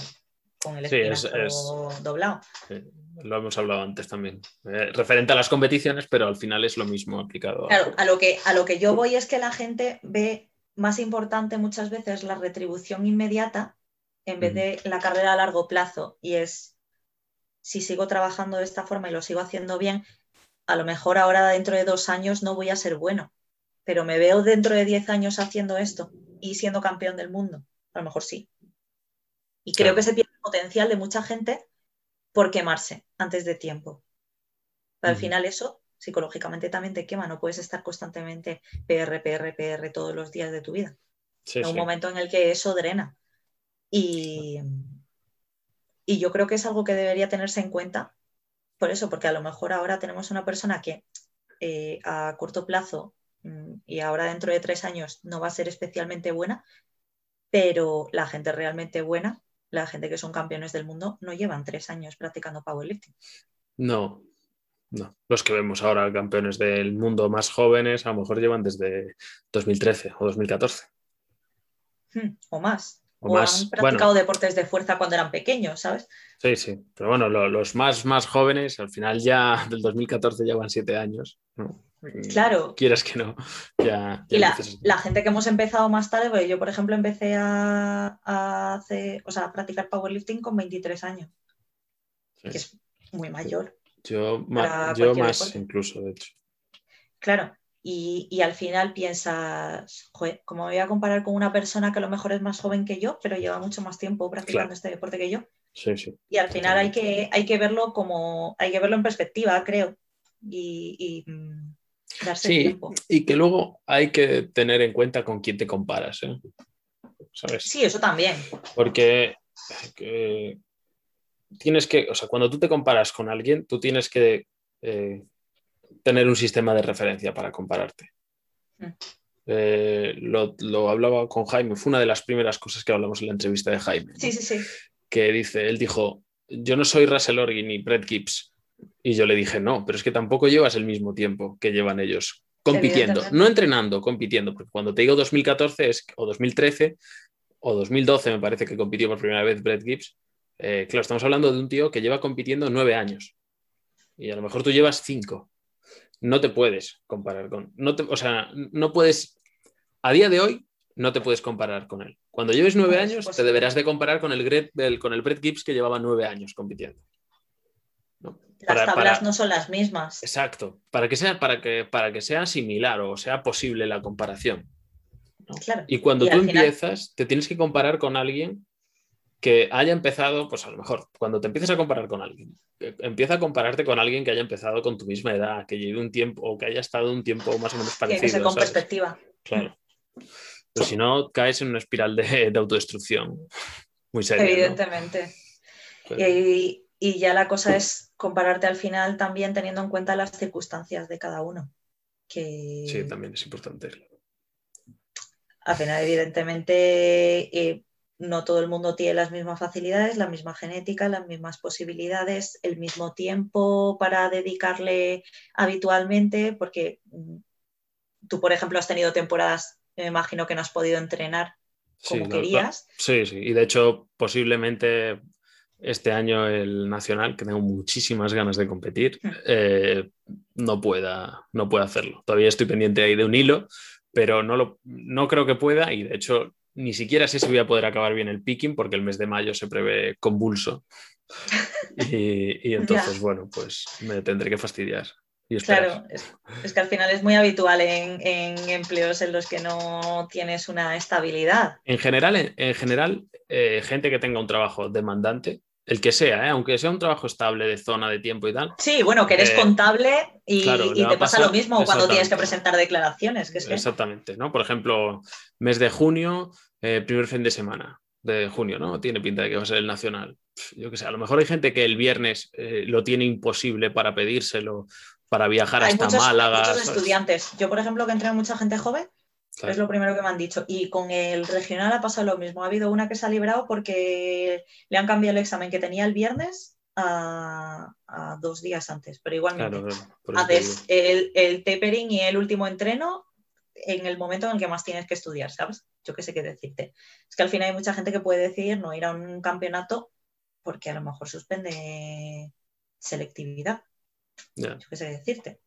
Con el espinazo doblado. lo hemos hablado antes también. Eh, referente a las competiciones, pero al final es lo mismo aplicado. Claro, a lo, que, a lo que yo voy es que la gente ve más importante muchas veces la retribución inmediata en vez de la carrera a largo plazo. Y es, si sigo trabajando de esta forma y lo sigo haciendo bien, a lo mejor ahora dentro de dos años no voy a ser bueno pero me veo dentro de 10 años haciendo esto y siendo campeón del mundo. A lo mejor sí. Y creo que se pierde el potencial de mucha gente por quemarse antes de tiempo. Pero al final eso psicológicamente también te quema, no puedes estar constantemente PR, PR, PR todos los días de tu vida. Sí, un momento en el que eso drena. Y, y yo creo que es algo que debería tenerse en cuenta por eso, porque a lo mejor ahora tenemos una persona que eh, a corto plazo Mm, y ahora dentro de tres años no va a ser especialmente buena, pero la gente realmente buena, la gente que son campeones del mundo, no llevan tres años practicando powerlifting. No, no. Los que vemos ahora campeones del mundo más jóvenes, a lo mejor llevan desde 2013 o 2014. Hmm, o más. O, han practicado deportes de fuerza cuando eran pequeños, ¿sabes? Sí, sí. Pero bueno, los más, más jóvenes, al final ya del 2014 llevan siete años. ¿no? Claro. Quieras que no. Ya, y la, gente que hemos empezado más tarde, pues yo, por ejemplo, empecé a, hacer, o sea, practicar powerlifting con 23 años. Que es muy mayor. Yo, yo más incluso, de hecho. Claro. Y, al final piensas, joder, ¿cómo me voy a comparar con una persona que a lo mejor es más joven que yo, pero lleva mucho más tiempo practicando este deporte que yo? Sí, sí. Y al final hay que, hay que verlo como, hay que verlo en perspectiva, creo. y mm, sí, y que luego hay que tener en cuenta con quién te comparas. ¿eh? Sí, eso también. Porque tienes que, o sea, cuando tú te comparas con alguien, tú tienes que eh, tener un sistema de referencia para compararte. Mm. Eh, lo, hablaba con Jaime, fue una de las primeras cosas que hablamos en la entrevista de Jaime. Sí, sí, sí. Que dice, él dijo, yo no soy Russell Orgin ni Brett Gibbs, Y yo le dije, no, pero es que tampoco llevas el mismo tiempo que llevan ellos compitiendo, no entrenando, compitiendo, porque cuando te digo 2014 es, o 2013 o 2012 me parece que compitió por primera vez Brett Gibbs, eh, claro, estamos hablando de un tío que lleva compitiendo nueve años y a lo mejor tú llevas cinco. No te puedes comparar con, no te, o sea, no puedes, a día de hoy no te puedes comparar con él. Cuando lleves nueve años te deberás de comparar con el, con el Brett Gibbs que llevaba nueve años compitiendo. Las tablas no son las mismas. Exacto, para que, sea, para, que, para que sea similar o sea posible la comparación. Y cuando tú empiezas, te tienes que comparar con alguien que haya empezado, pues a lo mejor, cuando te empiezas a comparar con alguien, empieza a compararte con alguien que haya empezado con tu misma edad, que lleve un tiempo o que haya estado un tiempo más o menos parecido. Tiene que ser con perspectiva. Claro. Pero si no, caes en una espiral de, autodestrucción muy seria. Evidentemente. Y, y ya la cosa es compararte al final también teniendo en cuenta las circunstancias de cada uno. Que... Sí, también es importante. Al final, evidentemente, eh, no todo el mundo tiene las mismas facilidades, la misma genética, las mismas posibilidades, el mismo tiempo para dedicarle habitualmente, porque mm, tú, por ejemplo, has tenido temporadas, me imagino que no has podido entrenar como querías. Sí, sí, y de hecho posiblemente este año el Nacional, que tengo muchísimas ganas de competir, mm. eh, no, pueda, no pueda hacerlo. Todavía estoy pendiente ahí de un hilo, pero no, lo, no creo que pueda y de hecho ni siquiera sé si voy a poder acabar bien el picking porque el mes de mayo se prevé convulso. Y, entonces, bueno, pues me tendré que fastidiar. Y claro, es, que al final es muy habitual en, empleos en los que no tienes una estabilidad. En general, en, general eh, gente que tenga un trabajo demandante el que sea, ¿eh? aunque sea un trabajo estable de zona, de tiempo y tal. Sí, bueno, que eres eh, contable y, te pasa lo mismo cuando tienes que presentar declaraciones. Exactamente, ¿no? Por ejemplo, mes de junio, eh, primer fin de semana de junio, ¿no? Tiene pinta de que va a ser el nacional. Yo qué sé, a lo mejor hay gente que el viernes lo tiene imposible para pedírselo, para viajar hasta Málaga. Hay muchos estudiantes. Yo, por ejemplo, que entreno mucha gente joven, es lo primero que me han dicho. Y con el regional ha pasado lo mismo. Ha habido una que se ha librado porque le han cambiado el examen que tenía el viernes a, dos días antes. Pero igualmente, haces el, el tapering y el último entreno en el momento en el que más tienes que estudiar, ¿sabes? Yo qué sé qué decirte. Es que al final hay mucha gente que puede decidir no ir a un campeonato porque a lo mejor suspende selectividad. Yo qué sé decirte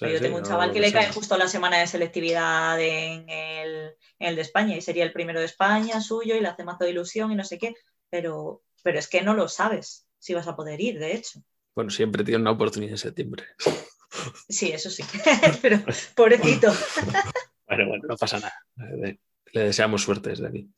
yo tengo un chaval que le cae justo la semana de selectividad en el, de España y sería el primero de España suyo y le hace mazo de ilusión y no sé qué, pero, pero es que no lo sabes si vas a poder ir, de hecho. Bueno, siempre tiene una oportunidad en septiembre. Sí, eso sí, pero pobrecito. bueno, bueno, no pasa nada. Le deseamos suerte desde aquí.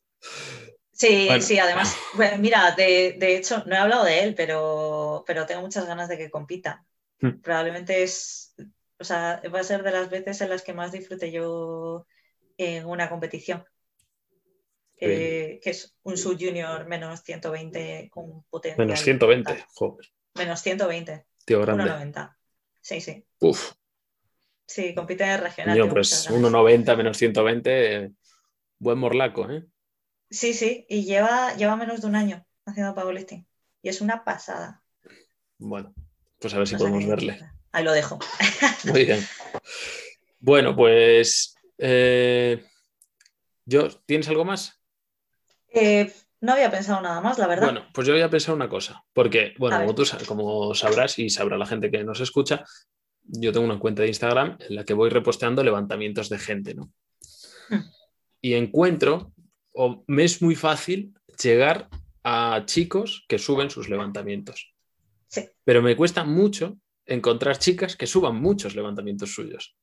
Sí, sí, además, bueno, mira, de, hecho, no he hablado de él, pero, pero tengo muchas ganas de que compita. Hmm. Probablemente es o sea, va a ser de las veces en las que más disfrute yo en una competición. que es un sub junior menos 120 con potencia. Menos 120, joder. Menos 120. Tío grande. 1,90. Sí, sí. Uf. Sí, compite regional. pues 1,90 menos 120, buen morlaco, ¿eh? Sí, sí, y lleva, lleva menos de un año haciendo powerlifting. Y es una pasada. Bueno, pues a ver si podemos verle. Ahí lo dejo. Muy bien. Bueno, pues eh, yo, ¿tienes algo más? Eh, no había pensado nada más, la verdad. Bueno, pues yo había pensado una cosa, porque, bueno, como tú como sabrás y sabrá la gente que nos escucha, yo tengo una cuenta de Instagram en la que voy reposteando levantamientos de gente, ¿no? Hmm. Y encuentro, o me es muy fácil llegar a chicos que suben sus levantamientos. Sí. Pero me cuesta mucho encontrar chicas que suban muchos levantamientos suyos.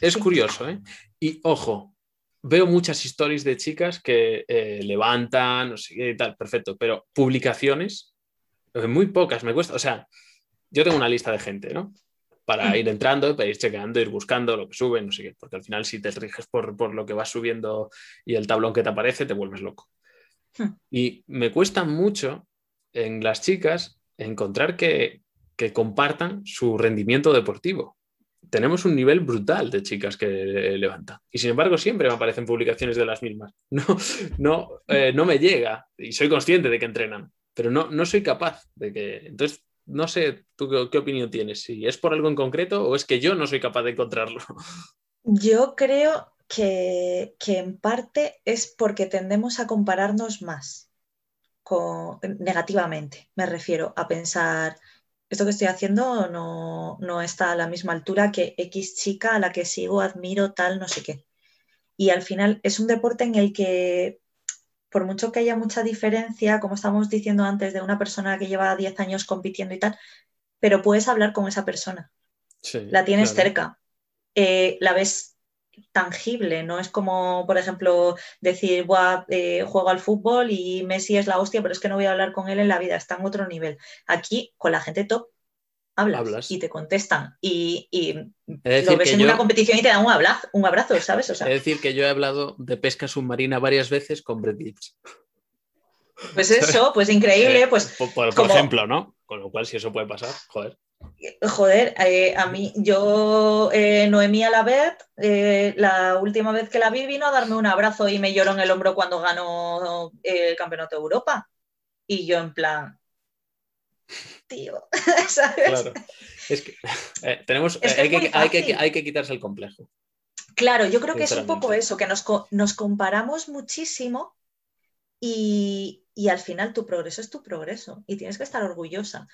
Es, curioso, ¿eh? Y ojo, veo muchas historias de chicas que eh, levantan, no sé qué y tal, perfecto, pero publicaciones, eh, muy pocas, me cuesta, o sea, yo tengo una lista de gente, ¿no? Para ir entrando, para ir chequeando, ir buscando lo que suben, no sé qué, porque al final si te riges por, por lo que vas subiendo y el tablón que te aparece, te vuelves loco. Hmm. Y me cuesta mucho en las chicas encontrar que, compartan su rendimiento deportivo. Tenemos un nivel brutal de chicas que levantan. Y sin embargo, siempre me aparecen publicaciones de las mismas. No, no, eh, no me llega. Y soy consciente de que entrenan. pero no, no soy capaz de que... Entonces, no sé, ¿tú qué, opinión tienes? ¿Si es por algo en concreto o es que yo no soy capaz de encontrarlo? Yo creo que, que en parte es porque tendemos a compararnos más con, negativamente. Me refiero a pensar, esto que estoy haciendo no, no está a la misma altura que X chica a la que sigo, admiro, tal, no sé qué. Y al final es un deporte en el que, por mucho que haya mucha diferencia, como estamos diciendo antes, de una persona que lleva 10 años compitiendo y tal, pero puedes hablar con esa persona. Sí, La tienes claro. cerca. Eh, la ves tangible, no es como, por ejemplo, decir, "Buah, eh, juego al fútbol y Messi es la hostia, pero es que no voy a hablar con él en la vida, está en otro nivel. Aquí, con la gente top, hablas, Hablas. y te contestan y, y lo ves en yo, una competición y te dan un abrazo, un abrazo ¿sabes? O sea, es decir, que yo he hablado de pesca submarina varias veces con Brett Gibbs. pues eso, pues increíble, Eh, pues por, por- por como- ejemplo, ¿no? Con lo cual, si eso puede pasar, joder. Joder, eh, a mí, yo, eh, Noemí Alabert, eh, la última vez que la vi vino a darme un abrazo y me lloró en el hombro cuando ganó eh, el Campeonato de Europa. Y yo en plan, tío, ¿sabes? Claro. Es que eh, tenemos, Es que hay, es que, hay, que, hay que quitarse el complejo. Claro, yo creo que es un poco eso, que nos, nos comparamos muchísimo y, y al final tu progreso es tu progreso y tienes que estar orgullosa.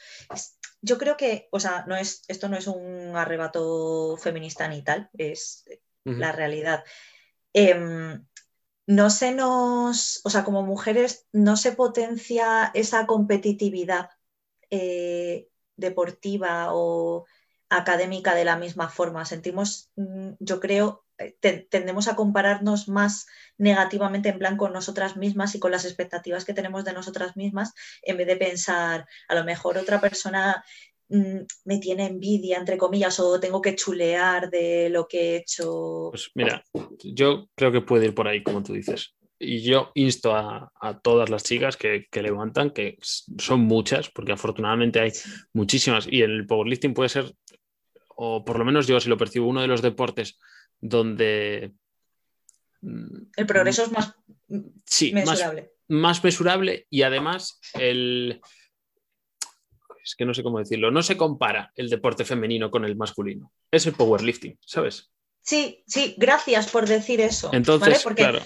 Yo creo que, o sea, no es, esto no es un arrebato feminista ni tal, es la realidad. Em, no se nos, o sea, como mujeres no se potencia esa competitividad eh, deportiva o académica de la misma forma. Sentimos, mm, yo creo, eh, te- tendemos a compararnos más negativamente en plan con nosotras mismas y con las expectativas que tenemos de nosotras mismas, en vez de pensar, a lo mejor otra persona mm, me tiene envidia, entre comillas, o tengo que chulear de lo que he hecho. Pues mira, yo creo que puede ir por ahí, como tú dices. Y yo insto a, a todas las chicas que, que levantan, que son muchas, porque afortunadamente hay muchísimas, y el powerlifting puede ser, o por lo menos yo así lo percibo, uno de los deportes donde... mm, El progreso es más sí, más, mesurable. más mesurable y además el... Es que no sé cómo decirlo, no se compara el deporte femenino con el masculino. Es el powerlifting, ¿sabes? Sí, sí, gracias por decir eso. Entonces, ¿vale? Porque claro,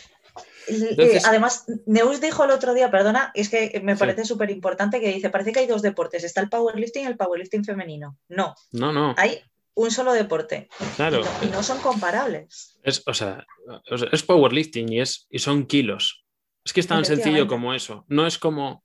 Entonces- además, Neus dijo el otro día, perdona, es que me parece súper importante que dice, parece que hay dos deportes, está el powerlifting y el powerlifting femenino. No, no, no, hay un solo deporte claro. y, no, y no son comparables. Es, o sea, es powerlifting y, es, y son kilos. Es que es tan sencillo como eso. No es como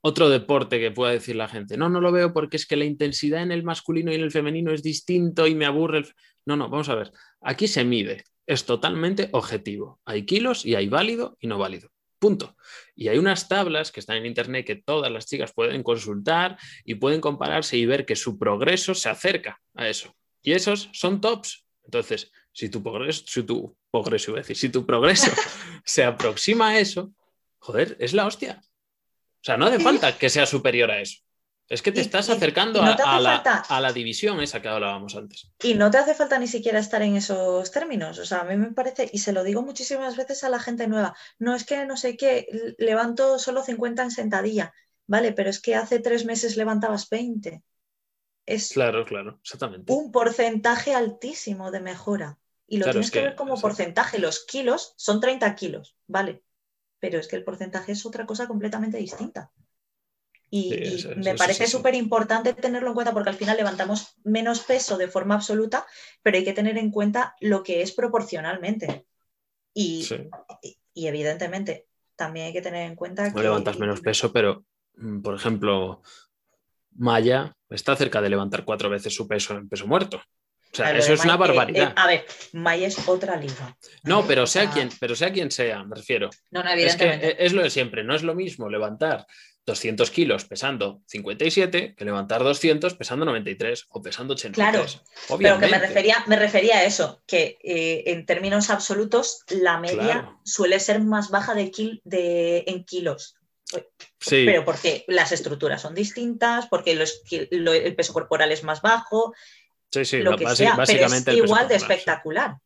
otro deporte que pueda decir la gente. No, no lo veo porque es que la intensidad en el masculino y en el femenino es distinto y me aburre. el fe-". No, no, vamos a ver. Aquí se mide. Es totalmente objetivo. Hay kilos y hay válido y no válido. Punto. Y hay unas tablas que están en internet que todas las chicas pueden consultar y pueden compararse y ver que su progreso se acerca a eso. Y esos son tops. Entonces, si tu progreso, si tu progreso, iba a decir, si tu progreso se aproxima a eso, joder, es la hostia. O sea, no hace falta que sea superior a eso. Es que te Y- estás acercando y no a, te hace a la, falta- a la división esa que hablábamos antes. Y no te hace falta ni siquiera estar en esos términos. O sea, a mí me parece, y se lo digo muchísimas veces a la gente nueva, no es que no sé qué, levanto solo 50 en sentadilla, ¿vale? Pero es que hace tres meses levantabas 20. Es Claro, claro, exactamente. un porcentaje altísimo de mejora. Y lo Claro, tienes es que, que- ver como porcentaje. Los kilos son 30 kilos, ¿vale? Pero es que el porcentaje es otra cosa completamente distinta. Y, Sí, y eso- me eso parece sí, sí. súper importante tenerlo en cuenta porque al final levantamos menos peso de forma absoluta, pero hay que tener en cuenta lo que es proporcionalmente. Y, y- y evidentemente también hay que tener en cuenta No que levantas menos peso, pero, mm, por ejemplo, Maya está cerca de levantar cuatro veces su peso en peso muerto. O sea, eso es una eh, barbaridad. eh, a ver, May es otra liga. No, pero sea, sea, quien, pero sea quien sea, me refiero. No, no, Es que evidentemente. eh, es lo de siempre, no es lo mismo levantar 200 kilos pesando 57 que levantar 200 pesando 93 o pesando 83. Claro, Pero Obviamente. que me refería, me refería a eso, que eh, en términos absolutos la media Claro. suele ser más baja de, kil- de- en kilos. Sí, Pero porque las estructuras son distintas, porque los ki- lo- el peso corporal es más bajo, sí, sí, lo que sea, pero es igual de espectacular.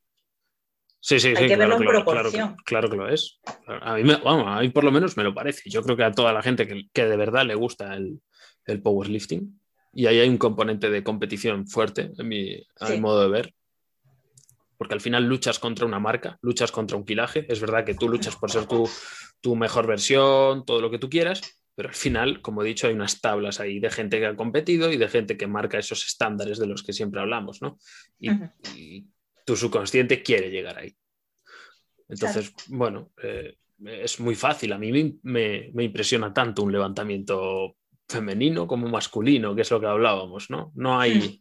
Sí, sí, Hay sí, que claro, verlo en claro. Claro, claro que lo es. A mí, me- vamos, a mí por lo menos me lo parece. Yo creo que a toda la gente que, que de verdad le gusta el, el powerlifting, y ahí hay un componente de competición fuerte, en mi, a mi Sí. modo de ver, porque al final luchas contra una marca, luchas contra un quilaje. Es verdad que tú luchas por ser tu, tu mejor versión, todo lo que tú quieras, pero al final, como he dicho, hay unas tablas ahí de gente que ha competido y de gente que marca esos estándares de los que siempre hablamos, ¿no? Y, Ujú. y tu subconsciente quiere llegar ahí. Entonces, bueno, eh, es muy fácil. A mí me, me- me impresiona tanto un levantamiento femenino como masculino, que es lo que hablábamos, ¿no? No hay,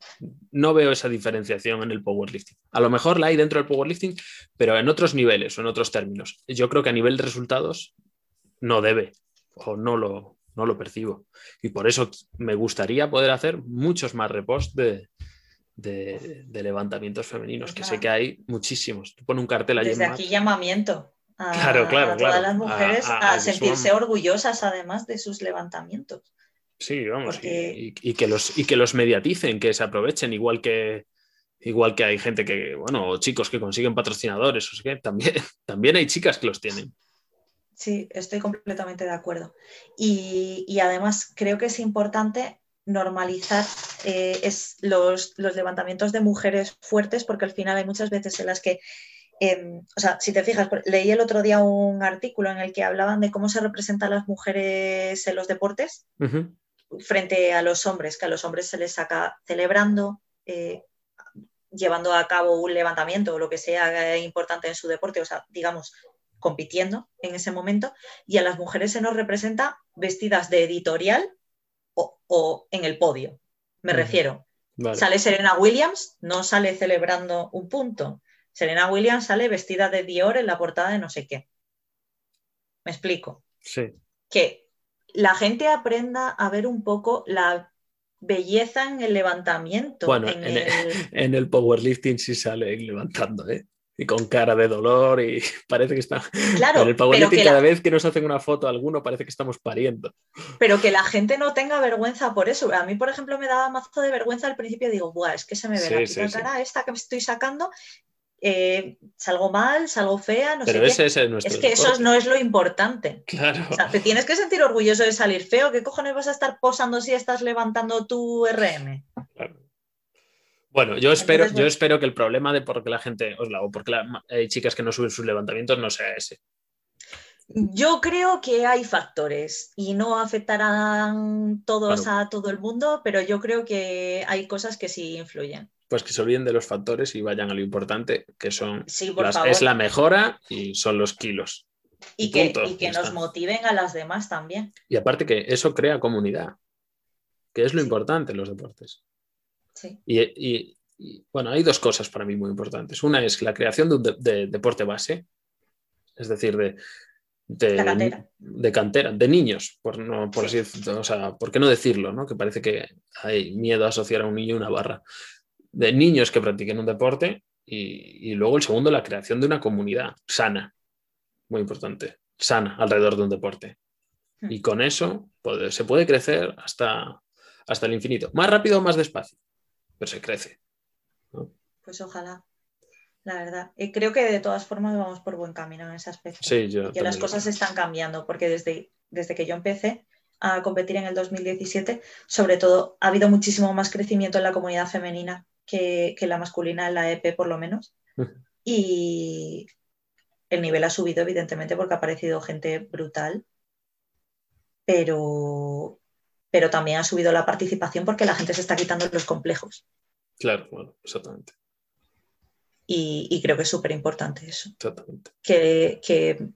no veo esa diferenciación en el powerlifting. A lo mejor la hay dentro del powerlifting, pero en otros niveles o en otros términos. Yo creo que a nivel de resultados no debe o no lo, no lo percibo. Y por eso me gustaría poder hacer muchos más reposts de, de- de levantamientos femeninos, que sé que hay muchísimos. Tú pones un cartel allí Desde aquí llamamiento a, Claro, claro, a todas claro. las mujeres A- sentirse orgullosas además de sus levantamientos. Sí, vamos, y- Porque- y, y que los, y que los mediaticen, que se aprovechen, igual que, igual que hay gente que, bueno, o chicos que consiguen patrocinadores, o sea que también, también hay chicas que los tienen. Sí, estoy completamente de acuerdo. Y, y además creo que es importante normalizar eh, es los, los levantamientos de mujeres fuertes porque al final hay muchas veces en las que, em, o sea, si te fijas, leí el otro día un artículo en el que hablaban de cómo se representan las mujeres en los deportes frente a los hombres, que a los hombres se les saca celebrando, eh, llevando a cabo un levantamiento o lo que sea eh, importante en su deporte, o sea, digamos, compitiendo en ese momento, y a las mujeres se nos representa vestidas de editorial o, o en el podio. Me refiero, Vale. sale Serena Williams, no sale celebrando un punto. Serena Williams sale vestida de Dior en la portada de no sé qué. Me explico Sí. que la gente aprenda a ver un poco la belleza en el levantamiento. Bueno, en el- En el powerlifting sí sale levantando, ¿eh? Y con cara de dolor y parece que está... Claro, en el pero powerlifting que, cada la, vez que nos hacen una foto a alguno parece que estamos pariendo. pero que la gente no tenga vergüenza por eso. A mí, por ejemplo, me daba mazo de vergüenza al principio. Digo, Buah, es que se me ve Sí, la sí, puta sí. cara esta que me estoy sacando. eh, salgo mal, salgo fea, no Pero sé ese qué. es el nuestro Es que eso no es lo importante. Claro. O sea, te tienes que sentir orgulloso de salir feo. ¿Qué cojones vas a estar posando si estás levantando tu RM? Claro. Bueno, yo espero, Entonces, yo espero que el problema de por qué la gente, os la, o porque la- hay chicas que no suben sus levantamientos no sea ese. Yo creo que hay factores y no afectarán todos Claro. a todo el mundo, pero yo creo que hay cosas que sí influyen. Pues que se olviden de los factores y vayan a lo importante, que son Sí, por las- favor. es la mejora y son los kilos. y que, y que nos está. motiven a las demás también. Y aparte que eso crea comunidad, que es lo Sí. importante en los deportes. Sí, Y, y- y, bueno, hay dos cosas para mí muy importantes. Una es la creación de un de- de deporte base, es decir, de, de, La cantera. de cantera, de niños, por, no, por así decirlo, o sea, ¿por qué no decirlo? no? Que parece que hay miedo a asociar a un niño a una barra. De niños que practiquen un deporte y, y luego el segundo, la creación de una comunidad sana, muy importante, sana alrededor de un deporte. Hmm. Y con eso se puede crecer hasta, hasta el infinito. Más rápido o más despacio, pero se crece. pues ojalá, la verdad. Y creo que de todas formas vamos por buen camino en ese aspecto. Sí, yo y que las cosas están cambiando, porque desde, desde que yo empecé a competir en el 2017, sobre todo ha habido muchísimo más crecimiento en la comunidad femenina que, que la masculina en la EP por lo menos. Y el nivel ha subido evidentemente porque ha aparecido gente brutal, pero, pero también ha subido la participación porque la gente se está quitando los complejos. Claro, bueno, exactamente, Y, y creo que es súper importante eso. exactamente. que, que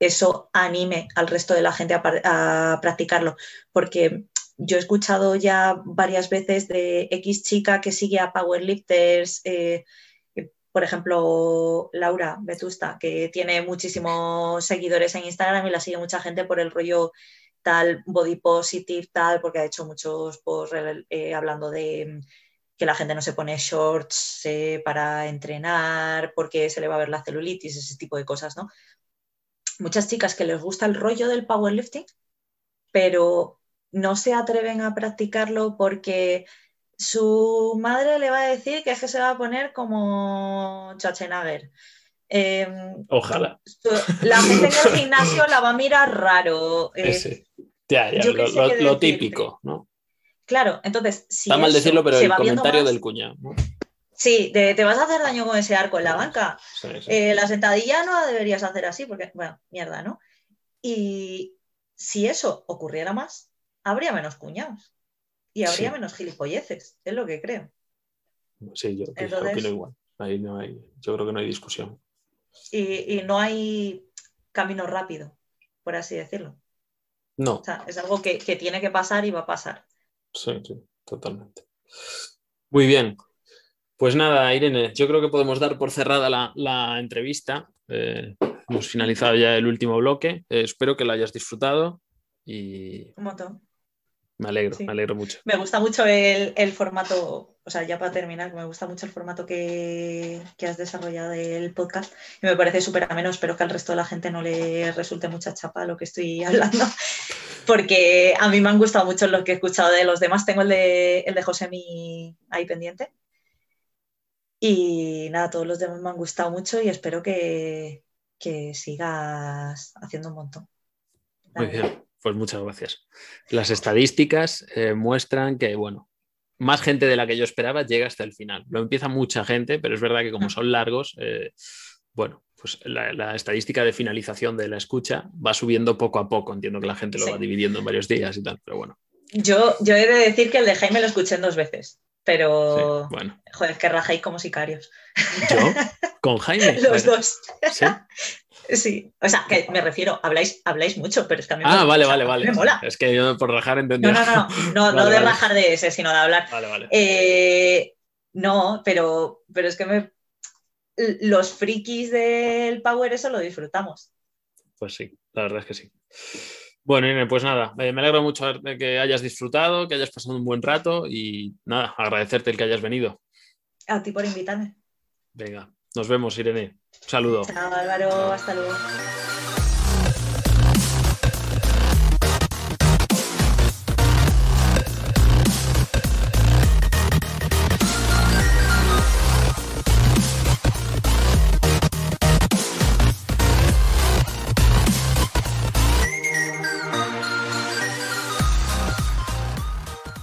eso anime al resto de la gente a, practicarlo. Porque yo he escuchado ya varias veces de X chica que sigue a powerlifters, eh, eh, por ejemplo, Laura Vetusta, que tiene muchísimos seguidores en Instagram y la sigue mucha gente por el rollo tal, body positive, tal, porque ha hecho muchos posts eh, hablando de que la gente no se pone shorts eh, para entrenar porque se le va a ver la celulitis, ese tipo de cosas, ¿no? Muchas chicas que les gusta el rollo del powerlifting, pero no se atreven a practicarlo porque su madre le va a decir que es que se va a poner como Schwarzenegger. Em, Ojalá. La gente en el gimnasio la va a mirar raro. eh. Ya, ya, lo, típico, ¿no? Claro, entonces, si Está mal decirlo, pero el comentario más- del cuñado. ¿no? Sí, de, te vas a hacer daño con ese arco en la banca. Sí, sí. Eh, la sentadilla no la deberías hacer así, porque, bueno, mierda, ¿no? Y si eso ocurriera más, habría menos cuñados y habría Sí. menos gilipolleces, es lo que creo. Sí, yo Entonces- opino igual. Ahí no hay, yo creo que no hay discusión. Y, y no hay camino rápido, por así decirlo. No, O sea, es algo que, que tiene que pasar y va a pasar. sí, sí, totalmente. Muy bien. Pues nada, Irene, yo creo que podemos dar por cerrada la, la entrevista. Eh, hemos finalizado ya el último bloque. Eh, espero que lo hayas disfrutado y Un montón. me alegro, Sí. me alegro mucho. Me gusta mucho el, el formato, o sea, ya para terminar, me gusta mucho el formato que, que has desarrollado del podcast y me parece súper ameno. Espero que al resto de la gente no le resulte mucha chapa lo que estoy hablando, porque a mí me han gustado mucho los que he escuchado de los demás. Tengo el de, el de Josemi ahí pendiente. Y nada, todos los demás me han gustado mucho y espero que, que sigas haciendo un montón. Muy bien, pues muchas gracias. Las estadísticas eh, muestran que, bueno, más gente de la que yo esperaba llega hasta el final. Lo empieza mucha gente, pero es verdad que como Mm. son largos, eh, bueno, pues la, la estadística de finalización de la escucha va subiendo poco a poco. Entiendo que la gente lo Sí. va dividiendo en varios días y tal, pero bueno, Yo, yo he de decir que el de Jaime lo escuché en dos veces, pero sí, bueno. joder, que rajáis como sicarios. ¿Yo? ¿Con Jaime? Los dos. ¿Sí? Sí, o sea, que me refiero, habláis, habláis mucho, pero es que a mí Ah, me, vale, o sea, vale, vale. me mola. Es que yo por rajar entendí. No, no, no, no, no, de vale. rajar de ese, sino de hablar. Vale, vale. Eh, no, pero, pero es que me- los frikis del Power eso lo disfrutamos. Pues sí, la verdad es que sí. Bueno, Irene, pues nada, eh, me alegro mucho de que hayas disfrutado, que hayas pasado un buen rato y nada, agradecerte el que hayas venido. A ti por invitarme. Venga, nos vemos, Irene. Un saludo. Chao, Álvaro, hasta luego.